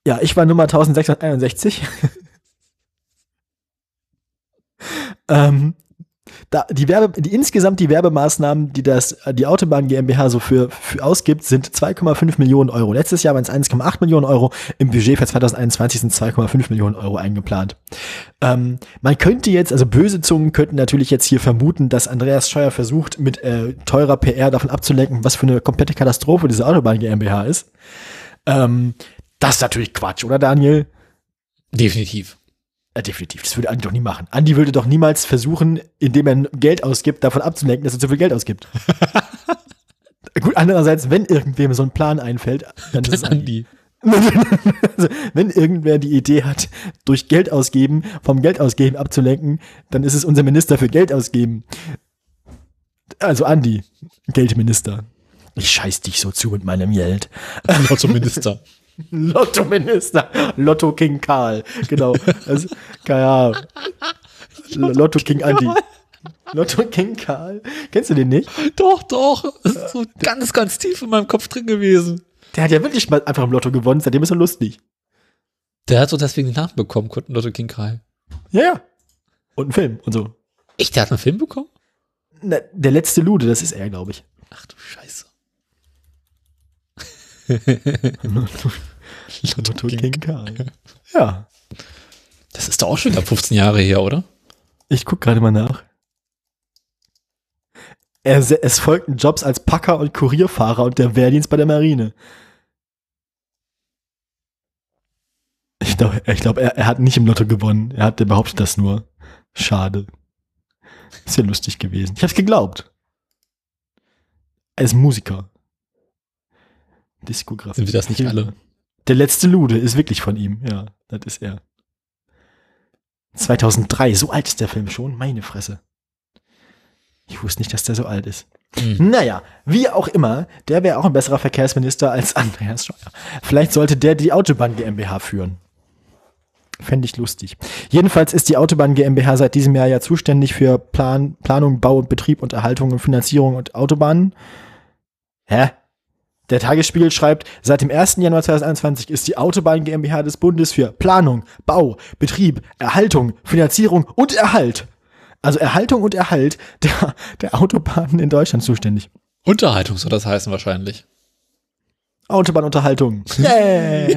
Ja, ich war Nummer 1661. <laughs> ähm, da, die, Werbe, die insgesamt die Werbemaßnahmen, die das, die Autobahn GmbH so für, für ausgibt, sind 2,5 Millionen Euro. Letztes Jahr waren es 1,8 Millionen Euro. Im Budget für 2021 sind 2,5 Millionen Euro eingeplant. Ähm, man könnte jetzt, also böse Zungen könnten natürlich jetzt hier vermuten, dass Andreas Scheuer versucht, mit äh, teurer PR davon abzulenken, was für eine komplette Katastrophe diese Autobahn GmbH ist. Ähm, das ist natürlich Quatsch, oder Daniel? Definitiv. Äh, definitiv, das würde Andi doch nie machen. Andi würde doch niemals versuchen, indem er Geld ausgibt, davon abzulenken, dass er zu viel Geld ausgibt. <laughs> Gut, andererseits, wenn irgendwem so ein Plan einfällt, dann ist es Andi. also, <laughs> wenn irgendwer die Idee hat, durch Geld ausgeben, vom Geld ausgeben abzulenken, dann ist es unser Minister für Geld ausgeben. Also Andi, Geldminister. Ich scheiß dich so zu mit meinem Geld. Lotto-Minister. <laughs> <laughs> Lotto-Minister. Lotto King Karl. Genau. Also, keine Ahnung. Lotto King Andi. Lotto King Karl. Kennst du den nicht? Doch, doch. Das ist so ganz, ganz tief in meinem Kopf drin gewesen. Der hat ja wirklich mal einfach im Lotto gewonnen. Seitdem ist er lustig. Der hat so deswegen den Namen bekommen, Lotto King Karl. Ja, ja. Und einen Film und so. Echt, der hat einen Film bekommen? Na, der letzte Lude, das ist er, glaube ich. Ach du Scheiße. <laughs> Lotto King Karl. Ja. Das ist doch auch schon wieder 15 Jahre her, oder? Ich guck gerade mal nach. Er, es folgten Jobs als Packer und Kurierfahrer und der Wehrdienst bei der Marine. Ich glaube, glaub, er, er hat nicht im Lotto gewonnen. Er hat behauptet das nur. Schade. Ist ja lustig gewesen. Ich hab's geglaubt. Er ist Musiker. Diskografie. Sind wir das nicht alle? Der letzte Lude ist wirklich von ihm. Ja, das ist er. 2003, so alt ist der Film schon. Meine Fresse. Ich wusste nicht, dass der so alt ist. Mhm. Naja, wie auch immer, der wäre auch ein besserer Verkehrsminister als <laughs> Andreas Scheuer. Vielleicht sollte der die Autobahn GmbH führen. Fände ich lustig. Jedenfalls ist die Autobahn GmbH seit diesem Jahr ja zuständig für Plan, Planung, Bau und Betrieb und Erhaltung und Finanzierung und Autobahnen. Hä? Der Tagesspiegel schreibt, seit dem 1. Januar 2021 ist die Autobahn GmbH des Bundes für Planung, Bau, Betrieb, Erhaltung, Finanzierung und Erhalt. Also Erhaltung und Erhalt der, der Autobahnen in Deutschland zuständig. Unterhaltung soll das heißen wahrscheinlich. Autobahnunterhaltung. Yeah.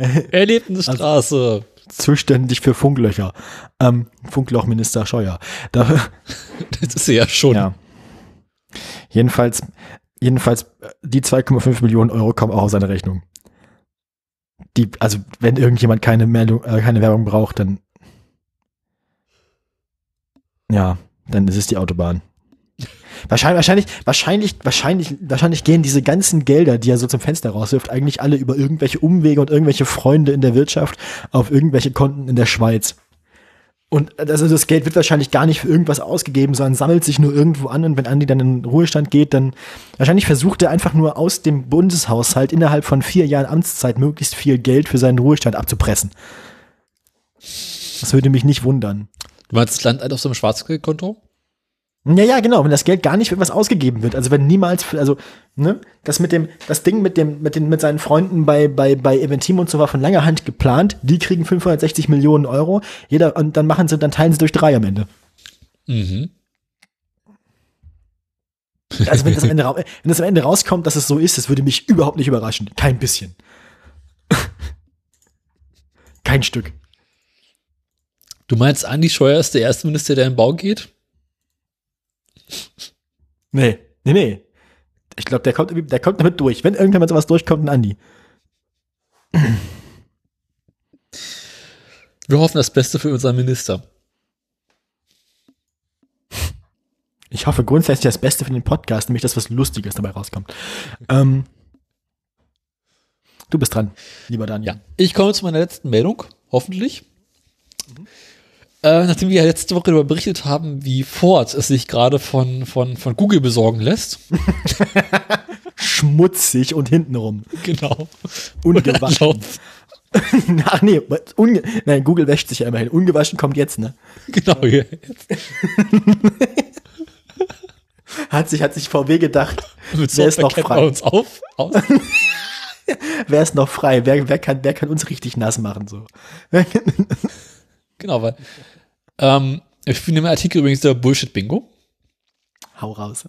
<laughs> Erlebnisstraße. Zuständig für Funklöcher. Ähm, Funklochminister Scheuer. Da, <laughs> das ist sie ja schon. ja. Jedenfalls, jedenfalls, äh, die 2,5 Millionen Euro kommen auch auf seine Rechnung. Die, also, wenn irgendjemand keine Meldung, äh, keine Werbung braucht, dann, ja, dann ist es die Autobahn. Wahrscheinlich, wahrscheinlich, wahrscheinlich, wahrscheinlich, wahrscheinlich gehen diese ganzen Gelder, die er so zum Fenster rauswirft, eigentlich alle über irgendwelche Umwege und irgendwelche Freunde in der Wirtschaft auf irgendwelche Konten in der Schweiz. Und also das Geld wird wahrscheinlich gar nicht für irgendwas ausgegeben, sondern sammelt sich nur irgendwo an und wenn Andi dann in den Ruhestand geht, dann wahrscheinlich versucht er einfach nur aus dem Bundeshaushalt innerhalb von vier Jahren Amtszeit möglichst viel Geld für seinen Ruhestand abzupressen. Das würde mich nicht wundern. Du meinst, das Land auf so einem Schwarzgeldkonto? Ja, ja, genau, wenn das Geld gar nicht für was ausgegeben wird. Also wenn niemals, für, also, ne, das mit dem, das Ding mit dem, mit den, mit seinen Freunden bei, bei, bei Eventim und so war von langer Hand geplant. Die kriegen 560 Millionen Euro. Jeder, und dann machen sie, dann teilen sie durch drei am Ende. Mhm. Also wenn das, am <laughs> Ende, wenn das am Ende rauskommt, dass es so ist, das würde mich überhaupt nicht überraschen. Kein bisschen. <laughs> Kein Stück. Du meinst, Andi Scheuer ist der erste Minister, der in den Bau geht? Nee, nee, nee. Ich glaube, der kommt, der kommt damit durch. Wenn irgendwann mal sowas durchkommt, ein Andi. Wir hoffen das Beste für unseren Minister. Ich hoffe grundsätzlich das Beste für den Podcast, nämlich dass was Lustiges dabei rauskommt. Ähm, du bist dran, lieber Daniel. Ja, ich komme zu meiner letzten Meldung, hoffentlich. Äh, nachdem wir ja letzte Woche darüber berichtet haben, wie Ford es sich gerade von, von, von Google besorgen lässt. <laughs> Schmutzig und hintenrum. genau. Ungewaschen. <laughs> Ach nee, unge nein, Google wäscht sich ja immerhin. Ungewaschen kommt jetzt, ne? genau. Jetzt. <laughs> Hat sich, hat sich VW gedacht. Mit Wer ist noch frei? uns auf. Aus. wer ist noch frei? Wer, wer, kann, wer kann uns richtig nass machen? So. Genau, weil ähm, ich finde im Artikel übrigens der Bullshit-Bingo. Hau raus.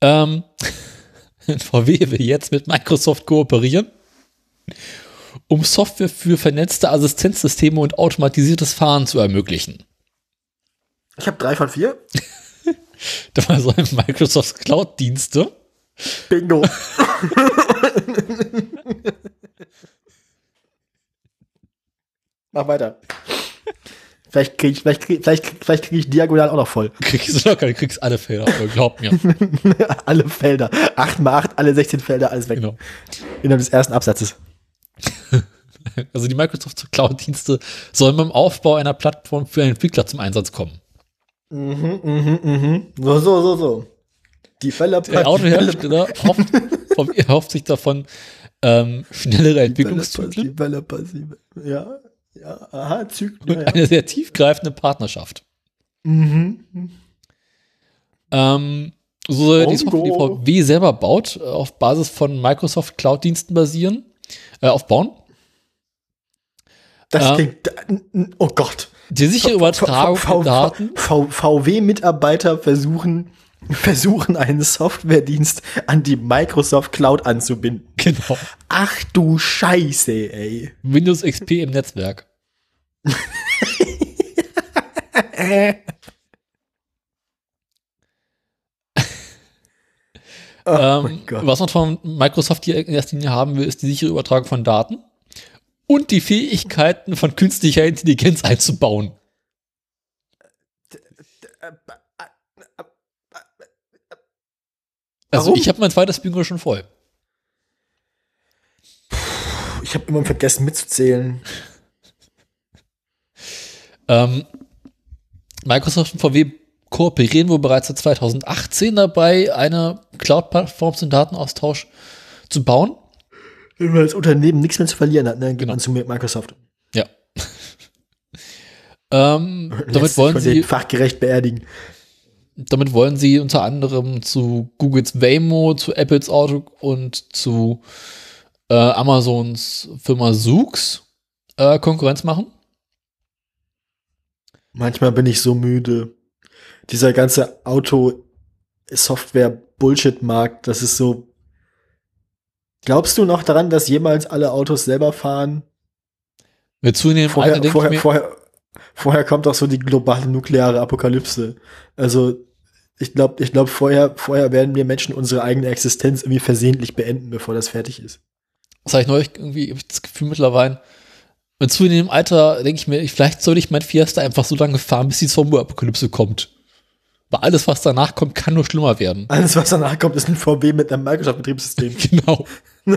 Ähm, <laughs> VW will jetzt mit Microsoft kooperieren, um Software für vernetzte Assistenzsysteme und automatisiertes Fahren zu ermöglichen. Ich habe drei von vier. <laughs> Dabei sollen Microsoft Cloud-Dienste Bingo. <laughs> Mach weiter. Vielleicht kriege ich, vielleicht krieg, vielleicht, vielleicht krieg ich diagonal auch noch voll. <laughs> kriegst du locker, du kriegst alle Felder, aber glaub mir. <laughs> alle Felder. 8 mal 8, alle 16 Felder, alles weg. Genau. Innerhalb des ersten Absatzes. <laughs> Also die Microsoft Cloud-Dienste sollen beim Aufbau einer Plattform für Entwickler zum Einsatz kommen. Mhm, mhm, mhm. So, so, so, so. Developer, Der Autohersteller Developer, hofft, vom- erhofft sich davon ähm, schnellere Entwicklungszyklen ja, ja, aha, Zyklen. und Ja, ja. eine sehr tiefgreifende Partnerschaft. Mhm. Ähm, so soll die Software, die. VW selber baut, äh, auf Basis von Microsoft Cloud-Diensten basieren, äh, aufbauen. Das Ja. klingt, oh Gott. Die sichere Übertragung von Daten. VW-Mitarbeiter versuchen, versuchen, einen Softwaredienst an die Microsoft Cloud anzubinden. Genau. Ach du Scheiße, ey. Windows XP im Netzwerk. <laughs> Oh ähm, was man von Microsoft hier in erster Linie haben will, ist die sichere Übertragung von Daten und die Fähigkeiten von künstlicher Intelligenz einzubauen. Also Warum? ich habe mein zweites Bingo schon voll. Ich habe immer vergessen mitzuzählen. <laughs> Ähm, Microsoft und VW kooperieren wohl bereits seit 2018 dabei, eine Cloud-Plattform zum Datenaustausch zu bauen. Wenn man als Unternehmen nichts mehr zu verlieren hat, ne, dann geht Genau. man zu Microsoft. Ja. <laughs> ähm, <laughs> damit wollen sie fachgerecht beerdigen. Damit wollen sie unter anderem zu Googles Waymo, zu Apples Auto und zu äh, Amazons Firma Zoox äh, Konkurrenz machen. Manchmal bin ich so müde. Dieser ganze Auto-Software-Bullshit-Markt, das ist so. Glaubst du noch daran, dass jemals alle Autos selber fahren? Mit zunehmendem Vorher, Alter vorher, vorher, vorher kommt auch so die globale nukleare Apokalypse. Also, ich glaube, ich glaub, vorher, vorher werden wir Menschen unsere eigene Existenz irgendwie versehentlich beenden, bevor das fertig ist. das habe ich neulich irgendwie hab ich das Gefühl mittlerweile, mit zunehmendem Alter denke ich mir, ich, vielleicht sollte ich mein Fiesta einfach so lange fahren, bis die Zombie-Apokalypse kommt. Weil alles, was danach kommt, kann nur schlimmer werden. Alles, was danach kommt, ist ein VW mit einem Microsoft-Betriebssystem. <laughs> Genau. <laughs>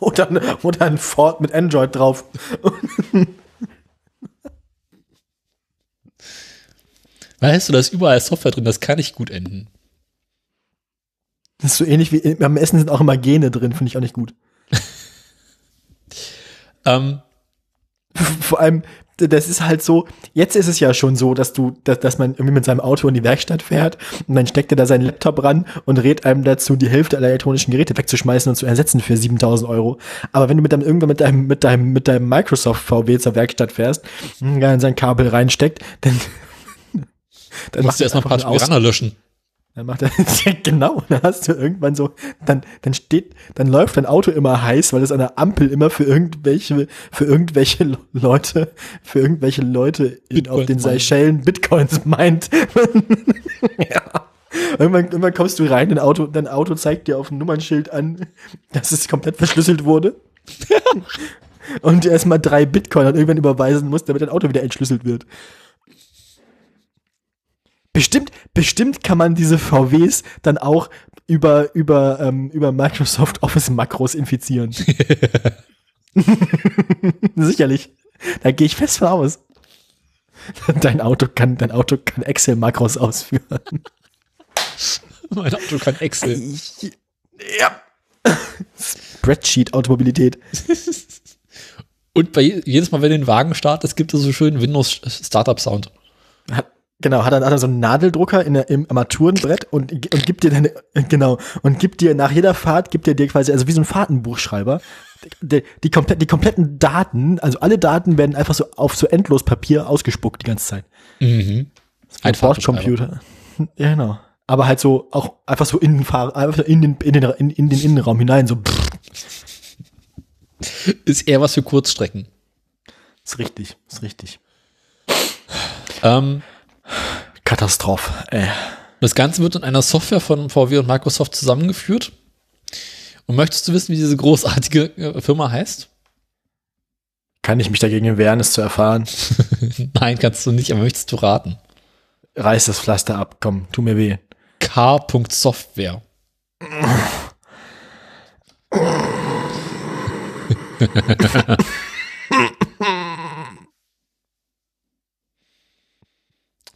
oder, oder ein Ford mit Android drauf. <laughs> Weißt du, da ist überall Software drin, das kann nicht gut enden. Das ist so ähnlich wie beim Essen sind auch immer Gene drin, finde ich auch nicht gut. <laughs> Ähm, <laughs> Vor allem, das ist halt so, jetzt ist es ja schon so, dass du, dass, dass man irgendwie mit seinem Auto in die Werkstatt fährt und dann steckt er da seinen Laptop ran und rät einem dazu, die Hälfte aller elektronischen Geräte wegzuschmeißen und zu ersetzen für 7000 Euro. Aber wenn du mit deinem, irgendwann mit deinem, mit deinem, mit deinem Microsoft VW zur Werkstatt fährst, ja, in sein Kabel reinsteckt, dann, dann musst du erstmal ein paar einfach einen Aus- Piraner löschen. Dann macht er, <laughs> ja, genau, dann hast du irgendwann so, dann, dann steht, dann läuft dein Auto immer heiß, weil es an der Ampel immer für irgendwelche, für irgendwelche Le- Leute, für irgendwelche Leute in, auf den. Seychellen Bitcoins <laughs> meint. ja. Irgendwann, irgendwann kommst du rein, dein Auto, dein Auto zeigt dir auf dem Nummernschild an, dass es komplett verschlüsselt wurde. Und dir erstmal drei Bitcoin dann irgendwann überweisen musst, damit dein Auto wieder entschlüsselt wird. Bestimmt, bestimmt kann man diese VWs dann auch über, über, ähm, über Microsoft Office Makros infizieren. <laughs> Sicherlich. Da gehe ich fest von aus. Dein Auto kann, dein Auto kann Excel Makros ausführen. <laughs> Mein Auto kann Excel. Ich, ja. Spreadsheet Automobilität. Und bei je- jedes Mal, wenn du den Wagen startest, gibt es so schönen Windows Startup Sound. Hat, Genau, hat dann, hat dann so einen Nadeldrucker in der, im Armaturenbrett und, und gibt dir deine, <laughs> genau, und gibt dir nach jeder Fahrt, gibt er dir quasi, also wie so ein Fahrtenbuchschreiber, die, die, komplett, die kompletten Daten, also alle Daten werden einfach so auf so endlos Papier ausgespuckt die ganze Zeit. Mhm. Ein Bordcomputer. Ja, genau. Aber halt so, auch einfach so in den, Fahr einfach in den, in den, in, in den Innenraum hinein, so, Ist eher was für Kurzstrecken. ist richtig, ist richtig. Ähm, Katastrophe, ey. das Ganze wird in einer Software von VW und Microsoft zusammengeführt. Und möchtest du wissen, wie diese großartige äh, Firma heißt? Kann ich mich dagegen wehren, es zu erfahren? <laughs> Nein, kannst du nicht, aber möchtest du raten? Reiß das Pflaster ab, komm, tu mir weh. K.Software. <laughs> <laughs>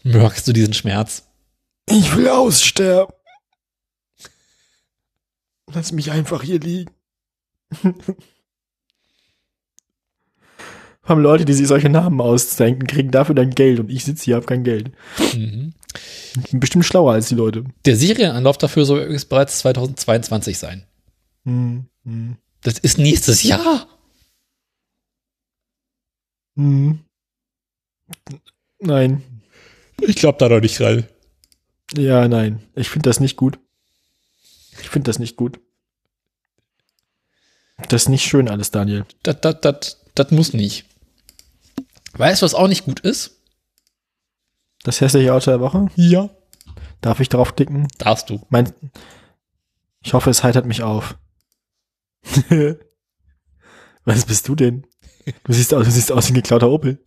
Merkst du diesen Schmerz? Ich will aussterben. Lass mich einfach hier liegen. Haben Leute, die sich solche Namen ausdenken, kriegen dafür dann Geld und ich sitze hier, hab kein Geld. Mhm. Ich bin bestimmt schlauer als die Leute. Der Serienanlauf dafür soll übrigens bereits 2022 sein. Hm, hm, Das ist nächstes Jahr. hm. Nein. Ich glaube da doch nicht rein. Ja, nein. Ich finde das nicht gut. Ich finde das nicht gut. Das ist nicht schön alles, Daniel. Das, das, das, das muss nicht. Weißt du, was auch nicht gut ist? Das hässliche Auto der Woche? Ja. Darf ich drauf klicken? Darfst du. Mein, ich hoffe, es heitert mich auf. <laughs> Was bist du denn? Du siehst aus, du siehst aus wie ein geklauter Opel.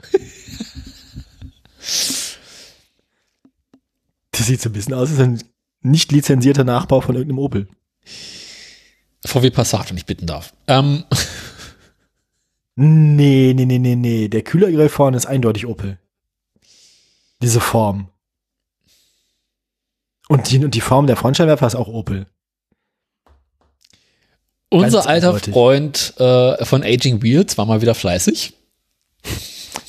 Das sieht so ein bisschen aus, als ein nicht lizenzierter Nachbau von irgendeinem Opel. VW Passat, wenn ich bitten darf. Ähm, Nee, nee, nee, nee, nee. Der Kühlergrill vorne ist eindeutig Opel. Diese Form. Und die, und die Form der Frontscheinwerfer ist auch Opel. unser Ganz alter eindeutig. Freund äh, von Aging Wheels war mal wieder fleißig.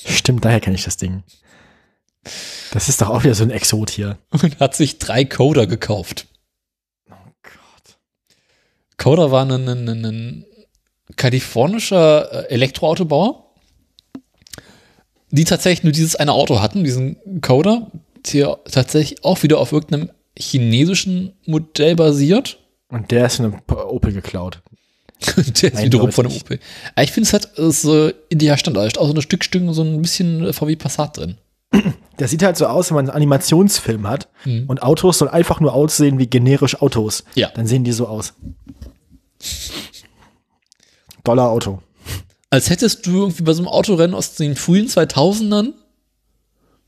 Stimmt, daher kenne ich das Ding. Das ist doch auch wieder so ein Exot hier. und hat sich drei Coder gekauft. Oh Gott. Coder war ein, ein, ein, ein kalifornischer äh, Elektroautobauer, die tatsächlich nur dieses eine Auto hatten, diesen Coder, der tatsächlich auch wieder auf irgendeinem chinesischen Modell basiert. Und der ist in einem Opel geklaut. <laughs> der ist wiederum von einem. Opel. Aber ich finde, es hat äh, so ideal Standard, auch so ein Stück Stück, so ein bisschen VW Passat drin. Der sieht halt so aus, wenn man einen Animationsfilm hat und Autos sollen einfach nur aussehen wie generisch Autos. Ja. Dann sehen die so aus. Dollar Auto. Als hättest du irgendwie bei so einem Autorennen aus den frühen 2000ern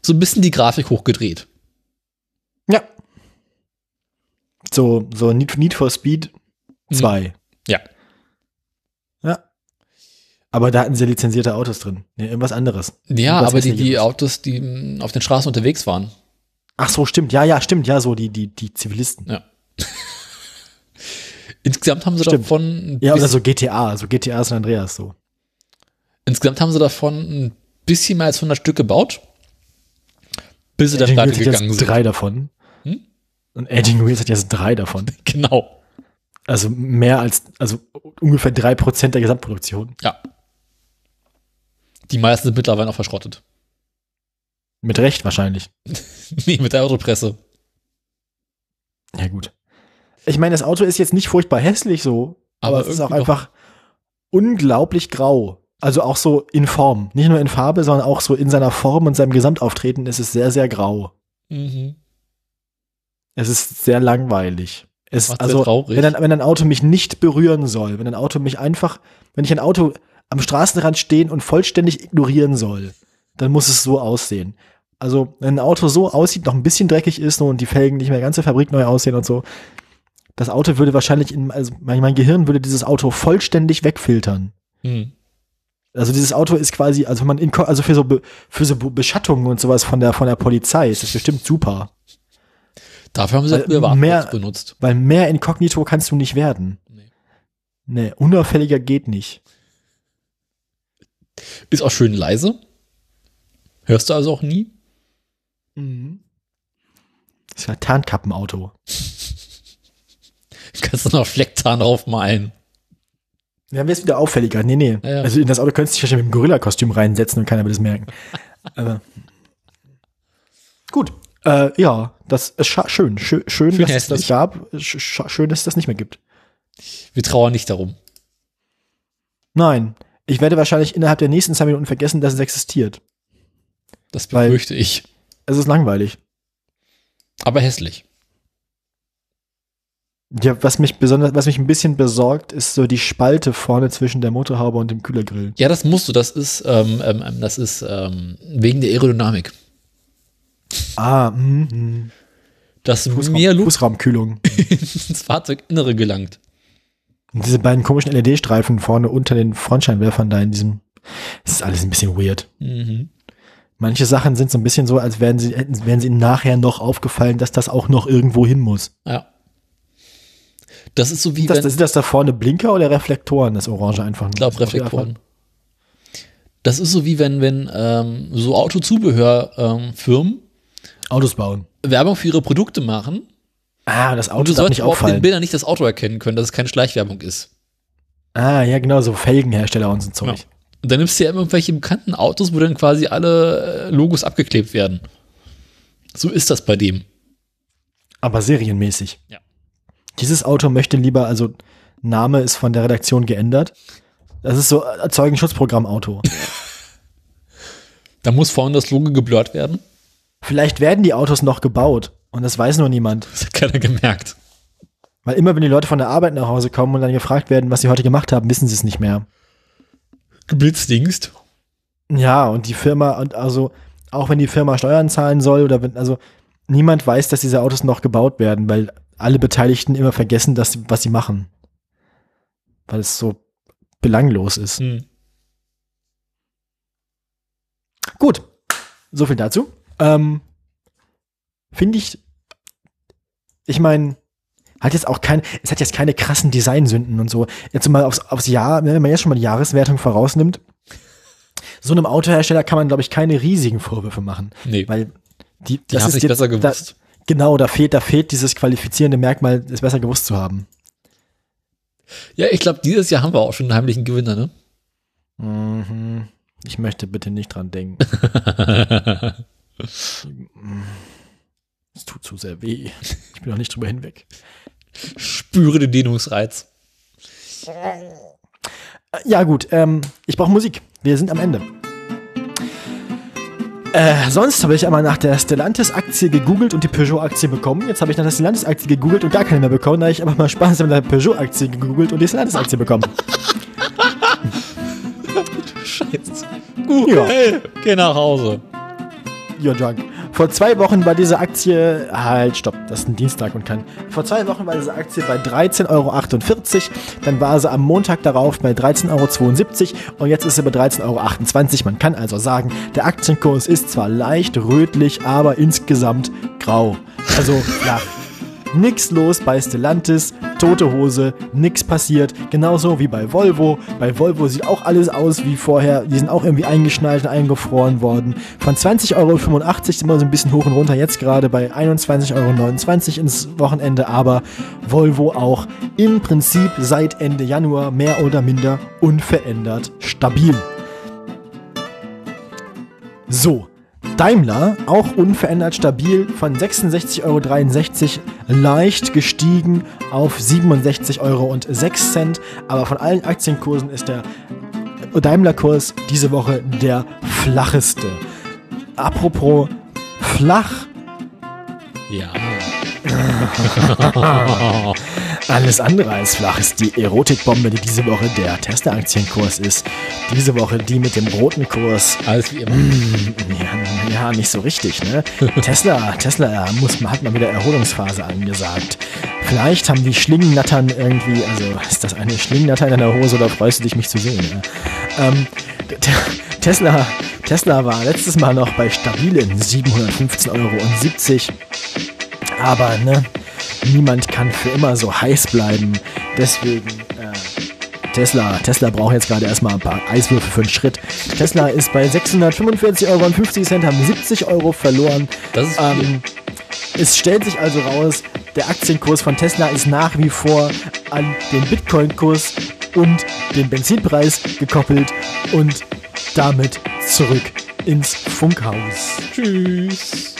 so ein bisschen die Grafik hochgedreht. Ja. So, so Need, Need for Speed 2. Ja. Ja. Aber da hatten sie lizenzierte Autos drin. Nee, irgendwas anderes. Ja, Irgendwas aber die, die. Autos, die mh, auf den Straßen unterwegs waren. Ach so, stimmt. Ja, ja, stimmt. Ja, so die, die, die Zivilisten. Ja. <laughs> Insgesamt haben sie Stimmt. davon Ja, oder so GTA. So GTA San Andreas so. insgesamt haben sie davon ein bisschen mehr als 100 Stück gebaut, bis sie dann hat gegangen sind. drei davon. Hm? Und Aging Wheels hat jetzt drei davon. <laughs> Genau. Also mehr als, also ungefähr drei Prozent der Gesamtproduktion. Ja. Die meisten sind mittlerweile auch verschrottet. Mit Recht wahrscheinlich. <laughs> nee, mit der Autopresse. Ja, gut. Ich meine, das Auto ist jetzt nicht furchtbar hässlich so, aber, Aber es ist auch einfach unglaublich grau. Also auch so in Form. Nicht nur in Farbe, sondern auch so in seiner Form und seinem Gesamtauftreten ist es sehr, sehr grau. Mhm. Es ist sehr langweilig. Es, sehr also, traurig. wenn ein, wenn ein Auto mich nicht berühren soll, wenn ein Auto mich einfach, wenn ich ein Auto am Straßenrand stehen und vollständig ignorieren soll, dann muss es so aussehen. Also, wenn ein Auto so aussieht, noch ein bisschen dreckig ist und die Felgen nicht mehr ganz so fabrikneu aussehen und so, das Auto würde wahrscheinlich in, also mein, mein Gehirn würde dieses Auto vollständig wegfiltern. Mhm. Also dieses Auto ist quasi, also wenn man in, also für so Be, für so Be- Beschattungen und sowas von der von der Polizei ist das bestimmt super, Dafür haben sie Weil früher mehr- benutzt. weil mehr inkognito kannst du nicht werden. Nee. Nee, unauffälliger geht nicht. Ist auch schön leise. Hörst du also auch nie? Mhm. Das ist ja ein Tarnkappenauto. <laughs> Kannst du noch Fleckzahn draufmalen. Ja, wäre es wieder auffälliger. Nee, nee. Ja. Also in das Auto könntest du dich wahrscheinlich mit dem Gorilla-Kostüm reinsetzen und keiner wird es merken. Aber gut. Äh, ja, das ist schön. Schön, schön, dass es das gab. Sch sch schön, dass es das nicht mehr gibt. Wir trauern nicht darum. Nein. Ich werde wahrscheinlich innerhalb der nächsten zwei Minuten vergessen, dass es existiert. Das Weil- befürchte ich. Es ist langweilig. Aber hässlich. Ja, was mich besonders, was mich ein bisschen besorgt, ist so die Spalte vorne zwischen der Motorhaube und dem Kühlergrill. Ja, das musst du. Das ist, ähm, ähm, ähm, das ist ähm, wegen der Aerodynamik. Ah, mm, mm. Dass Fußraum, mehr Luft Fußraumkühlung. <laughs> ins Fahrzeuginnere gelangt. Und diese beiden komischen LED-Streifen vorne unter den Frontscheinwerfern da in diesem, das ist alles ein bisschen weird. Mhm. Manche Sachen sind so ein bisschen so, als wären sie, wären sie ihnen nachher noch aufgefallen, dass das auch noch irgendwo hin muss. Ja. Das ist so wie Das, das, sind das da vorne Blinker oder Reflektoren, das Orange einfach? ich glaube, Reflektoren. Das ist so wie wenn, wenn ähm, so Autozubehörfirmen ähm, Autos bauen. Werbung für ihre Produkte machen Ah, das und Auto du darf sollst nicht aber auf den auffallen. Bildern nicht das Auto erkennen können, dass es keine Schleichwerbung ist. Ah, ja, genau, so Felgenhersteller und so Zeug. Ja. Und dann nimmst du ja immer irgendwelche bekannten Autos, wo dann quasi alle äh, Logos abgeklebt werden. So ist das bei dem. Aber serienmäßig. Ja. Dieses Auto möchte lieber, also Name ist von der Redaktion geändert. Das ist so äh, Zeugenschutzprogramm-Auto. <laughs> Da muss vorne das Logo geblurrt werden. Vielleicht werden die Autos noch gebaut und das weiß nur niemand. Das hat keiner gemerkt. Weil immer, wenn die Leute von der Arbeit nach Hause kommen und dann gefragt werden, was sie heute gemacht haben, wissen sie es nicht mehr. Geblitzdingst. Ja, und die Firma, und also, auch wenn die Firma Steuern zahlen soll, oder wenn, also, niemand weiß, dass diese Autos noch gebaut werden, weil alle Beteiligten immer vergessen, dass, was sie machen. Weil es so belanglos ist. Hm. Gut, so viel dazu. Ähm, Finde ich, ich meine, hat jetzt auch kein, es hat jetzt keine krassen Designsünden und so. Jetzt mal aufs, aufs Jahr, wenn man jetzt schon mal die Jahreswertung vorausnimmt, so einem Autohersteller kann man, glaube ich, keine riesigen Vorwürfe machen. Nee, Weil die, die haben sich besser gewusst. Da, genau, da fehlt, da fehlt dieses qualifizierende Merkmal, es besser gewusst zu haben. ja, ich glaube, dieses Jahr haben wir auch schon einen heimlichen Gewinner, ne? Mhm. Ich möchte bitte nicht dran denken. <laughs> Es tut zu sehr weh. Ich bin noch nicht drüber hinweg. Spüre den Dehnungsreiz. Ja, gut, ähm, ich brauche Musik. Wir sind am Ende. Äh, sonst habe ich einmal nach der Stellantis-Aktie gegoogelt und die Peugeot-Aktie bekommen. Jetzt habe ich nach der Stellantis-Aktie gegoogelt und gar keine mehr bekommen. Da habe ich einfach mal Spaß mit der Peugeot-Aktie gegoogelt und die Stellantis-Aktie bekommen. <laughs> Scheiße. Ja. Hey, geh nach Hause. You're drunk. Vor zwei Wochen war diese Aktie, halt, stopp, das ist ein Dienstag und kein. Vor zwei Wochen war diese Aktie bei 13,48 Euro. Dann war sie am Montag darauf bei 13,72 Euro und jetzt ist sie bei 13,28 Euro. Man kann also sagen, der Aktienkurs ist zwar leicht rötlich, aber insgesamt grau. Also flach. Nix los bei Stellantis, tote Hose, nix passiert. Genauso wie bei Volvo. Bei Volvo sieht auch alles aus wie vorher. Die sind auch irgendwie eingeschnallt und eingefroren worden. Von 20,85 Euro sind wir so ein bisschen hoch und runter. Jetzt gerade bei 21,29 Euro ins Wochenende. Aber Volvo auch im Prinzip seit Ende Januar mehr oder minder unverändert stabil. So, Daimler, auch unverändert stabil, von 66,63 Euro leicht gestiegen auf 67,06 Euro. Aber von allen Aktienkursen ist der Daimler-Kurs diese Woche der flacheste. Apropos flach, Ja. <laughs> <laughs> alles andere als flach ist die Erotikbombe, die diese Woche der Tesla-Aktienkurs ist. Diese Woche die mit dem roten Kurs. Alles wie immer. Ja, ja, nicht so richtig, ne? <laughs> Tesla, Tesla muss, hat mal wieder Erholungsphase angesagt. Vielleicht haben die Schlingennattern irgendwie, also ist das eine Schlingennatter in deiner Hose oder freust du dich, mich zu sehen? Ne? Ähm, Te- Tesla, Tesla war letztes Mal noch bei stabilen 715,70 Euro. Aber ne, niemand kann für immer so heiß bleiben. Deswegen äh, Tesla. Tesla braucht jetzt gerade erstmal ein paar Eiswürfel für einen Schritt. Tesla ist bei 645,50 Euro, haben 70 Euro verloren. Das ist ähm, viel. Ähm, es stellt sich also raus, der Aktienkurs von Tesla ist nach wie vor an den Bitcoin-Kurs und den Benzinpreis gekoppelt und damit zurück ins Funkhaus. Tschüss.